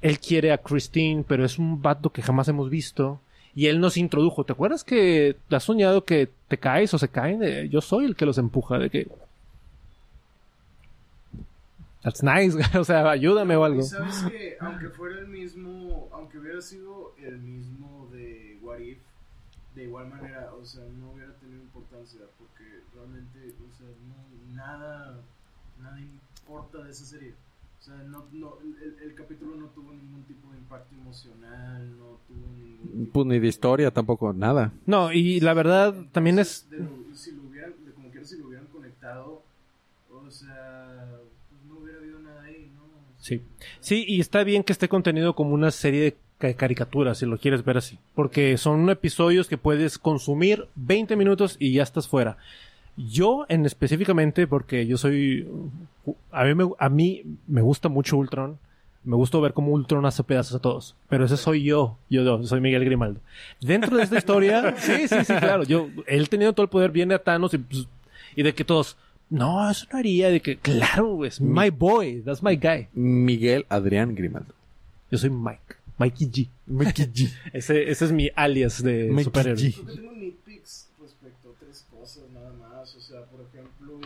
él quiere a Christine, pero es un vato que jamás hemos visto. Y él nos introdujo. ¿Te acuerdas que has soñado que te caes o se caen? Eh, Yo soy el que los empuja. De que. That's nice. o sea, ayúdame o algo. Y sabes que, aunque fuera el mismo, aunque hubiera sido el mismo de What If, de igual manera, o sea, no hubiera tenido importancia, porque realmente, o sea, no, nada, nada importa de esa serie. O sea, no, no, el, el capítulo no tuvo ningún tipo de impacto emocional, no tuvo ningún tipo Pues ni de historia tampoco, nada. No, y la verdad también es. de lo- si lo hubieran, de como quiera si lo hubieran conectado, o sea, pues no hubiera habido nada ahí, ¿no? Sí. Sí, y está bien que esté contenido como una serie de ca- caricaturas, si lo quieres ver así. Porque son episodios que puedes consumir 20 minutos y ya estás fuera. Yo, en específicamente, porque yo soy. A mí, me, a me gusta mucho Ultron. Me gusta ver cómo Ultron hace pedazos a todos. Pero ese soy yo. Yo, yo soy Miguel Grimaldo. Dentro de esta historia. sí, sí, sí, claro. Yo, él teniendo todo el poder, viene a Thanos y, pues, y de que todos. No, eso no haría. De que, claro, es my boy. That's my guy. Miguel Adrián Grimaldo. Yo soy Mike. Mikey G. Mikey G. ese, ese es mi alias de Mikey superhéroe. G. Yo tengo nitpicks respecto a tres cosas nada más. O sea, por ejemplo,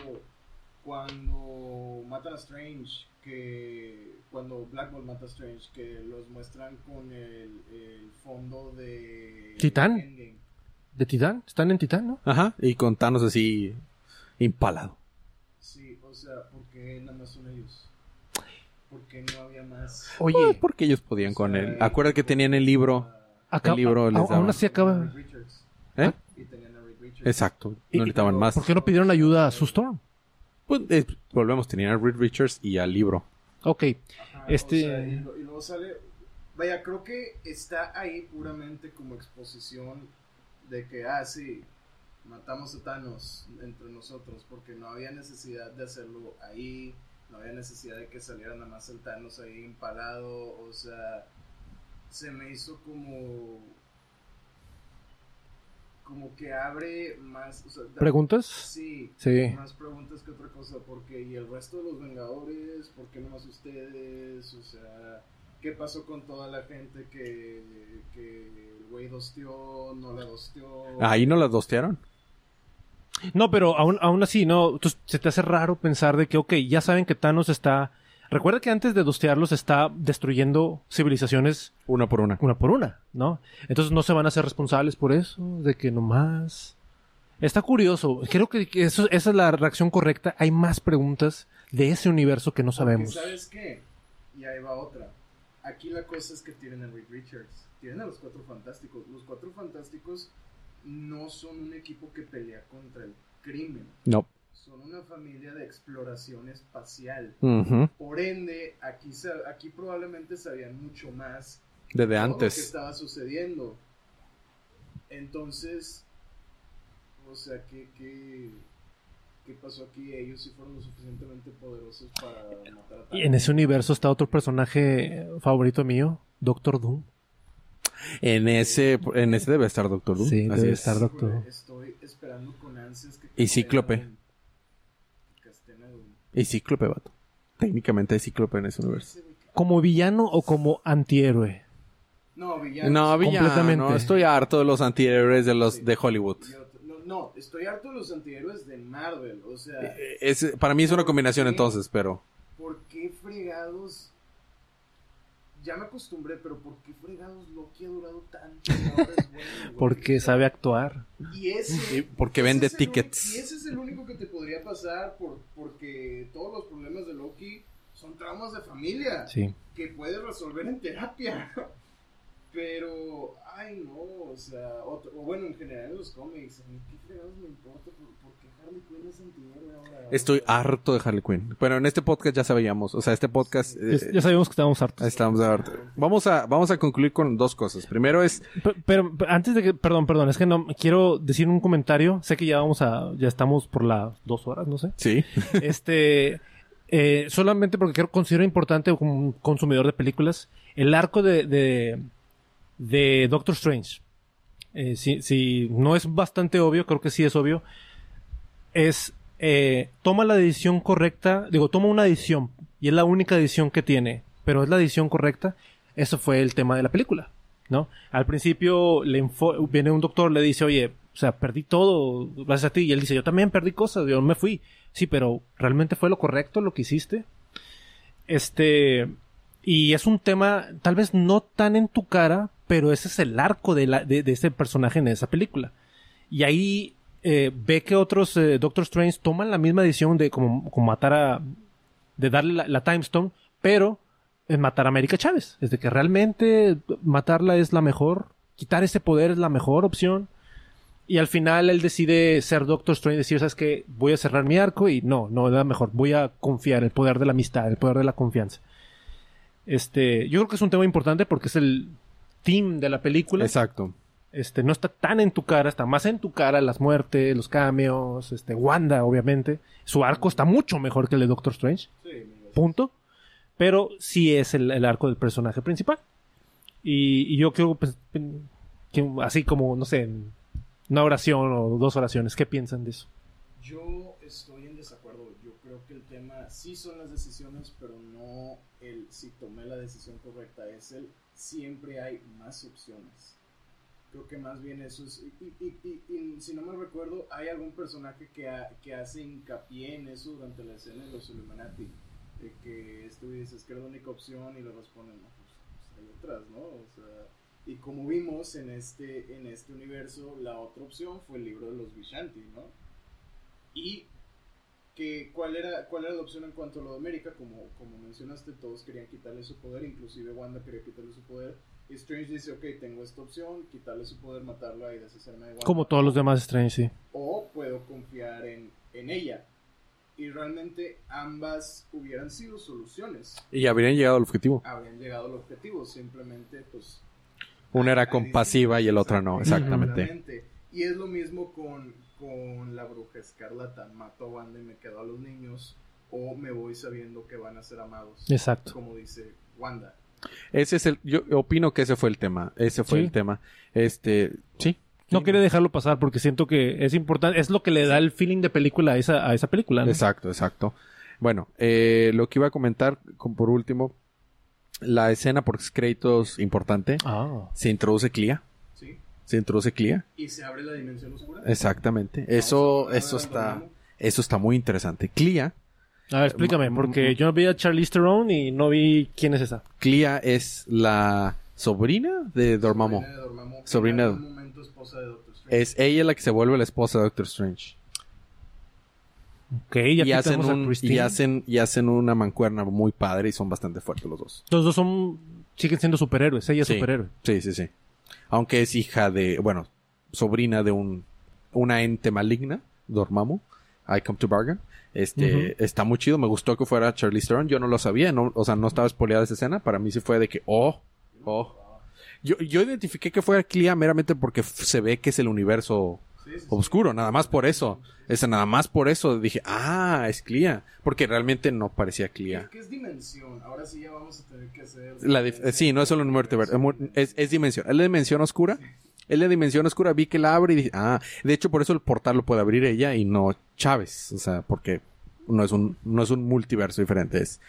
cuando matan a Strange, que cuando Black Bolt mata a Strange, que los muestran con el, el fondo de Titán. Endgame. ¿De Titán? ¿Están en Titán, no? Ajá. Y con Thanos así impalado. Sí, o sea, porque nada más son ellos. Porque no había más. Oye, Pues porque ellos podían con él. Acuérdate que tenían el libro. acá, el libro a- les a- daba. aún así acaba. Reed Richards. ¿Eh? Y tenían a Reed Richards. Exacto. No necesitaban más. ¿Por qué no pidieron ayuda a su Storm? Pues, eh, volvemos, tenían a Reed Richards y al libro. Ok. Ajá, Este- o sea, y, lo- y luego sale. Vaya, creo que está ahí puramente como exposición de que, ah, sí, matamos a Thanos entre nosotros, porque no había necesidad de hacerlo ahí, no había necesidad de que saliera nada más Thanos ahí empalado, o sea, se me hizo como. como que abre más. o sea, da- ¿Preguntas? Sí, Sí. más preguntas que otra cosa, porque y el resto de los Vengadores, ¿por qué nomás ustedes? O sea, ¿qué pasó con toda la gente que, que el güey dosteó, no la dosteó? Ahí no las dostearon. No, pero aún, aún así, ¿no? Entonces, se te hace raro pensar de que, ok, ya saben que Thanos está... Recuerda que antes de dostearlos está destruyendo civilizaciones Una por una. una por una, ¿no? Entonces no se van a hacer responsables por eso, de que nomás... Está curioso. Creo que eso, esa es la reacción correcta. Hay más preguntas de ese universo que no Porque, sabemos. ¿Sabes qué? Y ahí va otra. Aquí la cosa es que tienen a Reed Richards, tienen a los Cuatro Fantásticos. Los Cuatro Fantásticos no son un equipo que pelea contra el crimen. No. Son una familia de exploración espacial. Por ende, aquí, aquí probablemente sabían mucho más Desde todo lo que antes. estaba sucediendo. Entonces, o sea, ¿qué, qué, qué pasó aquí? Ellos sí fueron lo suficientemente poderosos para matar a Y en ese universo está otro personaje favorito mío, Doctor Doom. En ese, en ese debe estar Doctor Doom. Sí, Así debe es. estar Doctor Doom. Estoy esperando con ansias que... Y Cíclope. Y Cíclope, vato. Técnicamente hay Cíclope en ese universo. ¿Como villano o como antihéroe? No, villano. No, villano. Completamente. Estoy harto de los antihéroes de los Sí. de Hollywood. No, no, estoy harto de los antihéroes de Marvel. O sea, Eh, es- para mí es una combinación entonces, pero... ¿por qué fregados ya me acostumbré, pero ¿por qué fregados Loki ha durado tanto? y ahora es bueno, güey? Porque sabe actuar. Y ese, Y porque ese vende es el único- tickets. y ese es el único que te podría pasar por, porque todos los problemas de Loki son traumas de familia Sí. que puedes resolver en terapia. Pero, ay no, o sea, otro- o bueno, en general en los cómics, a mí qué fregados me importa por, por qué Harley Quinn es antihéroe ahora. Estoy harto de Harley Quinn. Bueno, en este podcast ya sabíamos. O sea, este podcast... eh, Ya, ya sabíamos que estábamos hartos. estamos de harto. Vamos a, vamos a concluir con dos cosas. Primero es... Pe- Pero, pero antes de que, perdón, perdón, es que no quiero decir un comentario. Sé que ya vamos a, ya estamos por las dos horas, no sé. Sí. este, eh, solamente porque creo, considero importante como un consumidor de películas el arco de, de, de Doctor Strange. Eh, si, si no es bastante obvio, creo que sí es obvio. Es, eh, toma la decisión correcta, digo, toma una decisión y es la única decisión que tiene, pero es la decisión correcta. Eso fue el tema de la película, ¿no? Al principio le viene un doctor, le dice, oye, o sea, perdí todo gracias a ti. Y él dice, yo también perdí cosas, yo me fui. Sí, pero ¿realmente fue lo correcto lo que hiciste? Este, y es un tema tal vez no tan en tu cara, pero ese es el arco de, la, de, de ese personaje en esa película. Y ahí eh, ve que otros eh, Doctor Strange toman la misma decisión de como, como matar a... de darle la, la Time Stone, pero en matar a América Chávez. Es de que realmente matarla es la mejor, quitar ese poder es la mejor opción. Y al final él decide ser Doctor Strange y decir, ¿sabes qué? Voy a cerrar mi arco y no, no es mejor. Voy a confiar, el poder de la amistad, el poder de la confianza. Este, yo creo que es un tema importante porque es el team de la película. Exacto. Este, no está tan en tu cara, está más en tu cara las muertes, los cameos, este, Wanda, obviamente. Su arco está mucho mejor que el de Doctor Strange sí, punto. Pero sí es el, el arco del personaje principal. Y, y yo creo pues, que así como, no sé, en una oración o dos oraciones, ¿qué piensan de eso? Yo estoy en desacuerdo. Yo creo que el tema sí son las decisiones, pero no el si tomé la decisión correcta. Es el siempre hay más opciones. Creo que más bien eso es. Y, y- y- si no me recuerdo, hay algún personaje que, ha- que hace hincapié en eso durante la escena de los Illuminati. De que este güey dice, es que era la única opción y le responden, no, pues, pues hay otras, ¿no? O sea, y como vimos en este, en este universo, la otra opción fue el libro de los Vishanti, ¿no? Y que cuál era cuál era la opción en cuanto a lo de América, como, como mencionaste, todos querían quitarle su poder, inclusive Wanda quería quitarle su poder. Y Strange dice, ok, tengo esta opción, quitarle su poder, matarla y deshacerme de Wanda. Como todos los demás Strange, sí. O puedo confiar en, en ella. Y realmente ambas hubieran sido soluciones. Y habrían llegado al objetivo. Habrían llegado al objetivo, simplemente pues Una era compasiva y el otro no, exactamente. Exactamente. Y es lo mismo con, con la bruja escarlata. Mato a Wanda y me quedo a los niños. O me voy sabiendo que van a ser amados. Exacto. Como dice Wanda. Ese es el, yo opino que ese fue el tema. Ese fue Sí. el tema. Este, sí. No Sí. quería dejarlo pasar porque siento que es importante, es lo que le da el feeling de película a esa, a esa película, ¿no? Exacto, exacto. Bueno, eh, lo que iba a comentar, con- por último, la escena por créditos importante, Ah. se introduce Clea. Se introduce Clea. Y se abre la dimensión oscura. Exactamente. Eso, eso está, eso está muy interesante. Clea, A ver, explícame, Mm, porque mm, yo vi a Charlize Theron y no vi quién es esa. Clea es la sobrina de Dormammu. Sobrina de Dormammu. Sobrina En de- algún momento esposa de Doctor Strange. Es ella la que se vuelve la esposa de Doctor Strange. Ok, ya Y hacen, un, Christine. y, hacen, y hacen una mancuerna muy padre y son bastante fuertes los dos. Los dos son, siguen siendo superhéroes, ella es Sí. superhéroe. Sí, sí, sí. Aunque es hija de, bueno, sobrina de un, una ente maligna, Dormammu. I come to bargain. Este, está muy chido. Me gustó que fuera Charlize Theron. Yo no lo sabía, no, o sea, no estaba spoileada esa escena. Para mí sí fue de que, oh, oh. Yo, yo identifiqué que fue Clea meramente porque se ve que es el universo Sí, sí, sí. oscuro, nada más por eso. Ese nada más por eso dije, ah, es Clea. Porque realmente no parecía Clea. ¿Qué es dimensión? Ahora sí ya vamos a tener que hacer... La eh, sí, no es solo un muerte verde, es mu- es, es dimensión. Es la dimensión oscura. Es la dimensión oscura. Vi que la abre y dije, ah, de hecho por eso el portal lo puede abrir ella y no Chávez. O sea, porque no es un, no es un multiverso diferente, es,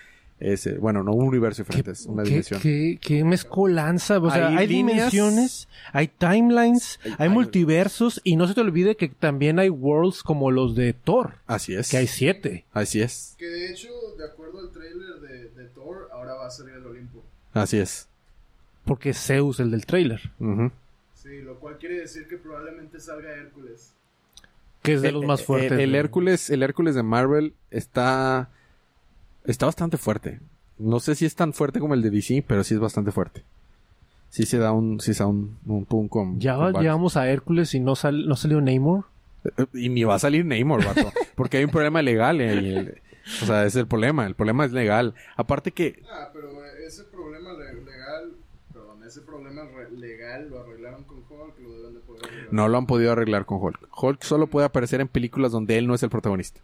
ese, bueno, no un universo diferente, es una ¿Qué, dimensión. qué, qué mezcolanza? O sea, Hay hay, líneas- dimensiones, hay timelines, Hay- hay, hay- multiversos y no se te olvide que también hay worlds como los de Thor, Así es. que hay siete. Así es. Que de hecho, de acuerdo al trailer de, de Thor, ahora va a salir el Olimpo. Así es. Porque es Zeus el del trailer, Ujú. Sí, lo cual quiere decir que probablemente salga Hércules. que es de Eh, los más eh, fuertes. El, el de- Hércules, el Hércules de Marvel está está bastante fuerte. No sé si es tan fuerte como el de DC, pero sí es bastante fuerte. Sí se da un, sí se da un, un pum con. Ya con llegamos a Hércules y no, sal- no salió Namor. Eh, Y ni va a salir Namor, vato. porque hay un problema legal. eh, y- o sea, ese es el problema. El problema es legal. Aparte que Ah, pero ese problema le- legal, perdón, ese problema legal lo arreglaron con Hulk, lo deben de poder arreglar. no lo han podido arreglar con Hulk. Hulk solo puede aparecer en películas donde él no es el protagonista.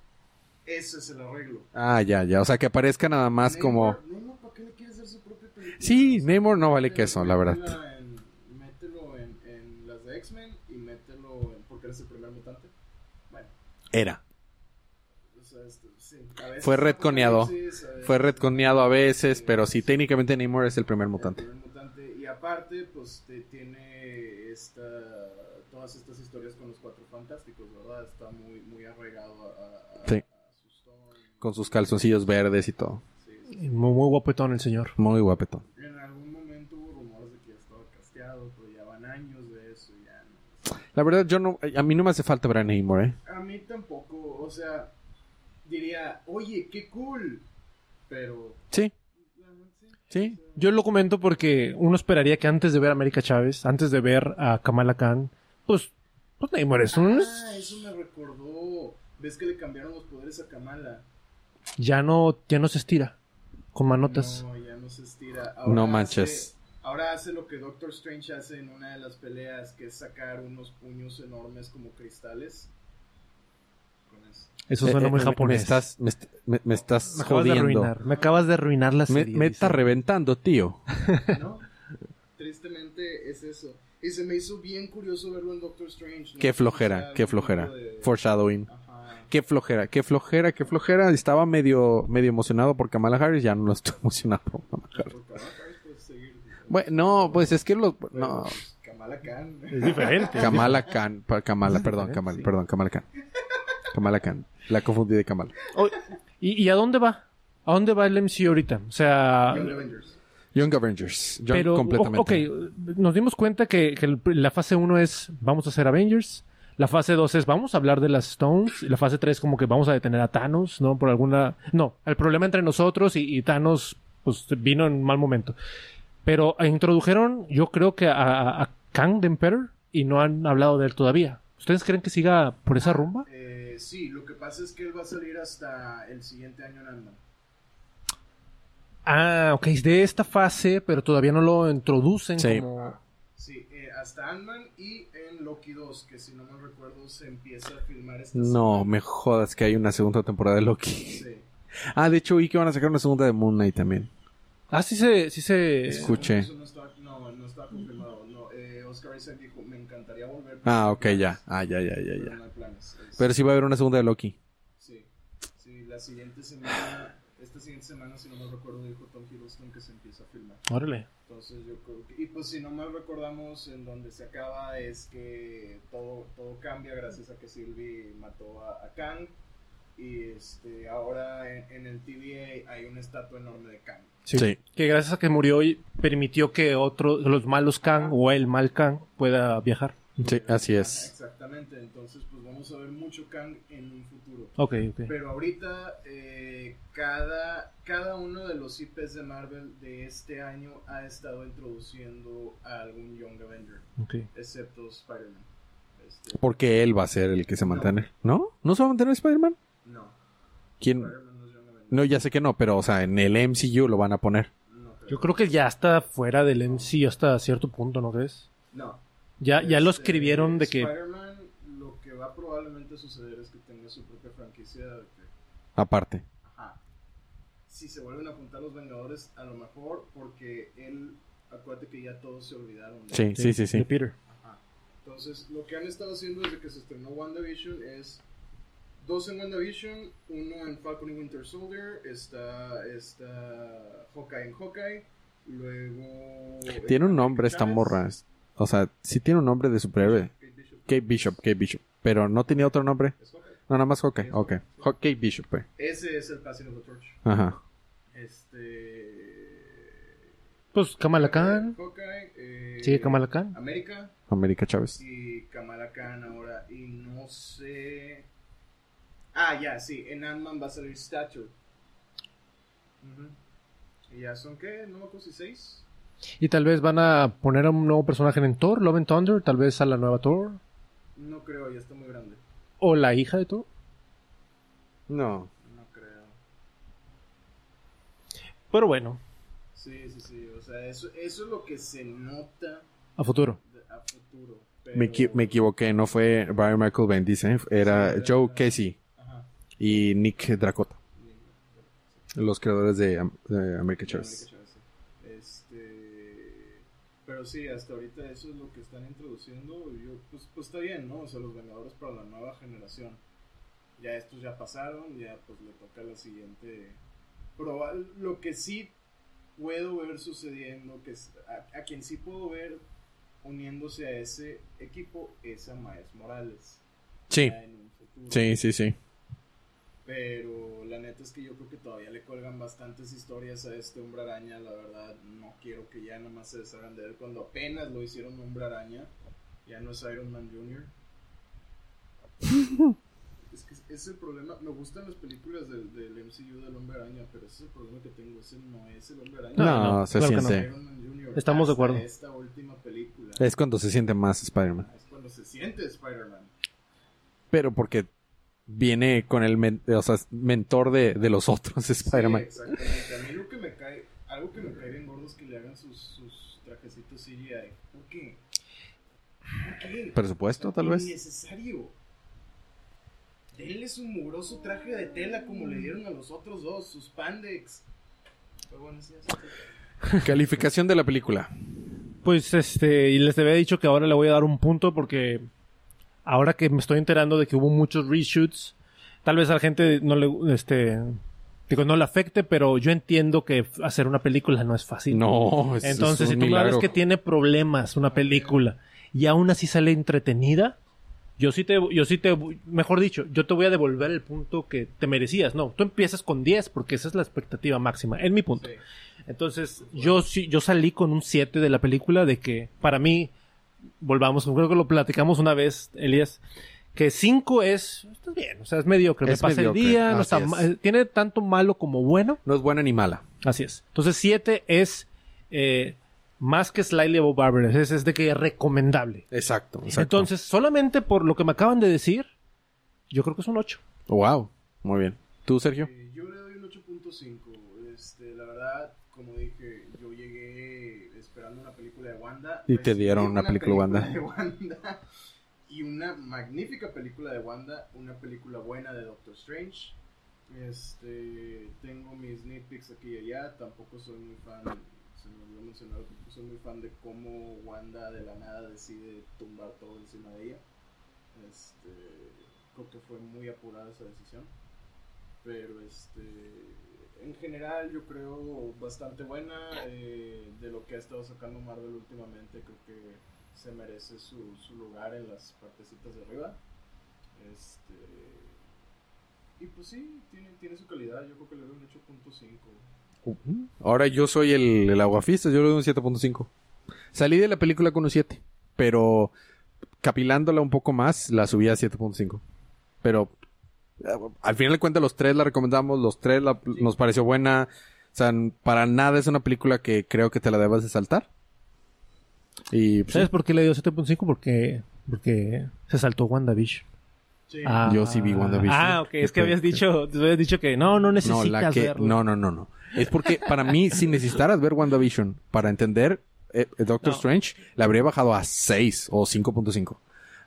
Ese es el arreglo. Ah, ya, ya. O sea, que aparezca nada más como... Namor- Namor, ¿para qué le quiere hacer su propia película? Sí, Namor no vale queso, la verdad. en- mételo en, en las de X-Men y mételo en... porque eres el primer mutante. Bueno, Era. o sea, esto, sí. A veces Fue veces- Fue retconeado a veces, pero sí, técnicamente Namor es el primer mutante. El primer mutante. Y aparte, pues te- tiene esta, todas estas historias con los cuatro fantásticos, ¿verdad? Está muy, muy arraigado a, a- a- Sí. Con sus calzoncillos verdes y todo. Sí, sí, Y Muy, muy guapetón el señor. Muy guapetón. En algún momento hubo rumores de que ya estaba casteado, pero ya van años de eso. y Ya no. La verdad, yo no... A mí no me hace falta ver a Namor, ¿eh? A mí tampoco, o sea, diría, oye, qué cool. Pero, Sí, sí. Yo lo comento porque uno esperaría que antes de ver a América Chávez, antes de ver a Kamala Khan, pues, pues Namor es un... Ah, eso me recordó. ¿Ves que le cambiaron los poderes a Kamala? Ya no, ya no se estira con manotas. No, ya no se estira. No hace- manches. ahora hace lo que Doctor Strange hace en una de las peleas, que es sacar unos puños enormes como cristales. Con eso. Eso suena Eh, muy eh, japonés. Me estás, me, me- me estás Me acabas de jodiendo. arruinar. Me acabas de arruinar la Me, serie. me está reventando, tío. ¿No? Tristemente es eso. Y se me hizo bien curioso verlo en Doctor Strange. ¿no? Qué O sea, flojera, qué flojera. de- Foreshadowing. Ajá. Qué flojera, qué flojera, qué flojera. Estaba medio, medio emocionado por Kamala Harris, ya no estoy emocionado por Kamala Harris. Por Kamala Harris puedes seguir. Bueno, no, pues es que los... No, pues, Kamala Khan. Es diferente. Kamala Khan, Kamala, perdón, Kamala, sí. perdón, Kamala Khan. Kamala Khan. La confundí de Kamala. Oh, ¿y, y a dónde va? ¿A dónde va el MC ahorita? O sea, Young Avengers. Young Avengers. Young pero, completamente. ok, nos dimos cuenta que, que la fase 1 es vamos a hacer Avengers. La fase 2 es vamos a hablar de las Stones. Y la fase 3 como que vamos a detener a Thanos, ¿no? Por alguna... No, el problema entre nosotros y, y Thanos pues vino en mal momento. Pero introdujeron yo creo que a, a, a Kang the Emperor y no han hablado de él todavía. ¿Ustedes creen que siga por esa rumba? Eh, sí, lo que pasa es que él va a salir hasta el siguiente año en Ant-Man. Ah, ok, es de esta fase, pero todavía no lo introducen Sí. como... Sí, eh, hasta Ant-Man y en Loki 2, que si no me recuerdo se empieza a filmar esta No, me jodas que hay una segunda temporada de Loki. semana. Sí. Ah, de hecho, vi que van a sacar una segunda de Moon Knight también. Ah, sí se... Sí se... Escuché. Eso no está, no, no está confirmado. No, eh, Oscar Isaac dijo, me encantaría volver. Ah, ok, ya. Ah, ya, ya, ya, Pero ya. no hay planes. Es- Pero sí va a haber una segunda de Loki. Sí, sí, la siguiente semana, esta siguiente semana, si no me recuerdo, dijo Tom Hiddleston que se empieza a filmar. Órale. Entonces yo creo que... Y pues si no mal recordamos, en donde se acaba es que todo, todo cambia gracias a que Sylvie mató a, a Kang. Y este, ahora en, en el TVA hay una estatua enorme de Kang. Sí. Sí. Que gracias a que murió y permitió que otros, los malos Kang o el mal Kang pueda viajar. Sí, así es. Exactamente, entonces pues vamos a ver mucho Kang en un futuro. Ok, ok. Pero ahorita eh, cada, cada uno de los IPs de Marvel de este año ha estado introduciendo a algún Young Avenger, ok. excepto Spider-Man. Este, Porque él va a ser el que se mantiene. ¿No? ¿No se va a mantener Spider-Man? no, ¿Quién? Spider-Man no es Young Avenger. No, ya sé que no, pero, o sea, en el MCU lo van a poner. No, creo. Yo creo que ya está fuera del MC hasta cierto punto, ¿no crees? No. Ya, ya lo escribieron de que... Spider-Man, lo que va probablemente a suceder es que tenga su propia franquicia. de que- Aparte. Ajá. Si se vuelven a juntar los Vengadores, a lo mejor porque él, acuérdate que ya todos se olvidaron. de él. Sí, sí, sí, de sí. Peter. Ajá. Entonces, lo que han estado haciendo desde que se estrenó WandaVision es dos en WandaVision, uno en Falcon y Winter Soldier, está, está Hawkeye en Hawkeye, luego... Tiene un nombre esta morra. O sea, sí tiene un nombre de superhéroe. Kate Bishop. Kate Bishop, Kate Bishop. Pero no tenía otro nombre. Es Hawkeye. No, nada más Hawkeye. Ok. Haw- Kate Bishop, pues. Ese es el Passing of the Torch. Ajá. Este... Pues Kamala Khan. Hawkeye, eh, Sigue Kamala Khan. América América Chávez. y Kamala Khan ahora. Y no sé... Ah, ya, sí. En Ant-Man va a salir Stature. Ujú. ¿Y ya son qué? ¿No me acuerdo si seis? Y tal vez van a poner a un nuevo personaje en Thor, Love and Thunder, tal vez a la nueva Thor. No creo, ya está muy grande. O la hija de Thor. No. No creo. Pero bueno, Sí, sí, sí. O sea, eso, eso es lo que se nota a futuro. de- a futuro. Me, equi- me equivoqué. No fue Brian Michael Bendis, ¿eh? Era Sí, Joe era- Casey Ajá. y Nick Dracota. Los creadores de, Am- de América De pero sí, hasta ahorita eso es lo que están introduciendo. y Yo, pues, pues está bien, ¿no? O sea, los Vengadores para la nueva generación. Ya estos ya pasaron, ya pues le toca la siguiente. Pero lo que sí puedo ver sucediendo, que es- a, a quien sí puedo ver uniéndose a ese equipo es a Miles Morales. Sí, sí, sí, sí. Pero la neta es que yo creo que todavía le cuelgan bastantes historias a este hombre araña. La verdad, no quiero que ya nada más se deshagan de él cuando apenas lo hicieron hombre araña. Ya no es Iron Man Jr. es que ese es el problema. Me gustan las películas del, del MCU del hombre araña, pero ese es el problema que tengo. Ese no es el hombre araña. No, No, no, se claro siente. Iron Man Jr. Estamos de acuerdo. Esta última película. Es cuando se siente más Spider-Man. Es cuando se siente Spider-Man. Pero porque viene con el men- o sea, mentor de, de los otros Spider-Man. Sí, exactamente. A mí lo que me cae, algo que me cae bien gordo es que le hagan sus, sus trajecitos CGI. ¿Por qué? ¿Por qué? Presupuesto, tal vez. Innecesario. Denle su mugroso traje de tela como le dieron a los otros dos, sus pandex. Pero bueno, sí, así. Calificación de la película. Pues este, y les había dicho que ahora le voy a dar un punto porque ahora que me estoy enterando de que hubo muchos reshoots, tal vez a la gente no le, este, digo, no le afecte, pero yo entiendo que hacer una película no es fácil. No, es, Entonces, es si tú sabes que tiene problemas una película y aún así sale entretenida, yo sí te, yo sí te, mejor dicho, yo te voy a devolver el punto que te merecías. No, tú empiezas con 10 porque esa es la expectativa máxima, en mi punto. Sí. Entonces, yo sí, yo salí con un 7 de la película de que, para mí, volvamos, creo que lo platicamos una vez, Elías, que 5 es, está bien, o sea, es mediocre, Es me pasa mediocre, el día, no está es. eh, tiene tanto malo como bueno, No es buena ni mala. así es. Entonces, 7 es eh, más que Slightly Above Average, es, es de que es recomendable. Exacto, exacto. Entonces, solamente por lo que me acaban de decir, yo creo que es un 8. Wow, muy bien. ¿Tú, Sergio? Eh, yo le doy un 8.5. Este, la verdad, como dije, yo llegué esperando una película de Wanda. Y te recibí dieron una película Wanda. de Wanda. Y una magnífica película de Wanda, una película buena de Doctor Strange. Este, tengo mis nitpicks aquí y allá, tampoco soy muy fan, se me olvidó mencionar, tampoco soy muy fan de cómo Wanda de la nada decide tumbar todo encima de ella. Este, creo que fue muy apurada esa decisión. Pero este, en general yo creo bastante buena eh, de lo que ha estado sacando Marvel últimamente. Creo que se merece su, su lugar en las partecitas de arriba. Este, y pues sí, tiene, tiene su calidad. Yo creo que le doy un 8.5. Ahora yo soy el, el yo le doy un 7.5. Salí de la película con un 7, pero capilándola un poco más, la subí a 7.5. Pero al final de cuentas los tres la recomendamos, los tres la- nos pareció buena. O sea, para nada es una película que creo que te la debas de saltar. Y pues, ¿Sabes por qué le dio 7.5? Porque, porque se saltó WandaVision. Sí. Ah. Yo sí vi WandaVision. Ah, ok. Es que habías dicho, te habías dicho que no, no no, necesitas la que, verlo. no, no, no, no. Es porque para mí, si necesitaras ver WandaVision para entender eh, eh, Doctor No. Strange, le habría bajado a 6 o 5.5.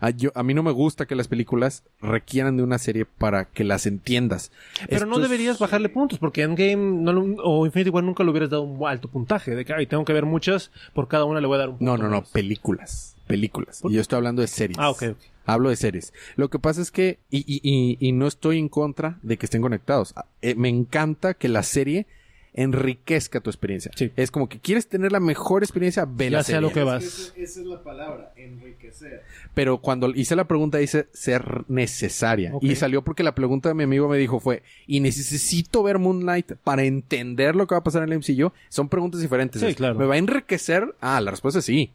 A, yo, a mí no me gusta que las películas requieran de una serie para que las entiendas. Pero no es- deberías bajarle puntos, porque Endgame no lo- o Infinity War nunca le hubieras dado un alto puntaje. De que, ay, tengo que ver muchas, por cada una le voy a dar un punto. No, no, no, más". películas. Películas. Y yo estoy hablando de series. Ah, ok, ok. Hablo de series. Lo que pasa es que, y, y, y, y no estoy en contra de que estén conectados. Eh, me encanta que la serie enriquezca tu experiencia. Sí. Es como que quieres tener la mejor experiencia, ve Ya la sea serie. lo que vas. Esa, esa es la palabra, enriquecer. Pero cuando hice la pregunta dice ser necesaria. Y salió porque la pregunta de mi amigo me dijo fue, ¿y necesito ver Moonlight para entender lo que va a pasar en el MCU? Son preguntas diferentes. Sí, Es, claro. ¿Me va a enriquecer? Ah, la respuesta es sí.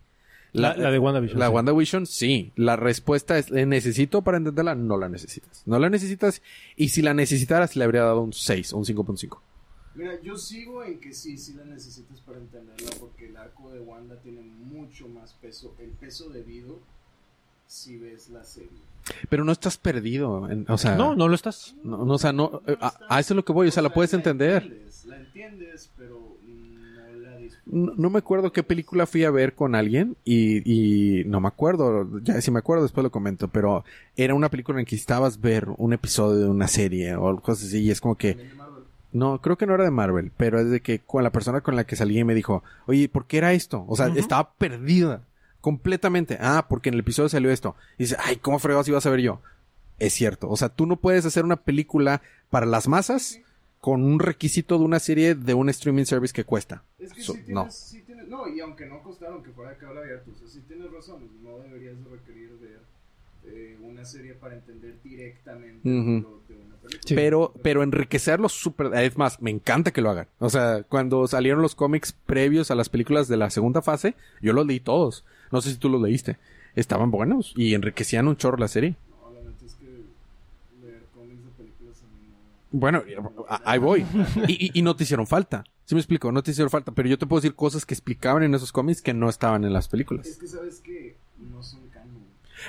La- la de WandaVision, La sí. WandaVision, sí. La respuesta es, ¿la necesito para entenderla? No la necesitas. No la necesitas. Y si la necesitaras, le habría dado un 6 o un 5.5. Mira, yo sigo en que sí, sí la necesitas para entenderla porque el arco de Wanda tiene mucho más peso, el peso debido si ves la serie. Pero no estás perdido. en- o sea, No, no lo estás. no, no, o sea, no, eh, a, a eso es lo que voy. O sea, la puedes entender. entiendes, la entiendes, pero no la disfrutas. No, no me acuerdo qué película fui a ver con alguien y, y no me acuerdo, ya si me acuerdo después lo comento, pero era una película en que necesitabas ver un episodio de una serie o cosas así y es como que. No, creo que no era de Marvel, pero es de que con la persona con la que salí me dijo, oye, ¿por qué era esto? O sea, estaba perdida completamente. Ah, porque en el episodio salió esto. Y dice, ay, ¿cómo fregados iba a saber yo? Es cierto, o sea, tú no puedes hacer una película para las masas con un requisito de una serie de un streaming service que cuesta. Es que So- tienes, no. sí tienes, no, y aunque no costaron que fuera de cable abierto, o sea, sí tienes razón, no deberías de requerir ver eh, una serie para entender directamente lo de una película. Sí. Pero, pero enriquecerlo súper... Es más, me encanta que lo hagan. O sea, cuando salieron los cómics previos a las películas de la segunda fase, yo los leí todos. No sé si tú los leíste. Estaban buenos y enriquecían un chorro la serie. No, la neta es que leer cómics de películas a mí no... Bueno, ahí voy. Y, y- y no te hicieron falta. ¿Sí me explico? No te hicieron falta. Pero yo te puedo decir cosas que explicaban en esos cómics que no estaban en las Es películas. que sabes que.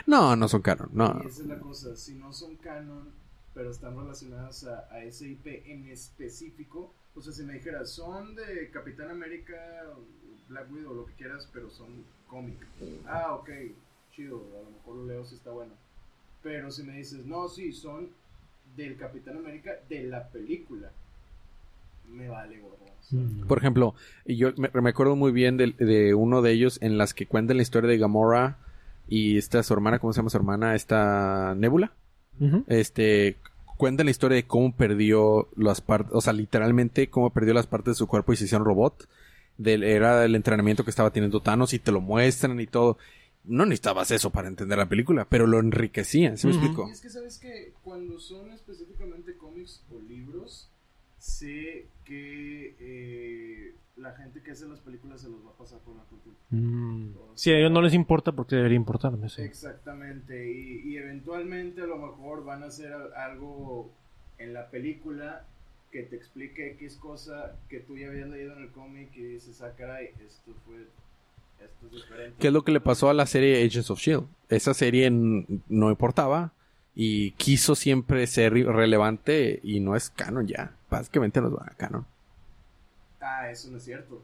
No, no son canon. No. Y esa es la cosa, si no son canon, pero están relacionadas a, a ese IP en específico, o sea, si me dijeras, son de Capitán América, Black Widow, lo que quieras, pero son cómic. Ah, ok, chido, a lo mejor lo leo si está bueno. Pero si me dices, no, sí, son del Capitán América de la película, me vale gorro. o sea, Mm. Por ejemplo, yo me, me acuerdo muy bien de, de uno de ellos en las que cuentan la historia de Gamora y esta su hermana, ¿cómo se llama su hermana? Esta Nebula. Este cuentan la historia de cómo perdió las partes, o sea, literalmente cómo perdió las partes de su cuerpo y se hicieron robot. Del, era el entrenamiento que estaba teniendo Thanos y te lo muestran y todo. No necesitabas eso para entender la película, pero lo enriquecían, ¿sí me Ujú. explico? Y es que sabes que cuando son específicamente cómics o libros, sé que eh, la gente que hace las películas se los va a pasar por la cultura. Mm. Sí, a ellos no les importa porque debería importarme. sí. Exactamente, y, y eventualmente a lo mejor van a hacer algo en la película que te explique X cosa que tú ya habías leído en el cómic y dices, ah, caray, esto fue, esto es diferente. ¿Qué es lo que le pasó a la serie Agents of Shield? Esa serie no importaba y quiso siempre ser relevante y no es canon ya. Básicamente no es canon. Ah, eso no es cierto.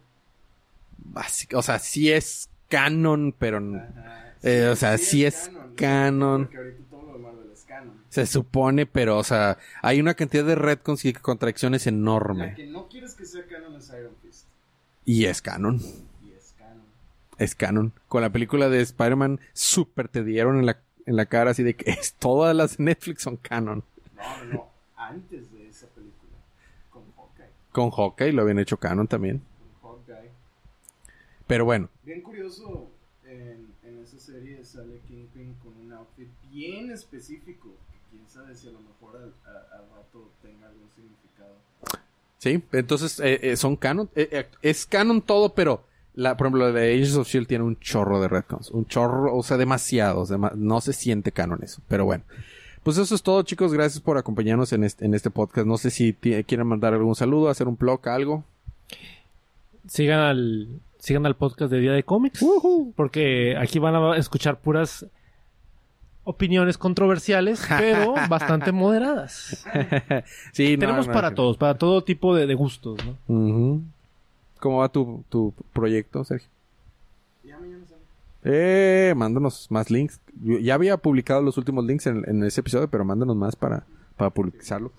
Básico, o sea, sí es canon, pero Ajá. Eh, o sea, sí es canon. Porque ahorita todo lo de Marvel es canon. se supone, pero o sea, hay una cantidad de retcons y contracciones La enorme. que no quieres que sea canon es Iron Fist. Y es canon. Y es canon. Es canon. Con la película de Spider-Man, súper te dieron en la, en la cara así de que es, todas las Netflix son canon. No, no, no. Antes de esa película. Con Hawkeye. Con Hawkeye lo habían hecho canon también. Con Hawkeye. Pero bueno, Bien curioso, en, en esa serie sale Kingpin con un outfit bien específico. Que quién sabe si a lo mejor al, a- al rato tenga algún significado. sí, entonces eh, eh, son canon. Eh, eh, es canon todo, pero la, por ejemplo, la de Agents of Shield tiene un chorro de retcons. Un chorro, o sea, demasiados. dema- no se siente canon eso, pero bueno. Pues eso es todo, chicos. Gracias por acompañarnos en este, en este podcast. No sé si quieren mandar algún saludo, hacer un blog, algo. Sigan al, sigan al podcast de Día de Cómics. Porque aquí van a escuchar puras opiniones controversiales, pero bastante moderadas. sí, Tenemos no, para no. todos, para todo tipo de, de gustos, ¿no? ¿Cómo va tu, tu proyecto, Sergio? Ya mañana sale. Eh, mándanos más links. Yo ya había publicado los últimos links en, en ese episodio, pero mándanos más para, para publicarlo.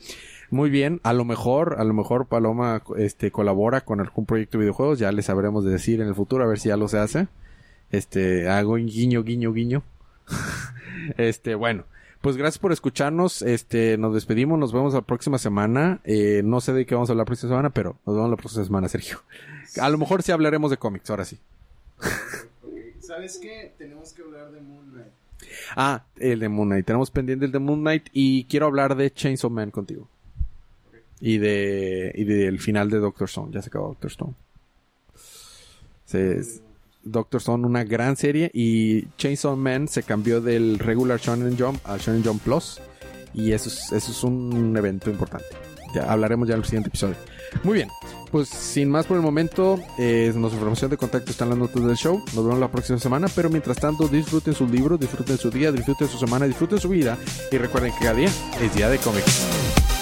Muy bien, a lo mejor, a lo mejor Paloma este colabora con algún proyecto de videojuegos, ya les sabremos de decir en el futuro a ver si ya lo se hace. Este, hago un guiño, guiño, guiño. este, bueno, pues gracias por escucharnos. Este, nos despedimos, nos vemos la próxima semana. Eh, no sé de qué vamos a hablar la próxima semana, pero nos vemos la próxima semana, Sergio. A lo mejor sí hablaremos de cómics, ahora sí. ¿Sabes qué? Tenemos que hablar de Moon Knight. Ah, el de Moon Knight. Tenemos pendiente el de Moon Knight y quiero hablar de Chainsaw Man contigo. Y de y del final de Doctor Stone. Ya se acabó Doctor Stone. Se- es- Doctor Stone, una gran serie. Y Chainsaw Man se cambió del regular Shonen Jump al Shonen Jump Plus. Y eso es, eso es un evento importante. Ya hablaremos ya en el siguiente episodio. Muy bien. Pues sin más por el momento, eh, nuestra información de contacto está en las notas del show. Nos vemos la próxima semana. Pero mientras tanto, disfruten sus libros, disfruten su día, disfruten su semana, disfruten su vida. Y recuerden que cada día es día de cómics.